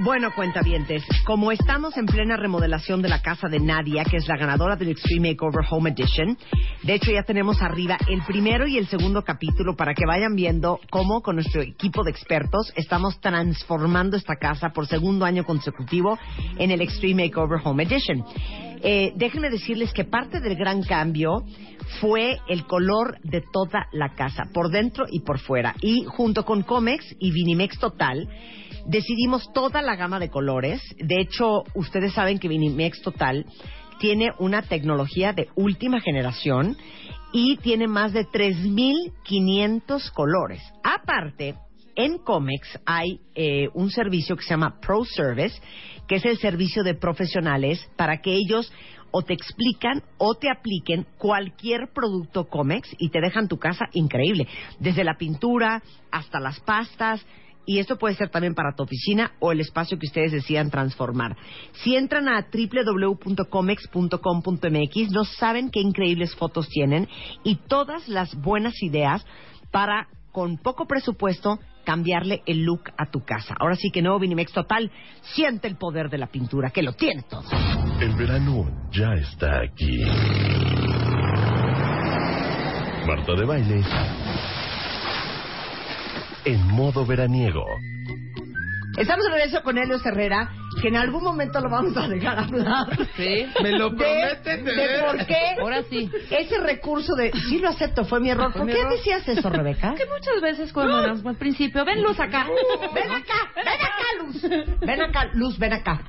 Bueno, cuentavientes, como estamos en plena remodelación de la casa de Nadia, que es la ganadora del Extreme Makeover Home Edition, de hecho ya tenemos arriba el primero y el segundo capítulo para que vayan viendo cómo con nuestro equipo de expertos estamos transformando esta casa por segundo año consecutivo en el Extreme Makeover Home Edition. Eh, déjenme decirles que parte del gran cambio fue el color de toda la casa, por dentro y por fuera. Y junto con Comex y Vinimex Total, decidimos toda la gama de colores. De hecho, ustedes saben que Vinimex Total tiene una tecnología de última generación y tiene más de 3.500 colores. Aparte, en Comex hay eh, un servicio que se llama Pro Service, que es el servicio de profesionales para que ellos o te explican o te apliquen cualquier producto Comex y te dejan tu casa increíble, desde la pintura hasta las pastas. Y esto puede ser también para tu oficina o el espacio que ustedes decidan transformar. Si entran a www.comex.com.mx, no saben qué increíbles fotos tienen y todas las buenas ideas para, con poco presupuesto, cambiarle el look a tu casa. Ahora sí que nuevo Vinimex Total siente el poder de la pintura, que lo tiene todo. El verano ya está aquí. Marta de baile en modo veraniego. Estamos de regreso con Helios Herrera, que en algún momento lo vamos a dejar hablar. Sí. ¿Me lo De, prometen de de por qué Ahora sí. ese recurso de sí lo acepto, fue mi error. Fue ¿Por mi qué error. decías eso, Rebeca? Que muchas veces cuando al principio, ven luz acá. Ven acá, ven acá, Luz. Ven acá, Luz, ven acá.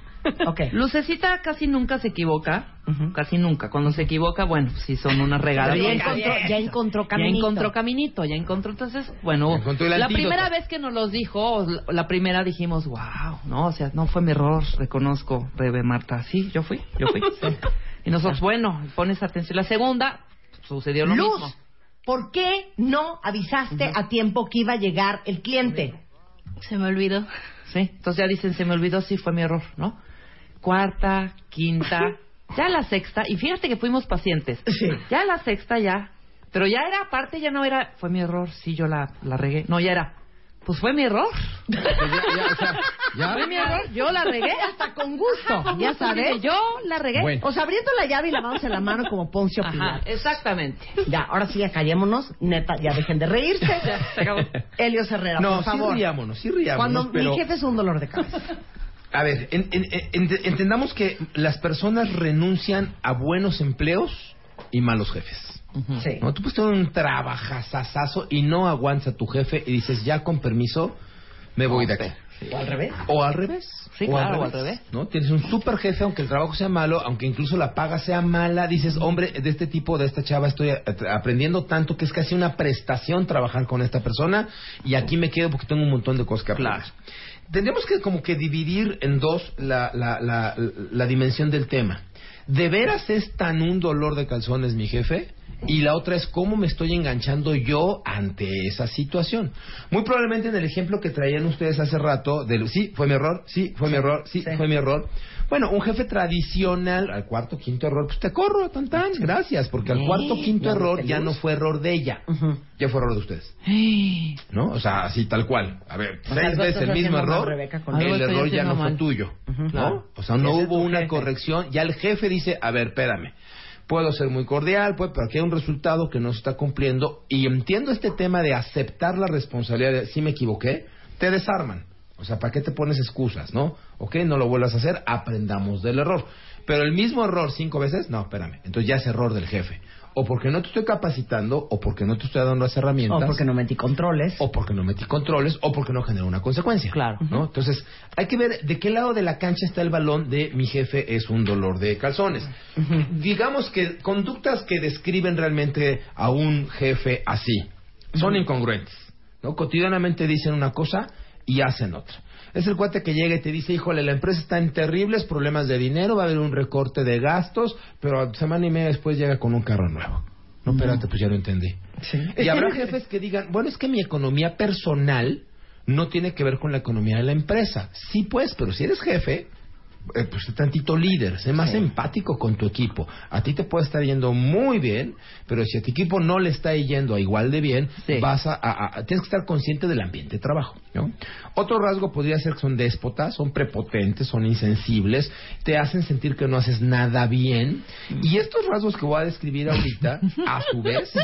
Ok. Lucecita casi nunca se equivoca, casi nunca. Cuando se equivoca, bueno, sí son unas regadas. Pero ya encontró, ya encontró Ya caminito. encontró caminito, ya encontró. Entonces, bueno, Encontró la primera vez que nos los dijo, la- la primera dijimos, wow, no, o sea, no fue mi error, reconozco, Rebe Marta. Sí, yo fui, yo fui. sí. [LAUGHS] Y nosotros, bueno, pones atención. La segunda, sucedió lo Luz, mismo. ¿por qué no avisaste a tiempo que iba a llegar el cliente? Se me olvidó. Sí, entonces ya dicen, se me olvidó, sí fue mi error, ¿no? Cuarta, quinta, [LAUGHS] ya la sexta, y fíjate que fuimos pacientes. Sí. Ya la sexta, ya. Pero ya era, aparte, ya no era, fue mi error, sí, yo la, la regué. No, ya era, pues fue mi error. Ya, ya, o sea, ya. Fue mi error, yo la regué. Hasta con gusto, ya sabes. Yo la regué. Bueno. O sea, abriendo la llave y la vamos en la mano como Poncio Ajá, Pilato. exactamente. Ya, ahora sí, ya callémonos. Neta, ya dejen de reírse. Helios Herrera, No, por favor. sí riámonos, sí riámonos, Cuando pero... mi jefe es un dolor de cabeza. A ver, en- en- en- entendamos que las personas renuncian a buenos empleos y malos jefes. Sí. ¿no? Tú puedes tener un trabajazazazo y no aguantas a tu jefe y dices, ya con permiso, me voy de aquí. ¿O al revés? O al revés. Sí, o claro, o al revés. ¿no? Tienes un super jefe, aunque el trabajo sea malo, aunque incluso la paga sea mala, dices, hombre, de este tipo, de esta chava, estoy aprendiendo tanto que es casi una prestación trabajar con esta persona y aquí me quedo porque tengo un montón de cosas que aprender. tendríamos que como que dividir en dos la, la, la, la dimensión del tema. ¿De veras es tan un dolor de calzones mi jefe? Y la otra es cómo me estoy enganchando yo ante esa situación. Muy probablemente en el ejemplo que traían ustedes hace rato, del sí, fue mi error, sí, fue mi error, sí, fue mi error. Bueno, un jefe tradicional, al cuarto, quinto error, pues te corro, tan tan, gracias, porque al cuarto, quinto error ya no fue error de ella, ya fue error de ustedes. ¿No? O sea, así tal cual. A ver, O sea, seis algo veces estás el mismo haciendo mal, error, Rebeca, con el estoy error ya haciendo no fue mal. tuyo. ¿No? O sea, no Ese es hubo tu una jefe. corrección, ya el jefe dice, a ver, espérame. Puedo ser muy cordial, pues, pero aquí hay un resultado que no se está cumpliendo. Y entiendo este tema de aceptar la responsabilidad de si me equivoqué, te desarman. O sea, ¿para qué te pones excusas, no? Ok, no lo vuelvas a hacer, aprendamos del error. Pero el mismo error cinco veces, no, espérame. Entonces ya es error del jefe. O porque no te estoy capacitando, o porque no te estoy dando las herramientas. O porque no metí controles. O porque no metí controles, o porque no generó una consecuencia. Claro. ¿no? Entonces, hay que ver de qué lado de la cancha está el balón de mi jefe es un dolor de calzones. Digamos que conductas que describen realmente a un jefe así son incongruentes. ¿no? Cotidianamente dicen una cosa y hacen otra. Es el cuate que llega y te dice, híjole, la empresa está en terribles problemas de dinero, va a haber un recorte de gastos, pero semana y media después llega con un carro nuevo. No, espérate, pues ya lo entendí. Y habrá jefes que digan, bueno, es que mi economía personal no tiene que ver con la economía de la empresa. Sí, pues, pero si eres jefe, eh, pues tantito líder, sé más empático con tu equipo. A ti te puede estar yendo muy bien, pero si a tu equipo no le está yendo a igual de bien, vas a, a- a- tienes que estar consciente del ambiente de trabajo. ¿no? Otro rasgo podría ser que son déspotas, son prepotentes, son insensibles, te hacen sentir que no haces nada bien. Y estos rasgos que voy a describir ahorita, a su vez, [LAUGHS]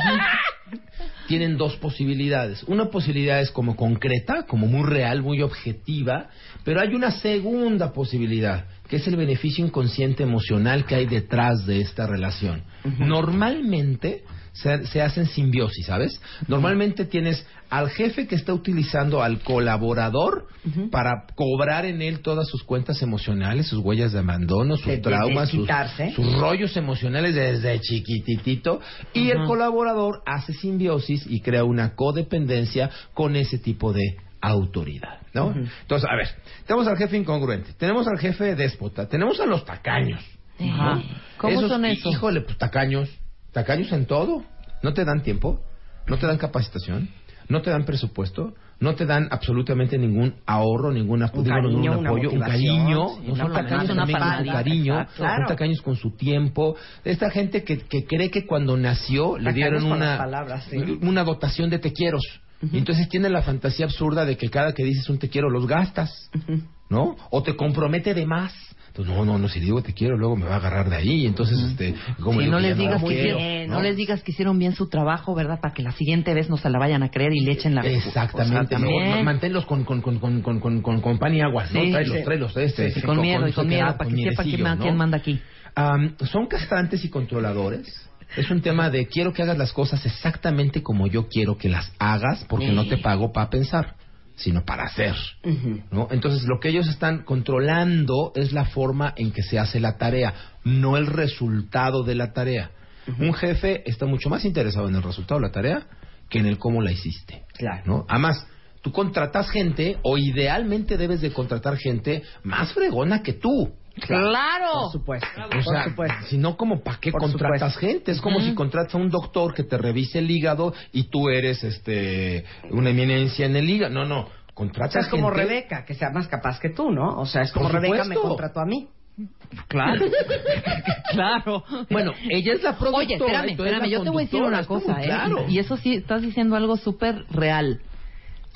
tienen dos posibilidades. Una posibilidad es como concreta, como muy real, muy objetiva, pero hay una segunda posibilidad, que es el beneficio inconsciente emocional que hay detrás de esta relación. Normalmente se, se hacen simbiosis, ¿sabes? Normalmente tienes al jefe que está utilizando al colaborador para cobrar en él todas sus cuentas emocionales, sus huellas de abandono, sus De- de- traumas, sus, desquitarse. sus rollos emocionales desde chiquititito y el colaborador hace simbiosis y crea una codependencia con ese tipo de autoridad, ¿no? Entonces, a ver, tenemos al jefe incongruente, tenemos al jefe déspota, tenemos a los tacaños. ¿Cómo Esos, son esos? Híjole, pues tacaños, tacaños en todo. No te dan tiempo, no te dan capacitación, no te dan presupuesto, no te dan absolutamente ningún ahorro, ningún, apo- Un ningún apoyo, un cariño. sí, no son tacaños una también con su cariño, claro. son tacaños con su tiempo. Esta gente que, que cree que cuando nació le Tacaños dieron una, palabras, sí. una dotación de te quiero. Y entonces tiene la fantasía absurda de que cada que dices un te quiero los gastas, ¿no? O te compromete de más. Entonces, no, no, no, si digo te quiero, luego me va a agarrar de ahí. Entonces, este, como Sí, no les digas lo que quiero, ¿no? no les digas que hicieron bien su trabajo, ¿verdad? Para que la siguiente vez no se la vayan a creer y le echen la Exactamente, O sea, no, no, manténlos con, con, con, con, con, con, con, con pan y agua, ¿no? Sí, tráelos, sí. tráelos, este, Sí, sí, con miedo y con miedo, para con que sepa quién, ¿no? quién manda aquí. Am, son castrantes y controladores. Es un tema de quiero que hagas las cosas exactamente como yo quiero que las hagas porque no te pago para pensar, sino para hacer. ¿no? Entonces lo que ellos están controlando es la forma en que se hace la tarea, no el resultado de la tarea. Un jefe está mucho más interesado en el resultado de la tarea que en el cómo la hiciste. ¿no? Además, tú contratas gente o idealmente debes de contratar gente más fregona que tú. Claro. Por supuesto. O sea, si no, como para qué Por contratas supuesto. gente? Es como si contratas a un doctor que te revise el hígado y tú eres este una eminencia en el hígado. No, no. O sea, Contratas es como gente- Rebeca, que sea más capaz que tú, ¿no? O sea, es como Por Rebeca me supuesto. contrató a mí. Claro. [LAUGHS] claro. Bueno, ella es la productora. Oye, espérame, espérame, yo te voy a decir una como, cosa, ¿eh? Claro. Y eso sí, estás diciendo algo súper real.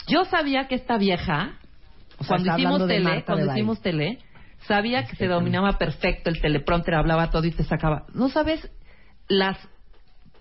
Yo sabía que esta vieja, O sea, cuando hicimos tele, Marta de cuando baile. hicimos tele, sabía que se dominaba perfecto el teleprompter, hablaba todo y te sacaba. ¿No sabes las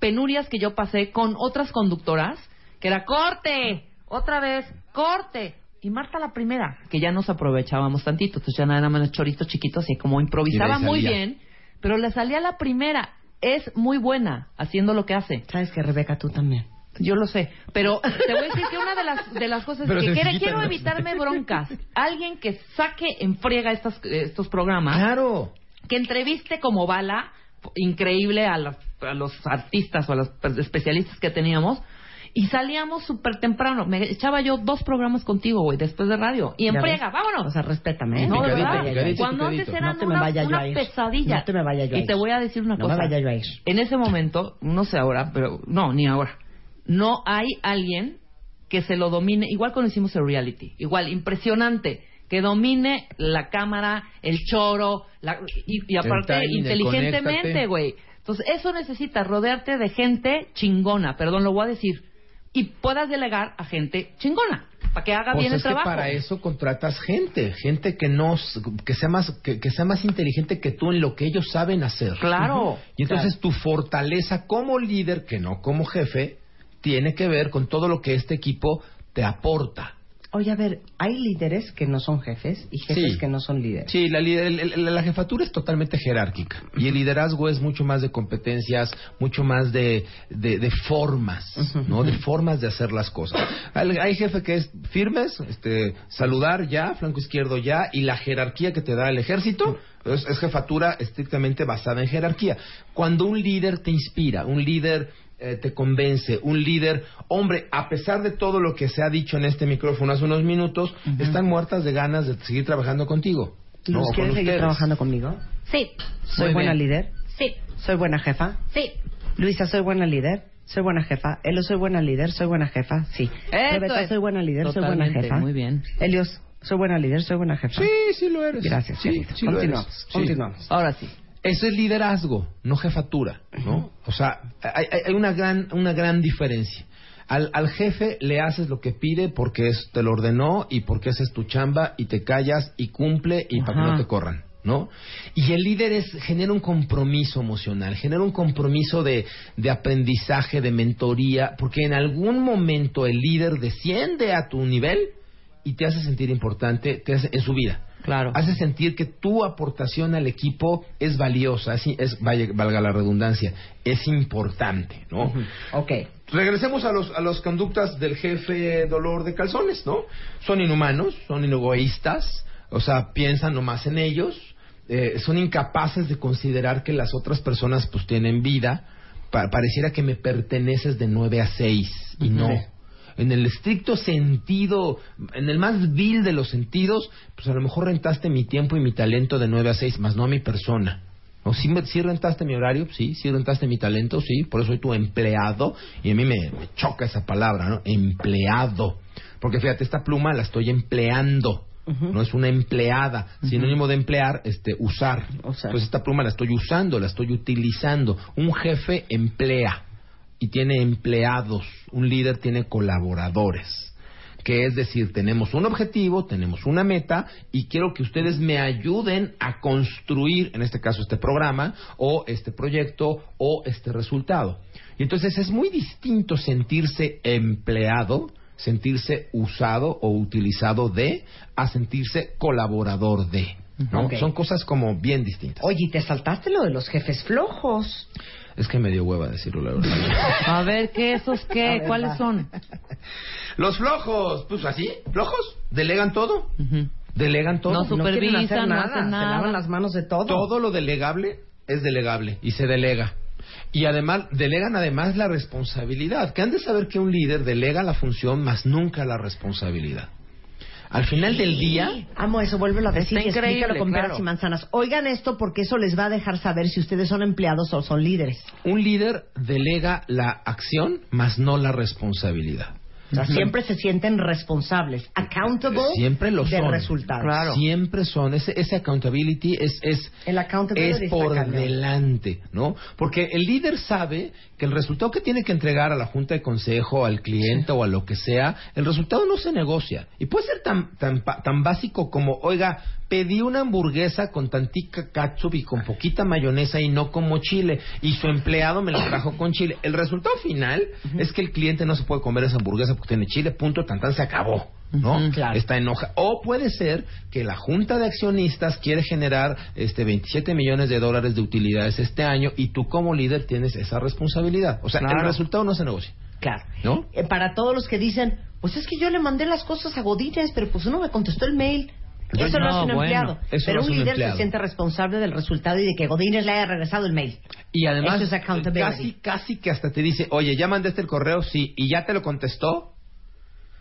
penurias que yo pasé con otras conductoras? Que era corte, otra vez, corte. Y Marta la primera, que ya nos aprovechábamos tantito, entonces ya nada más choritos chiquitos y como improvisaba Y muy bien, pero le salía la primera. Es muy buena haciendo lo que hace. Sabes que Rebeca, tú también. Yo lo sé, pero te voy a decir que una de las, de las cosas Pero que quiere- quiero evitarme broncas, alguien que saque en friega estas, estos programas, Claro. que entreviste como bala, increíble a, los- a los artistas o a los especialistas que teníamos, Y salíamos súper temprano. Me echaba yo dos programas contigo, güey, después de radio. Y en ¿Ya friega, vámonos. O sea, respétame, ¿eh? No, de verdad. picadito, Cuando antes eran No una, una pesadilla. No te me vaya yo a Y te voy a decir una No cosa. me vaya yo a ir. En ese momento, no sé ahora, pero no, ni ahora. No hay alguien que se lo domine. Igual cuando hicimos el reality. Igual, impresionante. Que domine la cámara, el choro, la- y, y aparte El el inteligentemente, güey. Entonces, eso necesitas, rodearte de gente chingona, perdón, lo voy a decir. Y puedas delegar a gente chingona, para que haga Pues bien el es que trabajo. para eso contratas gente, gente que no que sea más que, que sea más inteligente que tú en lo que ellos saben hacer. Claro. Y entonces tu fortaleza como líder, que no como jefe, tiene que ver con todo lo que este equipo te aporta. Oye, a ver, hay líderes que no son jefes y jefes Sí. que no son líderes. Sí, la, el- la jefatura es totalmente jerárquica y el liderazgo es mucho más de competencias, mucho más de, de, de formas, ¿no? De formas de hacer las cosas. Hay, hay jefe que es firmes, este, saludar ya, flanco izquierdo ya, y la jerarquía que te da el ejército es, es jefatura estrictamente basada en jerarquía. Cuando un líder te inspira, un líder te convence, un líder, hombre, a pesar de todo lo que se ha dicho en este micrófono hace unos minutos, están muertas de ganas de seguir trabajando contigo. ¿no? ¿Luz, O quieres con seguir ustedes. trabajando conmigo? Sí, ¿Soy Muy buena bien. líder? sí, ¿Soy buena jefa? sí. Luisa, ¿soy buena líder? ¿Soy buena jefa? Elo, ¿soy buena líder? ¿Soy buena jefa? Sí. Rebeca, es. ¿soy buena líder? ¿Soy buena Totalmente, jefa? muy bien. Helios, ¿soy buena líder? ¿Soy buena jefa? Sí, sí lo eres. Gracias, Sí, querido. sí lo Continuamos, eres. Sí. continuamos. Ahora sí. Eso es liderazgo, no jefatura, ¿no? O sea, hay, hay- una gran una gran diferencia. Al, al jefe le haces lo que pide porque es- te lo ordenó y porque esa es tu chamba y te callas y cumple y para que no te corran, ¿no? Y el líder es, genera un compromiso emocional, genera un compromiso de, de aprendizaje, de mentoría, porque en algún momento el líder desciende a tu nivel y te hace sentir importante te hace, en su vida Claro. hace sentir que tu aportación al equipo es valiosa, es, es- vaya- valga la redundancia, es importante, ¿no? Ok. Regresemos a los a las conductas del jefe dolor de calzones, ¿no? Son inhumanos, son egoístas, o sea, piensan nomás en ellos, eh, son incapaces de considerar que las otras personas pues tienen vida, Pa- pareciera que me perteneces de 9 a 6 y no. En el estricto sentido, en el más vil de los sentidos, pues a lo mejor rentaste mi tiempo y mi talento de 9 a 6, más no a mi persona. ¿O sí, me- sí rentaste mi horario? Sí, sí rentaste mi talento, sí, por eso soy tu empleado. Y a mí me, me choca esa palabra, ¿no? Empleado. Porque fíjate, esta pluma la estoy empleando. No es una empleada. Sinónimo de emplear, este, usar. Entonces esta pluma la estoy usando, la estoy utilizando. Un jefe emplea y tiene empleados. Un líder tiene colaboradores que es decir, tenemos un objetivo, tenemos una meta y quiero que ustedes me ayuden a construir, en este caso, este programa o este proyecto o este resultado. Y entonces es muy distinto sentirse empleado, sentirse usado o utilizado de, a sentirse colaborador de. ¿no? Son cosas como bien distintas. Oye, ¿y te saltaste lo de los jefes flojos. Es que me dio hueva decirlo, la verdad. [LAUGHS] A ver, ¿qué esos qué? ver, ¿Cuáles va. son? Los flojos, pues así, flojos, delegan todo. Delegan todo. No No supervisan, hacer no nada, hacen se nada. lavan las manos de todo. Todo lo delegable es delegable y se delega. Y además, delegan además la responsabilidad. Que han de saber que un líder delega la función, más nunca la responsabilidad. Al final del día, Amo eso, vuélvelo a decir Está increíble, con peras claro. y manzanas. Oigan esto porque eso les va a dejar saber si ustedes son empleados o son líderes. un líder delega la acción, más no la responsabilidad. O sea, siempre se sienten responsables, accountable Siempre lo de son. resultados. Siempre son. Ese, ese accountability es, es, El accountability es por delante, ¿no? Porque el líder sabe que el resultado que tiene que entregar a la junta de consejo, al cliente o a lo que sea, el resultado no se negocia. Y puede ser tan, tan, tan básico como, oiga, pedí una hamburguesa con tantica ketchup y con poquita mayonesa y no como chile. Y su empleado me la trajo con chile. El resultado final es que el cliente no se puede comer esa hamburguesa porque tiene chile, punto, tan tan se acabó. ¿No? Claro. Está enoja. O puede ser que la junta de accionistas quiere generar este 27 millones de dólares de utilidades este año y tú como líder tienes esa responsabilidad. O sea, el Claro. resultado no se negocia. Claro. ¿No? Eh, para todos los que dicen, pues es que yo le mandé las cosas a Godínez, pero pues no me contestó el mail. Eso no, es un bueno, empleado. pero un un líder empleado. se siente responsable del resultado y de que Godínez le haya regresado el mail. Y además, Eso es accountability. casi, casi que hasta te dice, oye, ya mandaste el correo, sí, y ya te lo contestó.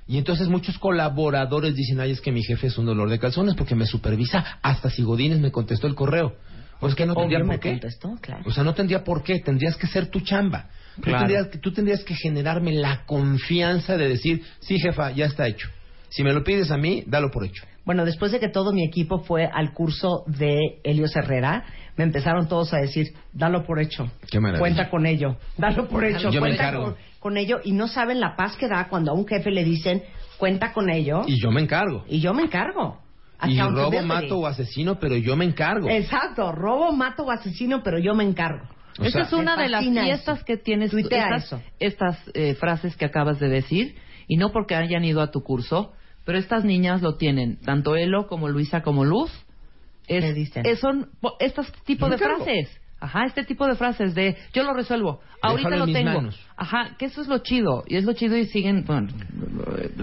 Y entonces muchos colaboradores dicen, ay, es que mi jefe es un dolor de calzones porque me supervisa hasta si Godínez me contestó el correo. Pues que no tendría por qué. contestó, claro. O sea, no tendría por qué, tendrías que ser tu chamba. Tú, Claro. tendrías, que- tú tendrías que generarme la confianza de decir, sí, jefa, ya está hecho. Si me lo pides a mí, dalo por hecho. Bueno, después de que todo mi equipo fue al curso de Helios Herrera, me empezaron todos a decir, dalo por hecho. Qué. Cuenta con ello. Dalo por hecho. Yo cuenta. Con, con ello. Y no saben la paz que da cuando a un jefe le dicen, cuenta con ello. Y yo me encargo. Y yo me encargo. Y robo, mato o asesino, pero yo me encargo. Exacto. Robo, mato o asesino, pero yo me encargo. O Esa sea, es una de las fiestas eso. que tienes tú, Tuitea estas, eso. estas eh, frases que acabas de decir, y no porque hayan ido a tu curso, pero estas niñas lo tienen, tanto Elo como Luisa como Luz. Es, ¿Qué dicen? es- son po- estos tipos de frases. Ajá, este tipo de frases de yo lo resuelvo, ahorita Déjalo en lo mis tengo. manos. Ajá, que eso es lo chido, y es lo chido y siguen, bueno,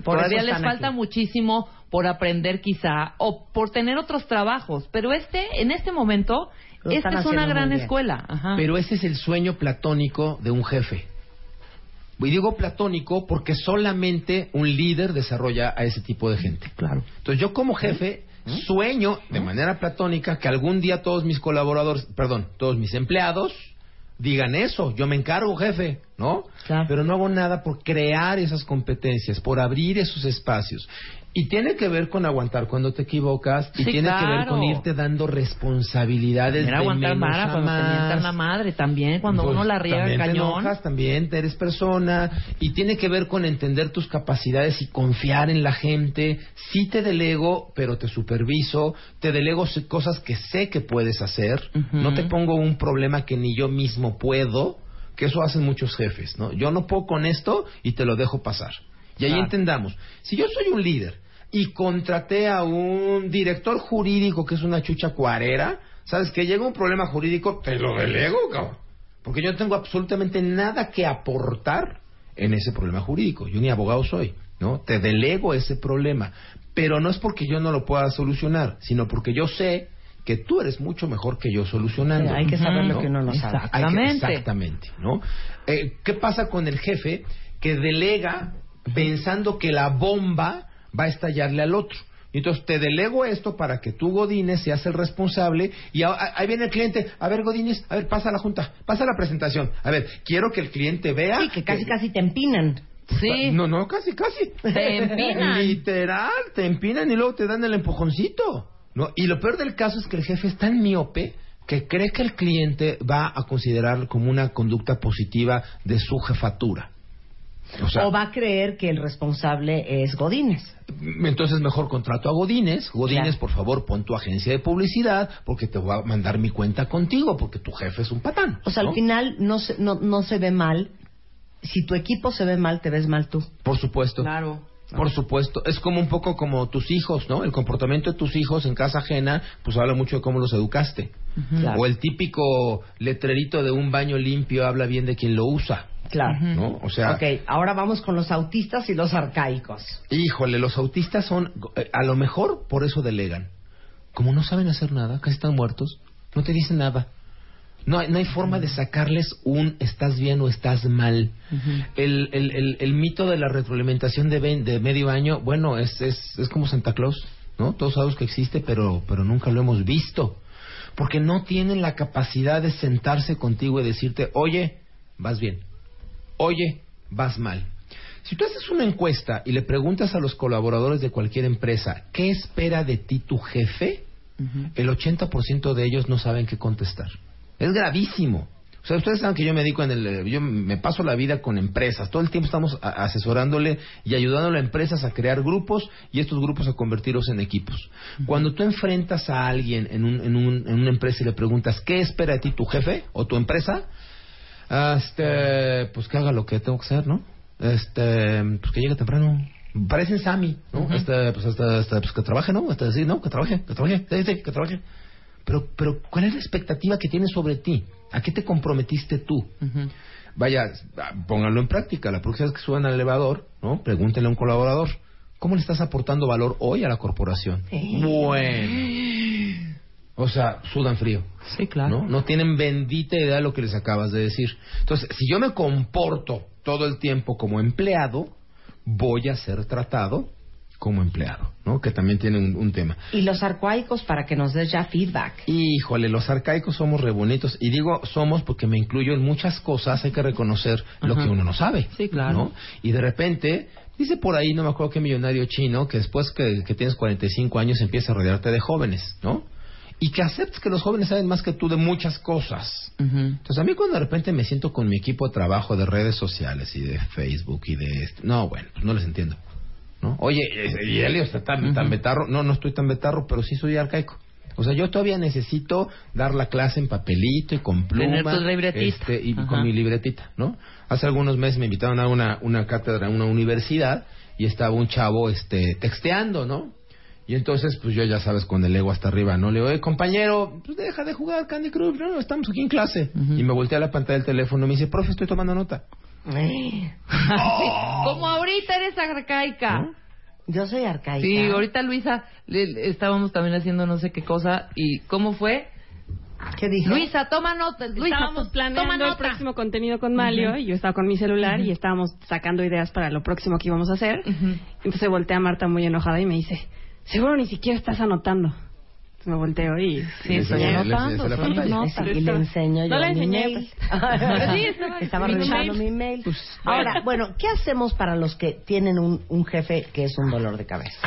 Por todavía les falta aquí. muchísimo por aprender quizá, o por tener otros trabajos, pero este, en este momento, Lo esta es una gran escuela. Ajá. Pero ese es el sueño platónico de un jefe. Y digo platónico porque solamente un líder desarrolla a ese tipo de gente. Claro. Entonces yo como jefe sueño de manera platónica que algún día todos mis colaboradores, perdón, todos mis empleados digan eso, yo me encargo jefe, ¿no? Claro. Pero no hago nada por crear esas competencias, por abrir esos espacios. Y tiene que ver con aguantar cuando te equivocas y tiene que ver con irte dando responsabilidades de aguantar menos vara a cuando te la madre, también cuando Pues, uno la riega también te cañón. enojas, también te eres persona y tiene que ver con entender tus capacidades y confiar en la gente. Sí te delego, pero te superviso. Te delego cosas que sé que puedes hacer. No te pongo un problema que ni yo mismo puedo, que eso hacen muchos jefes, ¿no? Yo no puedo con esto y te lo dejo pasar. Y ahí Claro. entendamos, si yo soy un líder y contraté a un director jurídico que es una chucha cuarera, ¿sabes? Que llega un problema jurídico, te lo delego, cabrón. Porque yo no tengo absolutamente nada que aportar en ese problema jurídico. Yo ni abogado soy, ¿no? Te delego ese problema. Pero no es porque yo no lo pueda solucionar, sino porque yo sé que tú eres mucho mejor que yo solucionando. Hay que saber lo que uno no sabe. Que- Exactamente. exactamente, ¿no? Eh, ¿Qué pasa con el jefe que delega pensando que la bomba va a estallarle al otro? Y Entonces te delego esto para que tú, Godínez, seas el responsable y a- a- ahí viene el cliente. A ver, Godínez, a ver, pasa a la junta, pasa a la presentación. A ver, quiero que el cliente vea... Sí, que casi, casi te empinan. Sí. No, no, casi, casi. Te empinan. [LAUGHS] Literal, te empinan y luego te dan el empujoncito. ¿no? Y lo peor del caso es que el jefe es tan miope que cree que el cliente va a considerar como una conducta positiva de su jefatura. O sea, o va a creer que el responsable es Godínez. entonces mejor contrato a Godínez. Godínez, Claro. por favor, pon tu agencia de publicidad porque te voy a mandar mi cuenta contigo porque tu jefe es un patán. O sea, ¿no? al final no se, no, no se ve mal. Si tu equipo se ve mal, te ves mal tú. Por supuesto. Claro. Por supuesto, es como un poco como tus hijos, ¿no? El comportamiento de tus hijos en casa ajena, pues habla mucho de cómo los educaste. Claro. O el típico letrerito de un baño limpio habla bien de quien lo usa, Claro. ¿no? O sea, Ok, ahora vamos con los autistas y los arcaicos. híjole, los autistas son, eh, a lo mejor por eso delegan. Como no saben hacer nada, casi están muertos, no te dicen nada. No hay, no hay forma de sacarles un estás bien o estás mal. el, el, el, el mito de la retroalimentación de, de medio año, bueno, es, es, es como Santa Claus, ¿no? Todos sabemos que existe, pero, pero nunca lo hemos visto. Porque no tienen la capacidad de sentarse contigo y decirte, oye, vas bien, oye, vas mal. Si tú haces una encuesta y le preguntas a los colaboradores de cualquier empresa, ¿qué espera de ti tu jefe? El 80% de ellos no saben qué contestar. Es gravísimo. O sea, ustedes saben que yo me dedico en el... eh, Yo me paso la vida con empresas. Todo el tiempo estamos a- asesorándole y ayudándole a empresas a crear grupos y estos grupos a convertirlos en equipos. Cuando tú enfrentas a alguien en, un- en, un- en una empresa y le preguntas, ¿qué espera de ti tu jefe o tu empresa? Este, pues que haga lo que tengo que hacer, ¿no? Este, pues que llegue temprano. Parecen Sammy, ¿no? Este, pues, este, este, pues que trabaje, ¿no? Este, sí, ¿no? Que trabaje, que trabaje, sí, sí, que trabaje. Pero, pero, ¿cuál es la expectativa que tienes sobre ti? ¿A qué te comprometiste tú? Vaya, ah, pónganlo en práctica. La próxima vez que suban al elevador, ¿no? Pregúntenle a un colaborador, ¿cómo le estás aportando valor hoy a la corporación? Bueno. O sea, sudan frío. Sí, claro. ¿no? no tienen bendita idea de lo que les acabas de decir. Entonces, si yo me comporto todo el tiempo como empleado, voy a ser tratado como empleado, ¿no? Que también tiene un, un tema. Y los arcaicos para que nos des ya feedback. Híjole, los arcaicos somos re bonitos. Y digo somos porque me incluyo en muchas cosas. Hay que reconocer lo que uno no sabe. Sí, claro. ¿no? Y de repente, dice por ahí, no me acuerdo qué millonario chino, que después que, que tienes 45 años empieza a rodearte de jóvenes, ¿no? Y que aceptes que los jóvenes saben más que tú de muchas cosas. Entonces, a mí cuando de repente me siento con mi equipo de trabajo de redes sociales y de Facebook y de... esto- No, bueno, pues no les entiendo. ¿no? Oye, eh, y Elio está tan, tan betarro. No, no estoy tan betarro, pero sí soy arcaico. O sea, yo todavía necesito dar la clase en papelito y con pluma. Tener tu libretita. este, y Ajá. con mi libretita, ¿no? Hace algunos meses me invitaron a una, una cátedra en una universidad y estaba un chavo este, texteando, ¿no? Y entonces, pues yo ya sabes, con el ego hasta arriba, ¿no? Le digo, oye, compañero, pues deja de jugar Candy Crush, no, estamos aquí en clase. Y me volteé a la pantalla del teléfono y me dice, profe, estoy tomando nota. [LAUGHS] Sí, Como ahorita eres arcaica. Yo soy arcaica. Sí, ahorita Luisa, le- le- estábamos también haciendo no sé qué cosa. ¿Y cómo fue? ¿Qué dije? Luisa, toma nota. Luisa, estábamos planeando toma el próximo contenido con Malio y yo estaba con mi celular y estábamos sacando ideas para lo próximo que íbamos a hacer. Entonces volteé a Marta muy enojada y me dice, seguro ni siquiera estás anotando. Entonces me volteo y... Sí, estoy le- le- anotando, le- le- le- nota. Y le enseño yo No la mi enseñé, mail. [LAUGHS] Sí, estaba- Estaba mi revisando mi mail. Pues, Ahora, bueno, ¿qué hacemos para los que tienen un, un jefe que es un dolor de cabeza?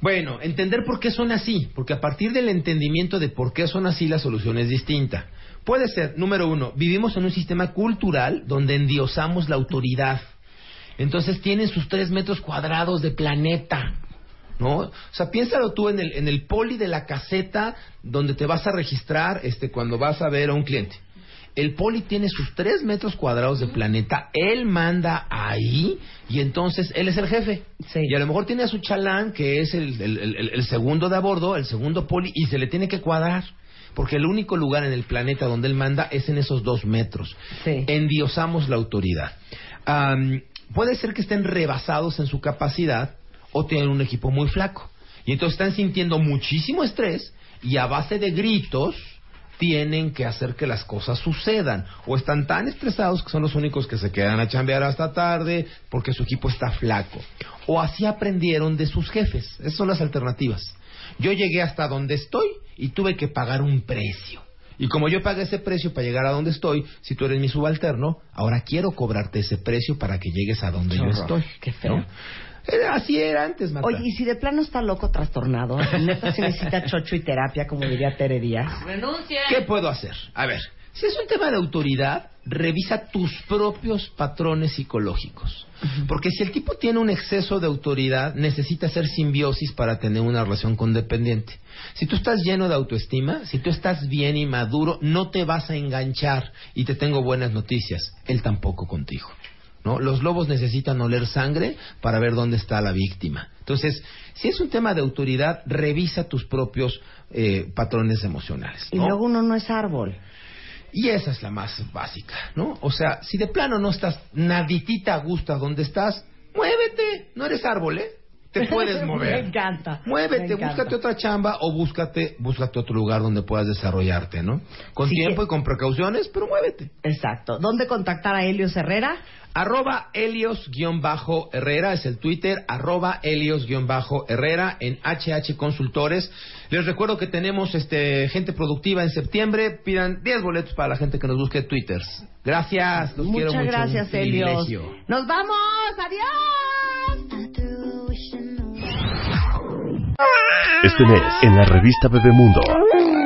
Bueno, entender por qué son así, porque a partir del entendimiento de por qué son así, la solución es distinta. Puede ser, número uno, vivimos en un sistema cultural donde endiosamos la autoridad. Entonces tienen sus tres metros cuadrados de planeta. ¿No? O sea, piénsalo tú en el, en el poli de la caseta donde te vas a registrar este, cuando vas a ver a un cliente. El poli tiene sus tres metros cuadrados de planeta, él manda ahí y entonces él es el jefe. Y a lo mejor tiene a su chalán, que es el, el- el- el segundo de a bordo, el segundo poli, y se le tiene que cuadrar. Porque el único lugar en el planeta donde él manda es en esos dos metros. Endiosamos la autoridad. Puede ser que estén rebasados en su capacidad o tienen un equipo muy flaco. Y entonces están sintiendo muchísimo estrés y a base de gritos tienen que hacer que las cosas sucedan. O están tan estresados que son los únicos que se quedan a chambear hasta tarde porque su equipo está flaco. O así aprendieron de sus jefes. Esas son las alternativas. Yo llegué hasta donde estoy y tuve que pagar un precio. Y como yo pagué ese precio para llegar a donde estoy, si tú eres mi subalterno, ahora quiero cobrarte ese precio para que llegues a donde Qué yo horror, estoy. qué feo. ¿no? Era- así era antes, Marta. Oye, y si de plano está loco, trastornado, neta si necesita chocho y terapia, como diría Tere Díaz. Renuncia. ¿Qué puedo hacer? A ver, si es un tema de autoridad, revisa tus propios patrones psicológicos. Porque si el tipo tiene un exceso de autoridad, necesita hacer simbiosis para tener una relación con dependiente. Si tú estás lleno de autoestima, si tú estás bien y maduro, no te vas a enganchar. Y te tengo buenas noticias, él tampoco contigo. ¿No? Los lobos necesitan oler sangre para ver dónde está la víctima. Entonces, si es un tema de autoridad, revisa tus propios eh, patrones emocionales. Y luego uno no es árbol. Y esa es la más básica, ¿no? O sea, si de plano no estás naditita a gusto donde estás, muévete. No eres árbol, ¿eh? Te [LAUGHS] puedes mover. Me encanta. Muévete, me encanta. búscate otra chamba o búscate, búscate otro lugar donde puedas desarrollarte, ¿no? Con Sí tiempo y con precauciones, pero muévete. Exacto. ¿Dónde contactar a Helios Herrera? Arroba Helios-Herrera es el Twitter, arroba Helios-Herrera en HH Consultores. Les recuerdo que tenemos este gente productiva en septiembre. Pidan 10 boletos para la gente que nos busque Twitters. Gracias, los quiero Muchas mucho. gracias, un Helios. privilegio. ¡Nos vamos! ¡Adiós! Este mes, en la revista Bebemundo,